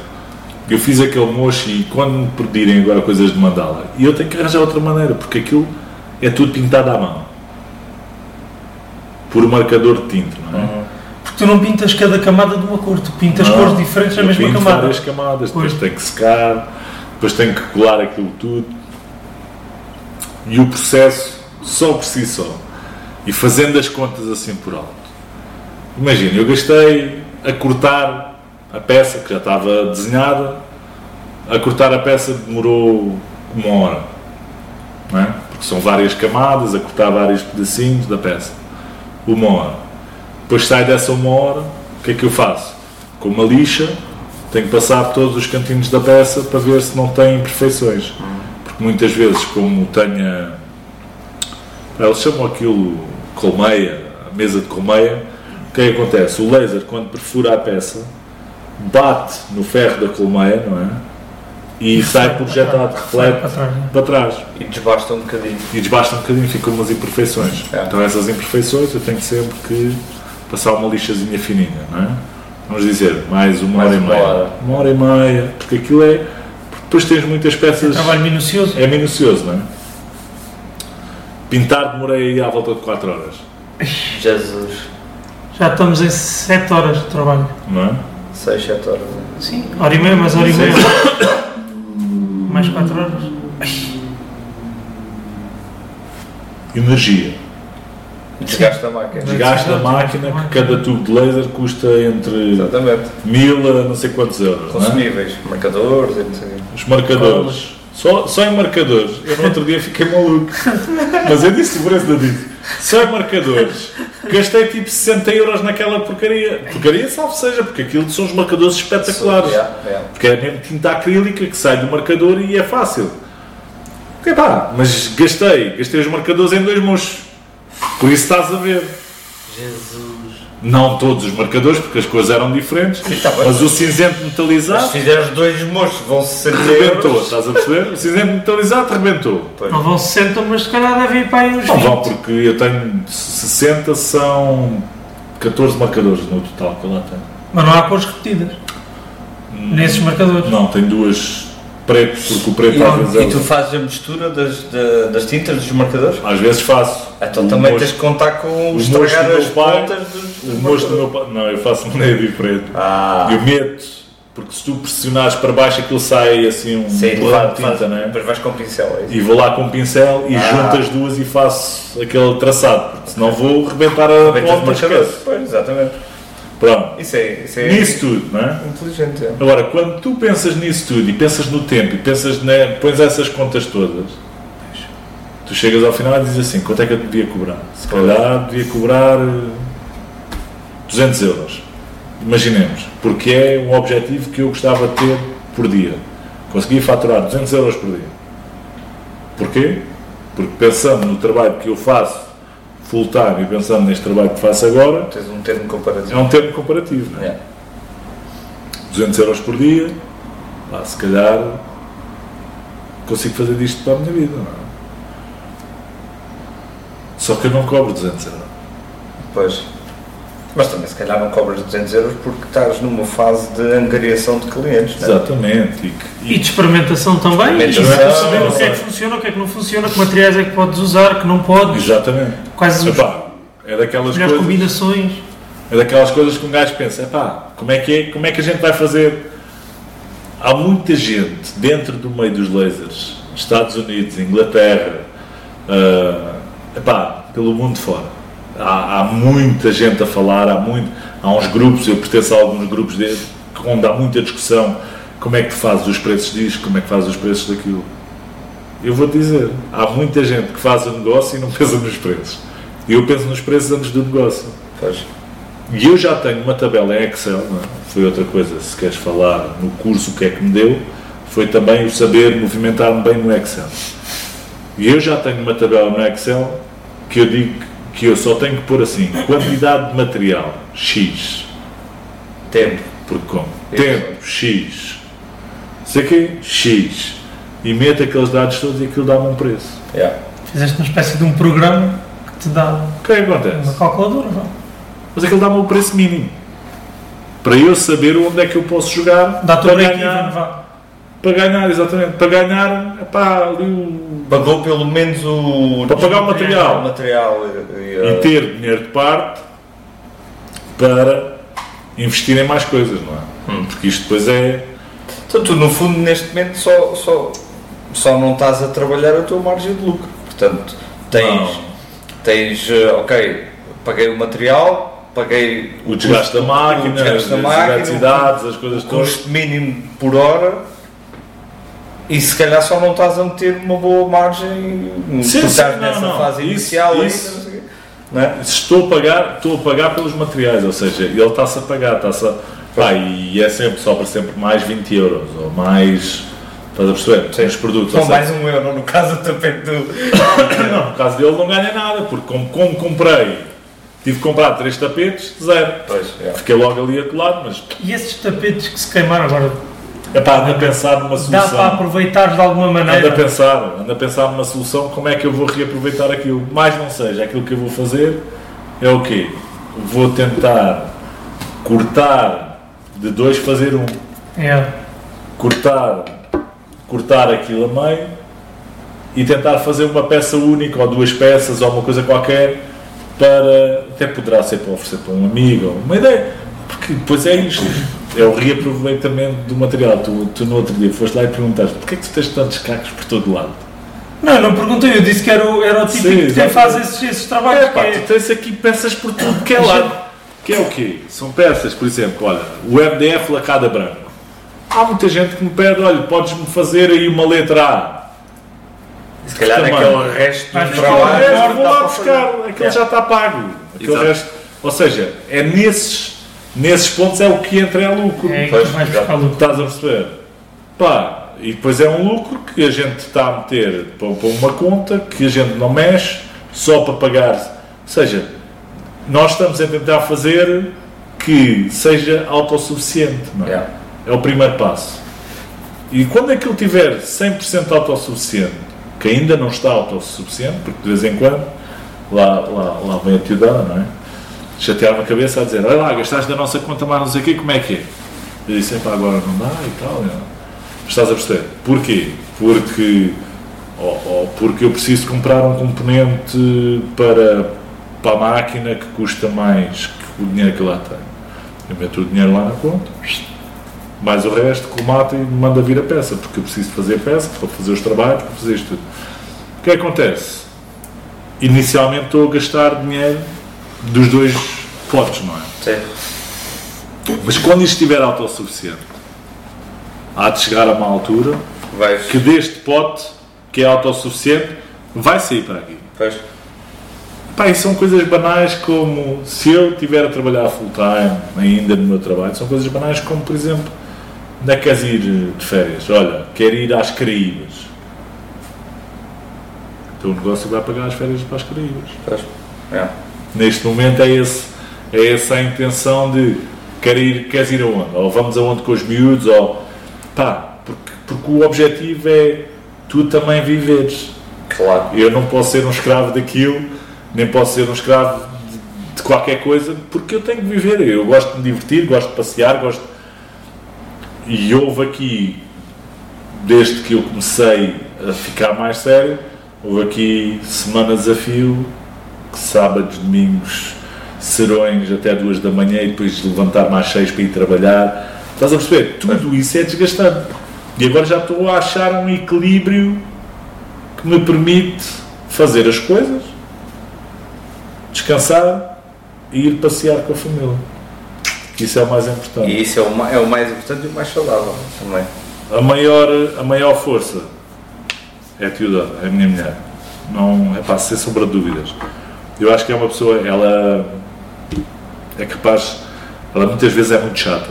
Eu fiz aquele mocho e quando me pedirem agora coisas de mandala, e eu tenho que arranjar outra maneira, porque aquilo é tudo pintado à mão. Por marcador de tinta, não é? Porque tu não pintas cada camada de uma cor, tu pintas Não, cores diferentes na mesma pinto camada. várias camadas, depois Pois. tem que secar, depois tem que colar aquilo tudo. E o processo só por si só, e fazendo as contas assim por alto, imagina, eu gastei a cortar a peça que já estava desenhada, a cortar a peça demorou uma hora, é? porque são várias camadas, a cortar vários pedacinhos da peça, uma hora. Depois sai dessa uma hora, o que é que eu faço? Com uma lixa, tenho que passar todos os cantinhos da peça para ver se não tem imperfeições. Porque muitas vezes, como tenha. Eles chamam aquilo colmeia, a mesa de colmeia, o que é que acontece? O laser, quando perfura a peça, bate no ferro da colmeia, não é? E sai projetado, reflete para trás. né? para trás E desbasta um bocadinho. e desbasta um bocadinho, ficam umas imperfeições. É. Então essas imperfeições eu tenho sempre que passar uma lixazinha fininha, não é? Vamos dizer, mais uma Mais hora e meia. hora. Uma hora e meia, porque aquilo é. porque Depois tens muitas peças. Trabalho minucioso. É minucioso, não é? Pintar demorei aí à volta de 4 horas, Jesus. Já estamos em 7 horas de trabalho. não é? 6, 7 horas. Sim. Hora e meia, mais hora e meia. Mais 4 horas. Energia. Desgasta a máquina. Desgasta a máquina que cada tubo de laser custa entre Exatamente. mil a não sei quantos euros. não é? Consumíveis, marcadores, etc. Os marcadores. Só, só em marcadores. Eu no outro dia fiquei maluco. Mas eu disse o preço da disse. Só em marcadores. Gastei tipo 60 euros naquela porcaria. Porcaria, salvo seja, porque aquilo são os marcadores espetaculares. Yeah, yeah. Porque é mesmo tinta acrílica que sai do marcador e é fácil. Epá, mas gastei. Gastei os marcadores em dois mochos. Por isso estás a ver. Jesus. Não todos os marcadores, porque as cores eram diferentes. Sim, tá bem. mas o cinzento metalizado se fizeres dois moços, vão 60 rebentou. euros. Estás a perceber? O cinzento metalizado rebentou. Pois. Não vão 60, mas se calhar deve ir para aí uns Não 20. vão, porque eu tenho 60, são 14 marcadores no total que eu lá tenho. Mas não há cores repetidas. Nesses marcadores. Não, tem duas preto, porque o preto às vezes E, é e tu fazes a mistura das, da- das tintas dos marcadores? Às vezes faço. Então O também mocho- tens que contar com o estragar as pai- pontas dos, O dos mosto do meu pai. Não, eu faço maneira diferente. Ah, Eu meto, porque se tu pressionares para baixo aquilo sai assim um sim, faz, de tinta, faz, não é? depois vais com o pincel, é? E vou lá com um pincel e Ah. junto as duas e faço aquele traçado, porque senão vou rebentar a os ponta. Pois, exatamente. Pronto. Isso é, isso é Nisso tudo, não é? inteligente. é. Agora, quando tu pensas nisso tudo e pensas no tempo e pensas, na, pões essas contas todas, tu chegas ao final e dizes assim: quanto é que eu devia cobrar? Se calhar devia cobrar eh, 200 euros. Imaginemos, porque é um objetivo que eu gostava de ter por dia. Conseguia faturar 200 euros por dia. Porquê? Porque pensando no trabalho que eu faço full time e pensando neste trabalho que faço agora, Tens um termo comparativo. é um termo comparativo. Não é? É. 200 euros por dia, pá, se calhar consigo fazer disto para a minha vida. Não é? Só que eu não cobro 200 euros. Pois. Mas também se calhar não cobras 200 euros porque estás numa fase de angariação de clientes, não é? Exatamente. E, que- E de experimentação também. E de Experimentação. perceber o que é que funciona, o que é que não funciona, que materiais é que podes usar, que não podes, exatamente. quais as Epá, é daquelas melhores coisas. combinações. É daquelas coisas que um gajo pensa, epá, como é que é, como é que a gente vai fazer? Há muita gente dentro do meio dos lasers, Estados Unidos, Inglaterra, ah, epá, pelo mundo fora. Há, há muita gente a falar, há, muito, há uns grupos, eu pertenço a alguns grupos dele, onde há muita discussão, como é que tu fazes os preços disto, como é que fazes os preços daquilo. Eu vou te dizer, há muita gente que faz o negócio e não pensa nos preços. Eu penso nos preços antes do negócio. Pois. E eu já tenho uma tabela em Excel, é? foi outra coisa, se queres falar no curso o que é que me deu, foi também o saber movimentar-me bem no Excel. E eu já tenho uma tabela no Excel que eu digo que eu só tenho que pôr assim, quantidade de material, X, Tempo. porque como? Isso. Tempo, X, sei quê? X. E meto aqueles dados todos e aquilo dá-me um preço. Yeah. Fizeste uma espécie de um programa que te dá O que é que acontece? uma calculadora, vá. Mas aquilo dá-me o preço mínimo. Para eu saber onde é que eu posso jogar Dá-te o para break-even, ganhar, vá. Para ganhar, exatamente, para ganhar, epá, ali o... Pagou pelo menos o. Para pagar o material. o material e, e, e uh, ter dinheiro de parte para investir em mais coisas, não é? Porque isto depois é... Então tu no fundo neste momento só, só, só não estás a trabalhar a tua margem de lucro. Portanto, Tens, Não. tens eh, ok, paguei o material, paguei O desgaste da máquina, o desgaste da as máquina, eletricidades, as coisas o todas. custo mínimo por hora e se calhar só não estás a meter uma boa margem Sim, tu sim, estás não, nessa não. fase Isso- inicial isso- ainda, não é? Estou a pagar, estou a pagar pelos materiais, ou seja, ele está-se a pagar, está-se a. Pá, e é sempre, sobra sempre mais 20 euros, ou mais. Estás a perceber? Sim. Os produtos. Só ou seja, mais um euro no caso do tapete do. Não, no caso dele não ganha nada, porque como, como comprei, tive que comprar três tapetes, zero. Pois, é. Fiquei logo ali atolado, mas E esses tapetes que se queimaram agora, é pá, anda a pensar numa dá solução. para aproveitar de alguma Anda a maneira? pensar, anda a pensar numa solução, como é que eu vou reaproveitar aquilo. Mais não seja, aquilo que eu vou fazer é o quê? Vou tentar cortar de dois fazer um. É. Cortar, cortar aquilo a meio e tentar fazer uma peça única ou duas peças ou uma coisa qualquer para, até poderá ser para oferecer para um amigo ou uma ideia, porque depois é isto, é o reaproveitamento do material. Tu, tu no outro dia foste lá e perguntaste porquê é que tu tens tantos cacos por todo lado? Não, não perguntei, eu disse que era o, era o típico Sim, que quem faz esses, esses trabalhos. É, pá, é- tu tens aqui peças por tudo que é lado. Que é o quê? São peças, por exemplo, olha, o MDF lacada branco. Há muita gente que me pede, olha, podes-me fazer aí uma letra A. Se calhar Tamanho. aquele resto Mas do buscar O trabalho. resto vou lá para buscar, aquele já está pago. Aquele resto, ou seja, é nesses, nesses pontos é o que entra em lucro. É que Pois, vais buscar lucro. Estás a perceber? Pá, e depois é um lucro que a gente está a meter para, para uma conta que a gente não mexe só para pagar. Ou seja, nós estamos a tentar fazer que seja autossuficiente. Não é? Yeah. é o primeiro passo. E quando aquilo tiver 100% autossuficiente, que ainda não está autossuficiente, porque de vez em quando lá, lá, lá vem a tiudana, não é? Chatear-me a cabeça a dizer: Olha lá, gastaste da nossa conta mais não sei o quê, como é que é? Eu disse: Epá, agora não dá e tal. não. Estás a perceber? Porquê? Porque, ou, ou porque eu preciso comprar um componente para, para a máquina que custa mais que o dinheiro que eu lá tenho. Eu meto o dinheiro lá na conta, mais o resto, colmata e manda vir a peça, porque eu preciso fazer peça para fazer os trabalhos, para fazer isto tudo. O que acontece? Inicialmente estou a gastar dinheiro dos dois potes, não é? Sim. Mas quando isto estiver autossuficiente, há de chegar a uma altura Vais. que deste pote, que é autossuficiente, vai sair para aqui. Pois. Pá, e são coisas banais como se eu estiver a trabalhar full time ainda no meu trabalho, são coisas banais como, por exemplo, onde é que queres ir de férias? Olha, quero ir às Caraíbas. O teu negócio vai pagar as férias para as Caraíbas. Pois. É. Neste momento é, esse, é essa a intenção de quer ir, queres ir aonde? Ou vamos aonde com os miúdos, ou pá, porque, porque o objetivo é tu também viveres. Claro. Eu não posso ser um escravo daquilo, nem posso ser um escravo de, de qualquer coisa, porque eu tenho que viver. Eu gosto de me divertir, gosto de passear, gosto. E houve aqui, desde que eu comecei a ficar mais sério, houve aqui semana de desafio, sábados, domingos, serões até duas da manhã e depois levantar mais seis para ir trabalhar. Estás a perceber? Tudo isso é desgastante. E agora já estou a achar um equilíbrio que me permite fazer as coisas, descansar e ir passear com a família. Isso é o mais importante. E isso é o, é o mais importante e o mais saudável também. A maior, a maior força é a Teodora, é a minha mulher. Não é para ser sombra de dúvidas. Eu acho que é uma pessoa, ela é capaz, ela muitas vezes é muito chata.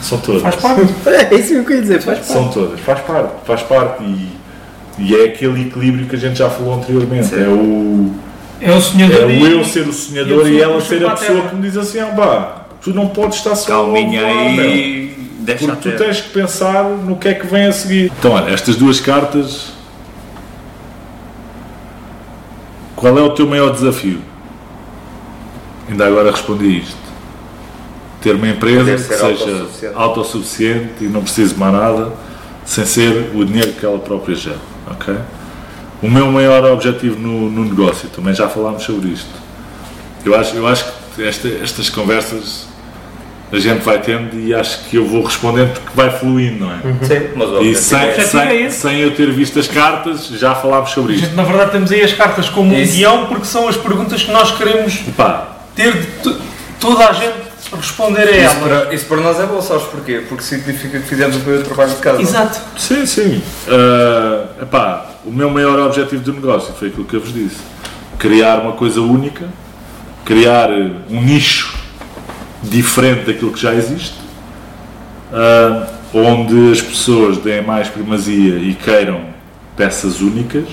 São todas. Faz parte. É isso que eu queria dizer, faz parte. São todas, faz parte, faz parte e, e é aquele equilíbrio que a gente já falou anteriormente. É o, É o sonhador é o eu ser o sonhador e e, ela ser a pessoa terra. que me diz assim, ah, pá, tu não podes estar só Calminha a voar, meu." aí, deixa Porque tu tens que pensar no que é que vem a seguir. Então, olha, estas duas cartas. Qual é o teu maior desafio? Ainda agora respondi isto. Ter uma empresa que seja autossuficiente. autossuficiente e não precise mais nada, sem ser o dinheiro que ela própria gera. ok? O meu maior objetivo no, no negócio, também já falámos sobre isto. Eu acho, eu acho que esta- estas conversas a gente vai tendo e acho que eu vou respondendo porque vai fluindo, não é? Sim, mas o E sem, é- é sem, sem eu ter visto as cartas, já falámos sobre isto. gente, na verdade, temos aí as cartas como um Isso. guião porque são as perguntas que nós queremos ter de to- toda a gente responder a Isso elas. para, isso para nós é bom, sabes porquê? Porque significa que fizemos o primeiro trabalho de casa. Exato. sim, sim. Ah, epá, o meu maior objetivo do negócio foi aquilo que eu vos disse: criar uma coisa única, criar um nicho diferente daquilo que já existe, ah, onde as pessoas deem mais primazia e queiram peças únicas,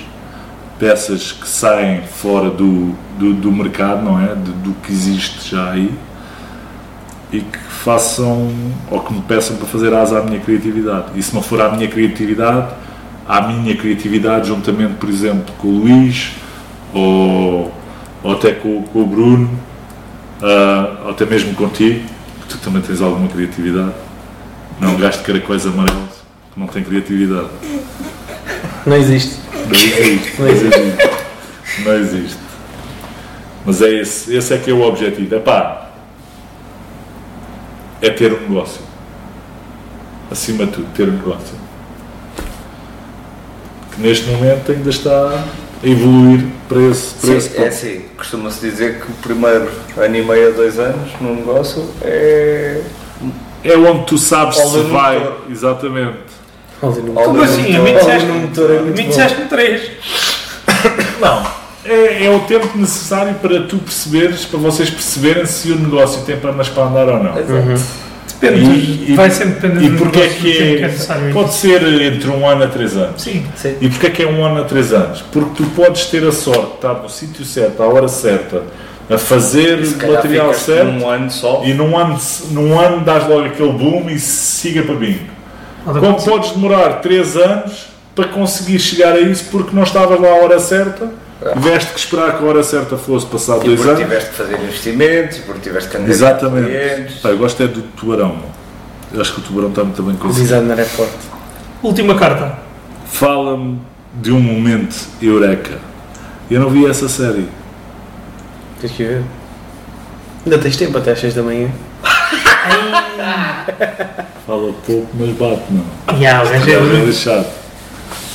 peças que saem fora do, do, do mercado, não é? Do, do que existe já aí e que façam ou que me peçam para fazer asa à minha criatividade. E se não for à minha criatividade, à minha criatividade, juntamente, por exemplo, com o Luís ou, ou até com, com o Bruno, ou até mesmo contigo, que tu também tens alguma criatividade. Não um gajo de caracóis amarelos que não tem criatividade. Não existe. Não existe. Não existe. Não existe. Mas é esse, esse é que é o objetivo. É pá, é ter um negócio. Acima de tudo, ter um negócio. Que neste momento ainda está evoluir para esse, para esse Sim, é ponto. assim, costuma-se dizer que o primeiro ano e meio a dois anos num negócio é. É onde tu sabes se vai. motor. Exatamente. Como assim? A mim disseste, no motor é a muito mim bom. disseste três. Não. É, é o tempo necessário para tu perceberes, para vocês perceberem se o negócio tem pernas para andar ou não. Exato. Depende. E- e- vai sempre depender E do porque é que é é, necessário. pode ser entre um ano a três anos? Sim. E porque é que é um ano a três anos? Porque tu podes ter a sorte de estar no sítio certo, à hora certa, a fazer o material certo num ano só. e num ano, num ano dás logo aquele boom e siga para bingo. Como podes demorar três anos para conseguir chegar a isso porque não estavas lá à hora certa, tiveste que esperar que a hora certa fosse passar E dois porque anos. tiveste que fazer investimentos, e porque tiveste que andar Exatamente. clientes. Pá, eu gosto é do tubarão. Eu acho que o tubarão está muito bem O conseguido. designer é forte. Última carta. Fala-me de um momento eureka. Eu não vi essa série. Tens que ver. Ainda tens tempo até às 6 da manhã. Fala pouco, mas bate, não. Ya, o gajo É é bruto.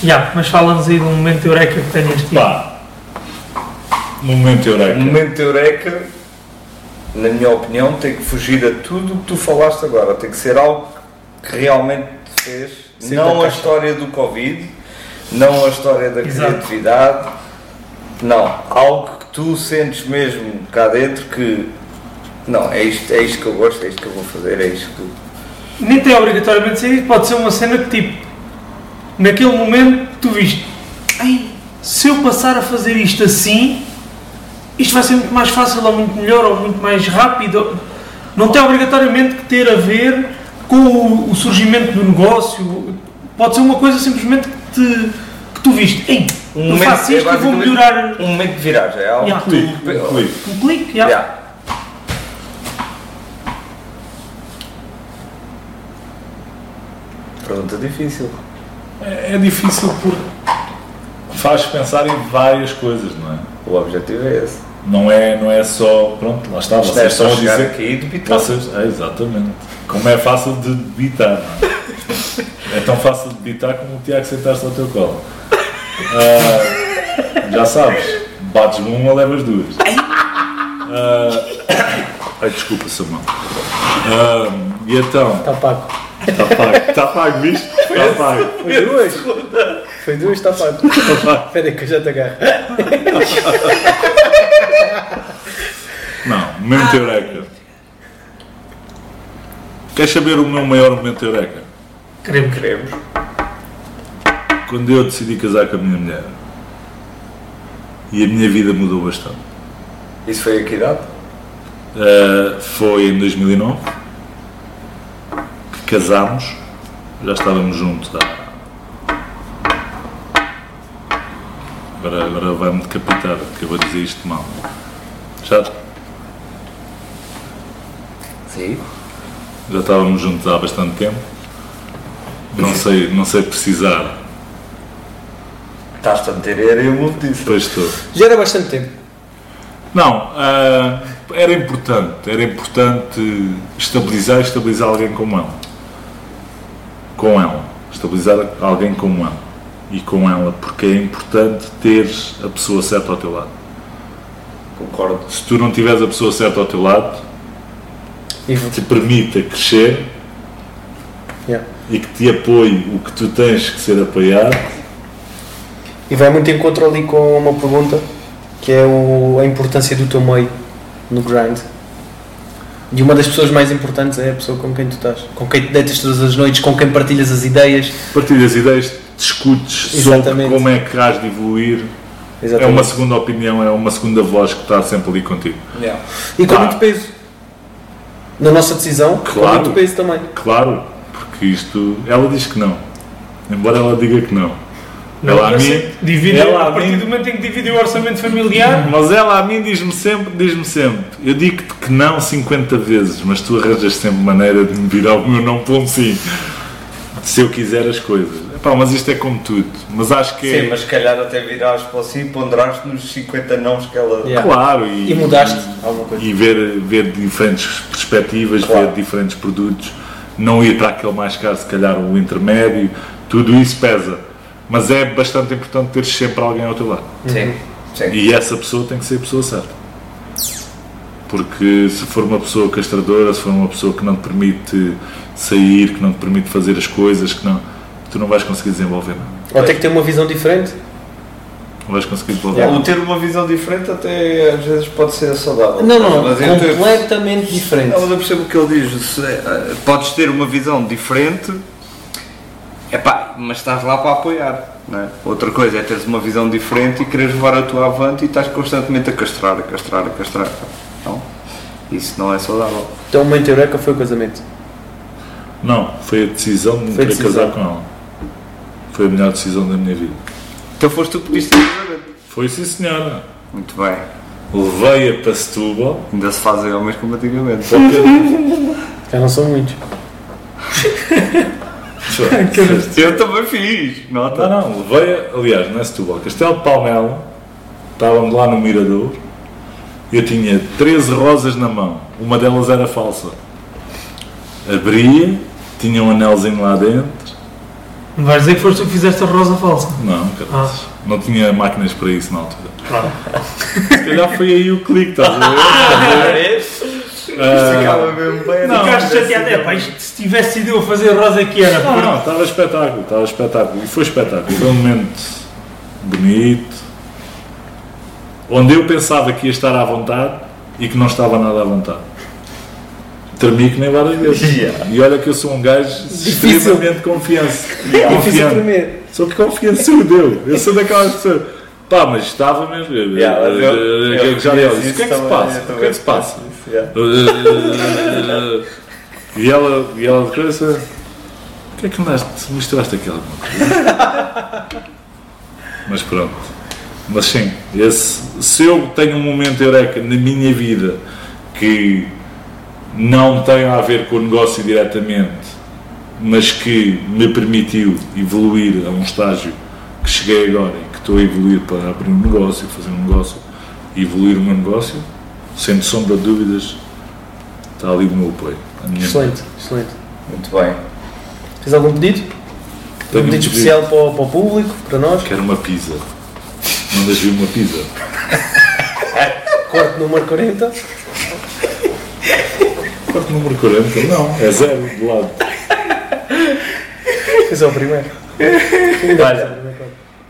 Ya, mas fala-nos aí de um momento eureka que tenhas tido. Pá, momento eureka. O momento eureka, na minha opinião, tem que fugir a tudo o que tu falaste agora. Tem que ser algo que realmente te fez. Sim, não a história do Covid, não a história da Exato. criatividade. Não, algo que tu sentes mesmo cá dentro que não, é isto, é isto que eu gosto, é isto que eu vou fazer, é isto que. Nem tem obrigatoriamente ser pode ser uma cena que tipo, naquele momento tu viste, Ei, se eu passar a fazer isto assim, isto vai ser muito mais fácil ou muito melhor ou muito mais rápido. Não tem obrigatoriamente que ter a ver com o, surgimento do negócio. Pode ser uma coisa simplesmente que, te- que tu viste. Ei, Um eu momento- faço é isto e vou melhorar Um momento de viragem, é algo Yeah. que Clique, tu. clique. um clique. já. Yeah. Pergunta difícil. É, é difícil porque faz pensar em várias coisas, não é? O objetivo é esse. Não é, não é só. Pronto, lá está. Isto Vocês é só estão a dizer. aqui e debitar. Vocês, é, exatamente. Como é fácil de debitar, não é? É tão fácil de debitar como o Tiago sentar-se ao teu colo. Ah, já sabes, bates uma, levas duas. Ah, ai, desculpa, Samuel. Ah, e então, Está pago. está pago, está pago, viste? Está pago. Foi duas. Foi duas, está pago. Está pago. Espera aí que eu já te agarro. Não, momento eureka. Queres saber o meu maior momento eureka? Queremos. Queremos. Quando eu decidi casar com a minha mulher. E a minha vida mudou bastante. Isso foi a que idade? Uh, foi em 2009 que casámos, já estávamos juntos há. Agora, agora vai-me decapitar, porque eu vou dizer isto mal. Já, Sim. já estávamos juntos há bastante tempo. Não sei, não sei precisar, Estás-te a meter era eu mudo disso. depois estou. Já era bastante tempo. Não, ah, era importante, era importante estabilizar e estabilizar alguém como ela. Com ela. Estabilizar alguém como ela. E com ela, porque é importante teres a pessoa certa ao teu lado. Concordo. Se tu não tiveres a pessoa certa ao teu lado, E, que te permita crescer yeah. e que te apoie o que tu tens que ser apoiado, e vai muito em encontro ali com uma pergunta que é o, a importância do teu meio no grind. E uma das pessoas mais importantes é a pessoa com quem tu estás, com quem te deitas todas as noites, com quem partilhas as ideias. partilhas ideias, discutes sobre Exatamente. como é que has de evoluir. É uma segunda opinião, é uma segunda voz que está sempre ali contigo. Yeah. E com Tá. muito peso. Na nossa decisão, com Claro. muito peso também. Claro, porque isto. Ela diz que não. Embora ela diga que não. Não, ela a mim. divide, ela a a partir mim- do momento em que divide o orçamento familiar, Mas ela a mim diz-me sempre, diz-me sempre, eu digo-te que não 50 vezes, mas tu arranjas sempre maneira de me virar o meu não para um sim. Se eu quiser as coisas. Epá, mas isto é como tudo. Mas acho que é. Sim, mas se calhar até virares para si e ponderaste nos 50 nãos que ela. Yeah. Claro, e, E mudaste alguma coisa. E ver, ver diferentes perspectivas, Claro. ver diferentes produtos, não ir para aquele mais caro, se calhar o intermédio, tudo isso pesa. Mas é bastante importante ter sempre alguém ao teu lado. Sim, sim. E essa pessoa tem que ser a pessoa certa. Porque se for uma pessoa castradora, se for uma pessoa que não te permite sair, que não te permite fazer as coisas, que não, tu não vais conseguir desenvolver nada. Ou tem que ter uma visão diferente. Não vais conseguir desenvolver Ou nada. ter uma visão diferente até às vezes pode ser saudável. Não, não, Mas eu completamente diferente. Não, mas eu percebo o que ele diz. Se, eh, podes ter uma visão diferente, epá, mas estás lá para apoiar. É? Outra coisa é teres uma visão diferente e quereres levar a tua avante e estás constantemente a castrar, a castrar, a castrar. Não, isso não é saudável. Então, o momento eureka foi o casamento. Não, foi a decisão de me querer casar com ela. Foi a melhor decisão da minha vida. Então foste tu que pediste o casamento. Foi sim senhora. Muito bem. Levei-a para Setúbal. Ainda se fazem homens como antigamente. Já não são muitos. Eu também fiz. Nota. Não, não, levei-a, aliás, não é Setúbal, Castelo de Palmela, estávamos lá no Mirador, eu tinha 13 rosas na mão, uma delas era falsa. Abria, tinha um anelzinho lá dentro, não vais dizer que foste tu que fizeste a rosa falsa. não, cara, não tinha máquinas para isso na altura. Se calhar foi aí o clique, estás a ver? Ah, mesmo bem. Não, Ficaste chateado, é pá, isto, se tivesse sido eu a fazer a rosa que era. Não, não, estava espetáculo, estava espetáculo. E foi espetáculo. Foi um momento bonito, onde eu pensava que ia estar à vontade e que não estava nada à vontade. Tremi que nem várias vezes. Yeah. E olha que eu sou um gajo Difícil. extremamente confiante. Difícil confiante. tremer. Sou que confiante sou deu. Eu sou daquelas pessoas. Pá, mas estava mesmo. Yeah, eu- Eh, eu já disse, o que é que isso se também, passa? eu O que é que se passa? yeah. E ela, e ela de cabeça, o que é que andaste, misturaste aqui alguma coisa? Mas pronto. Mas sim, esse, se eu tenho um momento eureka na minha vida que não tem a ver com o negócio diretamente, mas que me permitiu evoluir a um estágio que cheguei agora e que estou a evoluir para abrir um negócio, fazer um negócio e evoluir o meu negócio, sem sombra de dúvidas, está ali o meu apoio. A minha Excelente, excelente. Muito bem. Tens algum pedido? Tenho um pedido pedido. especial para o, para o público, para nós? Quero uma pizza. Mandas vir uma pizza. Corte número 40. Quarto número 40? Não, é zero do lado. Esse é o primeiro. Olha,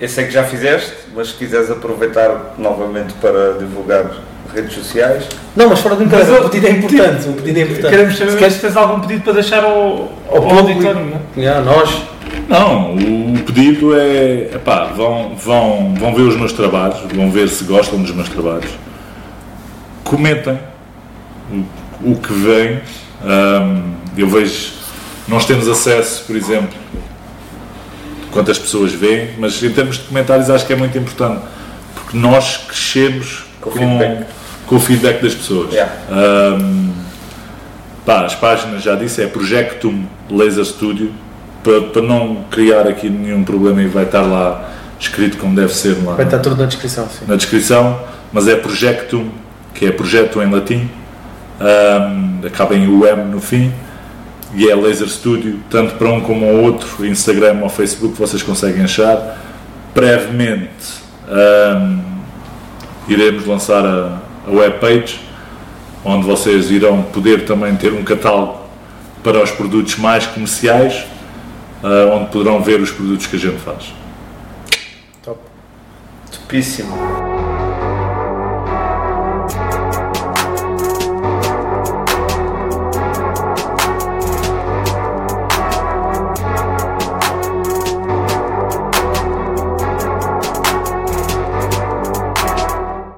eu sei que já fizeste, mas se quiseres aproveitar novamente para divulgar redes sociais, Não, mas fora de brincadeira, um pedido é importante. Um pedido é importante. Queremos saber Se se, queres tens algum pedido para deixar ao, ao, ao público, auditório. não é? yeah, nós, Não, o pedido é, epá, vão, vão, vão ver os meus trabalhos, vão ver se gostam dos meus trabalhos, comentem o, que vem. Ahm, eu vejo, nós temos acesso, por exemplo, quantas pessoas veem, mas em termos de comentários acho que é muito importante, porque nós crescemos Com com, feedback. com o feedback das pessoas. Yeah. Ahm, pá, as páginas já disse, é Projectum Laser Studio, para, para não criar aqui nenhum problema e vai estar lá escrito como deve ser lá vai estar tudo na descrição. Sim. na descrição, mas é Projectum que é projeto em latim, um, acaba em UM no fim, e é Laser Studio, tanto para um como o outro, Instagram ou Facebook, vocês conseguem achar. Brevemente um, iremos lançar a, a webpage, onde vocês irão poder também ter um catálogo para os produtos mais comerciais, uh, onde poderão ver os produtos que a gente faz. Topíssimo.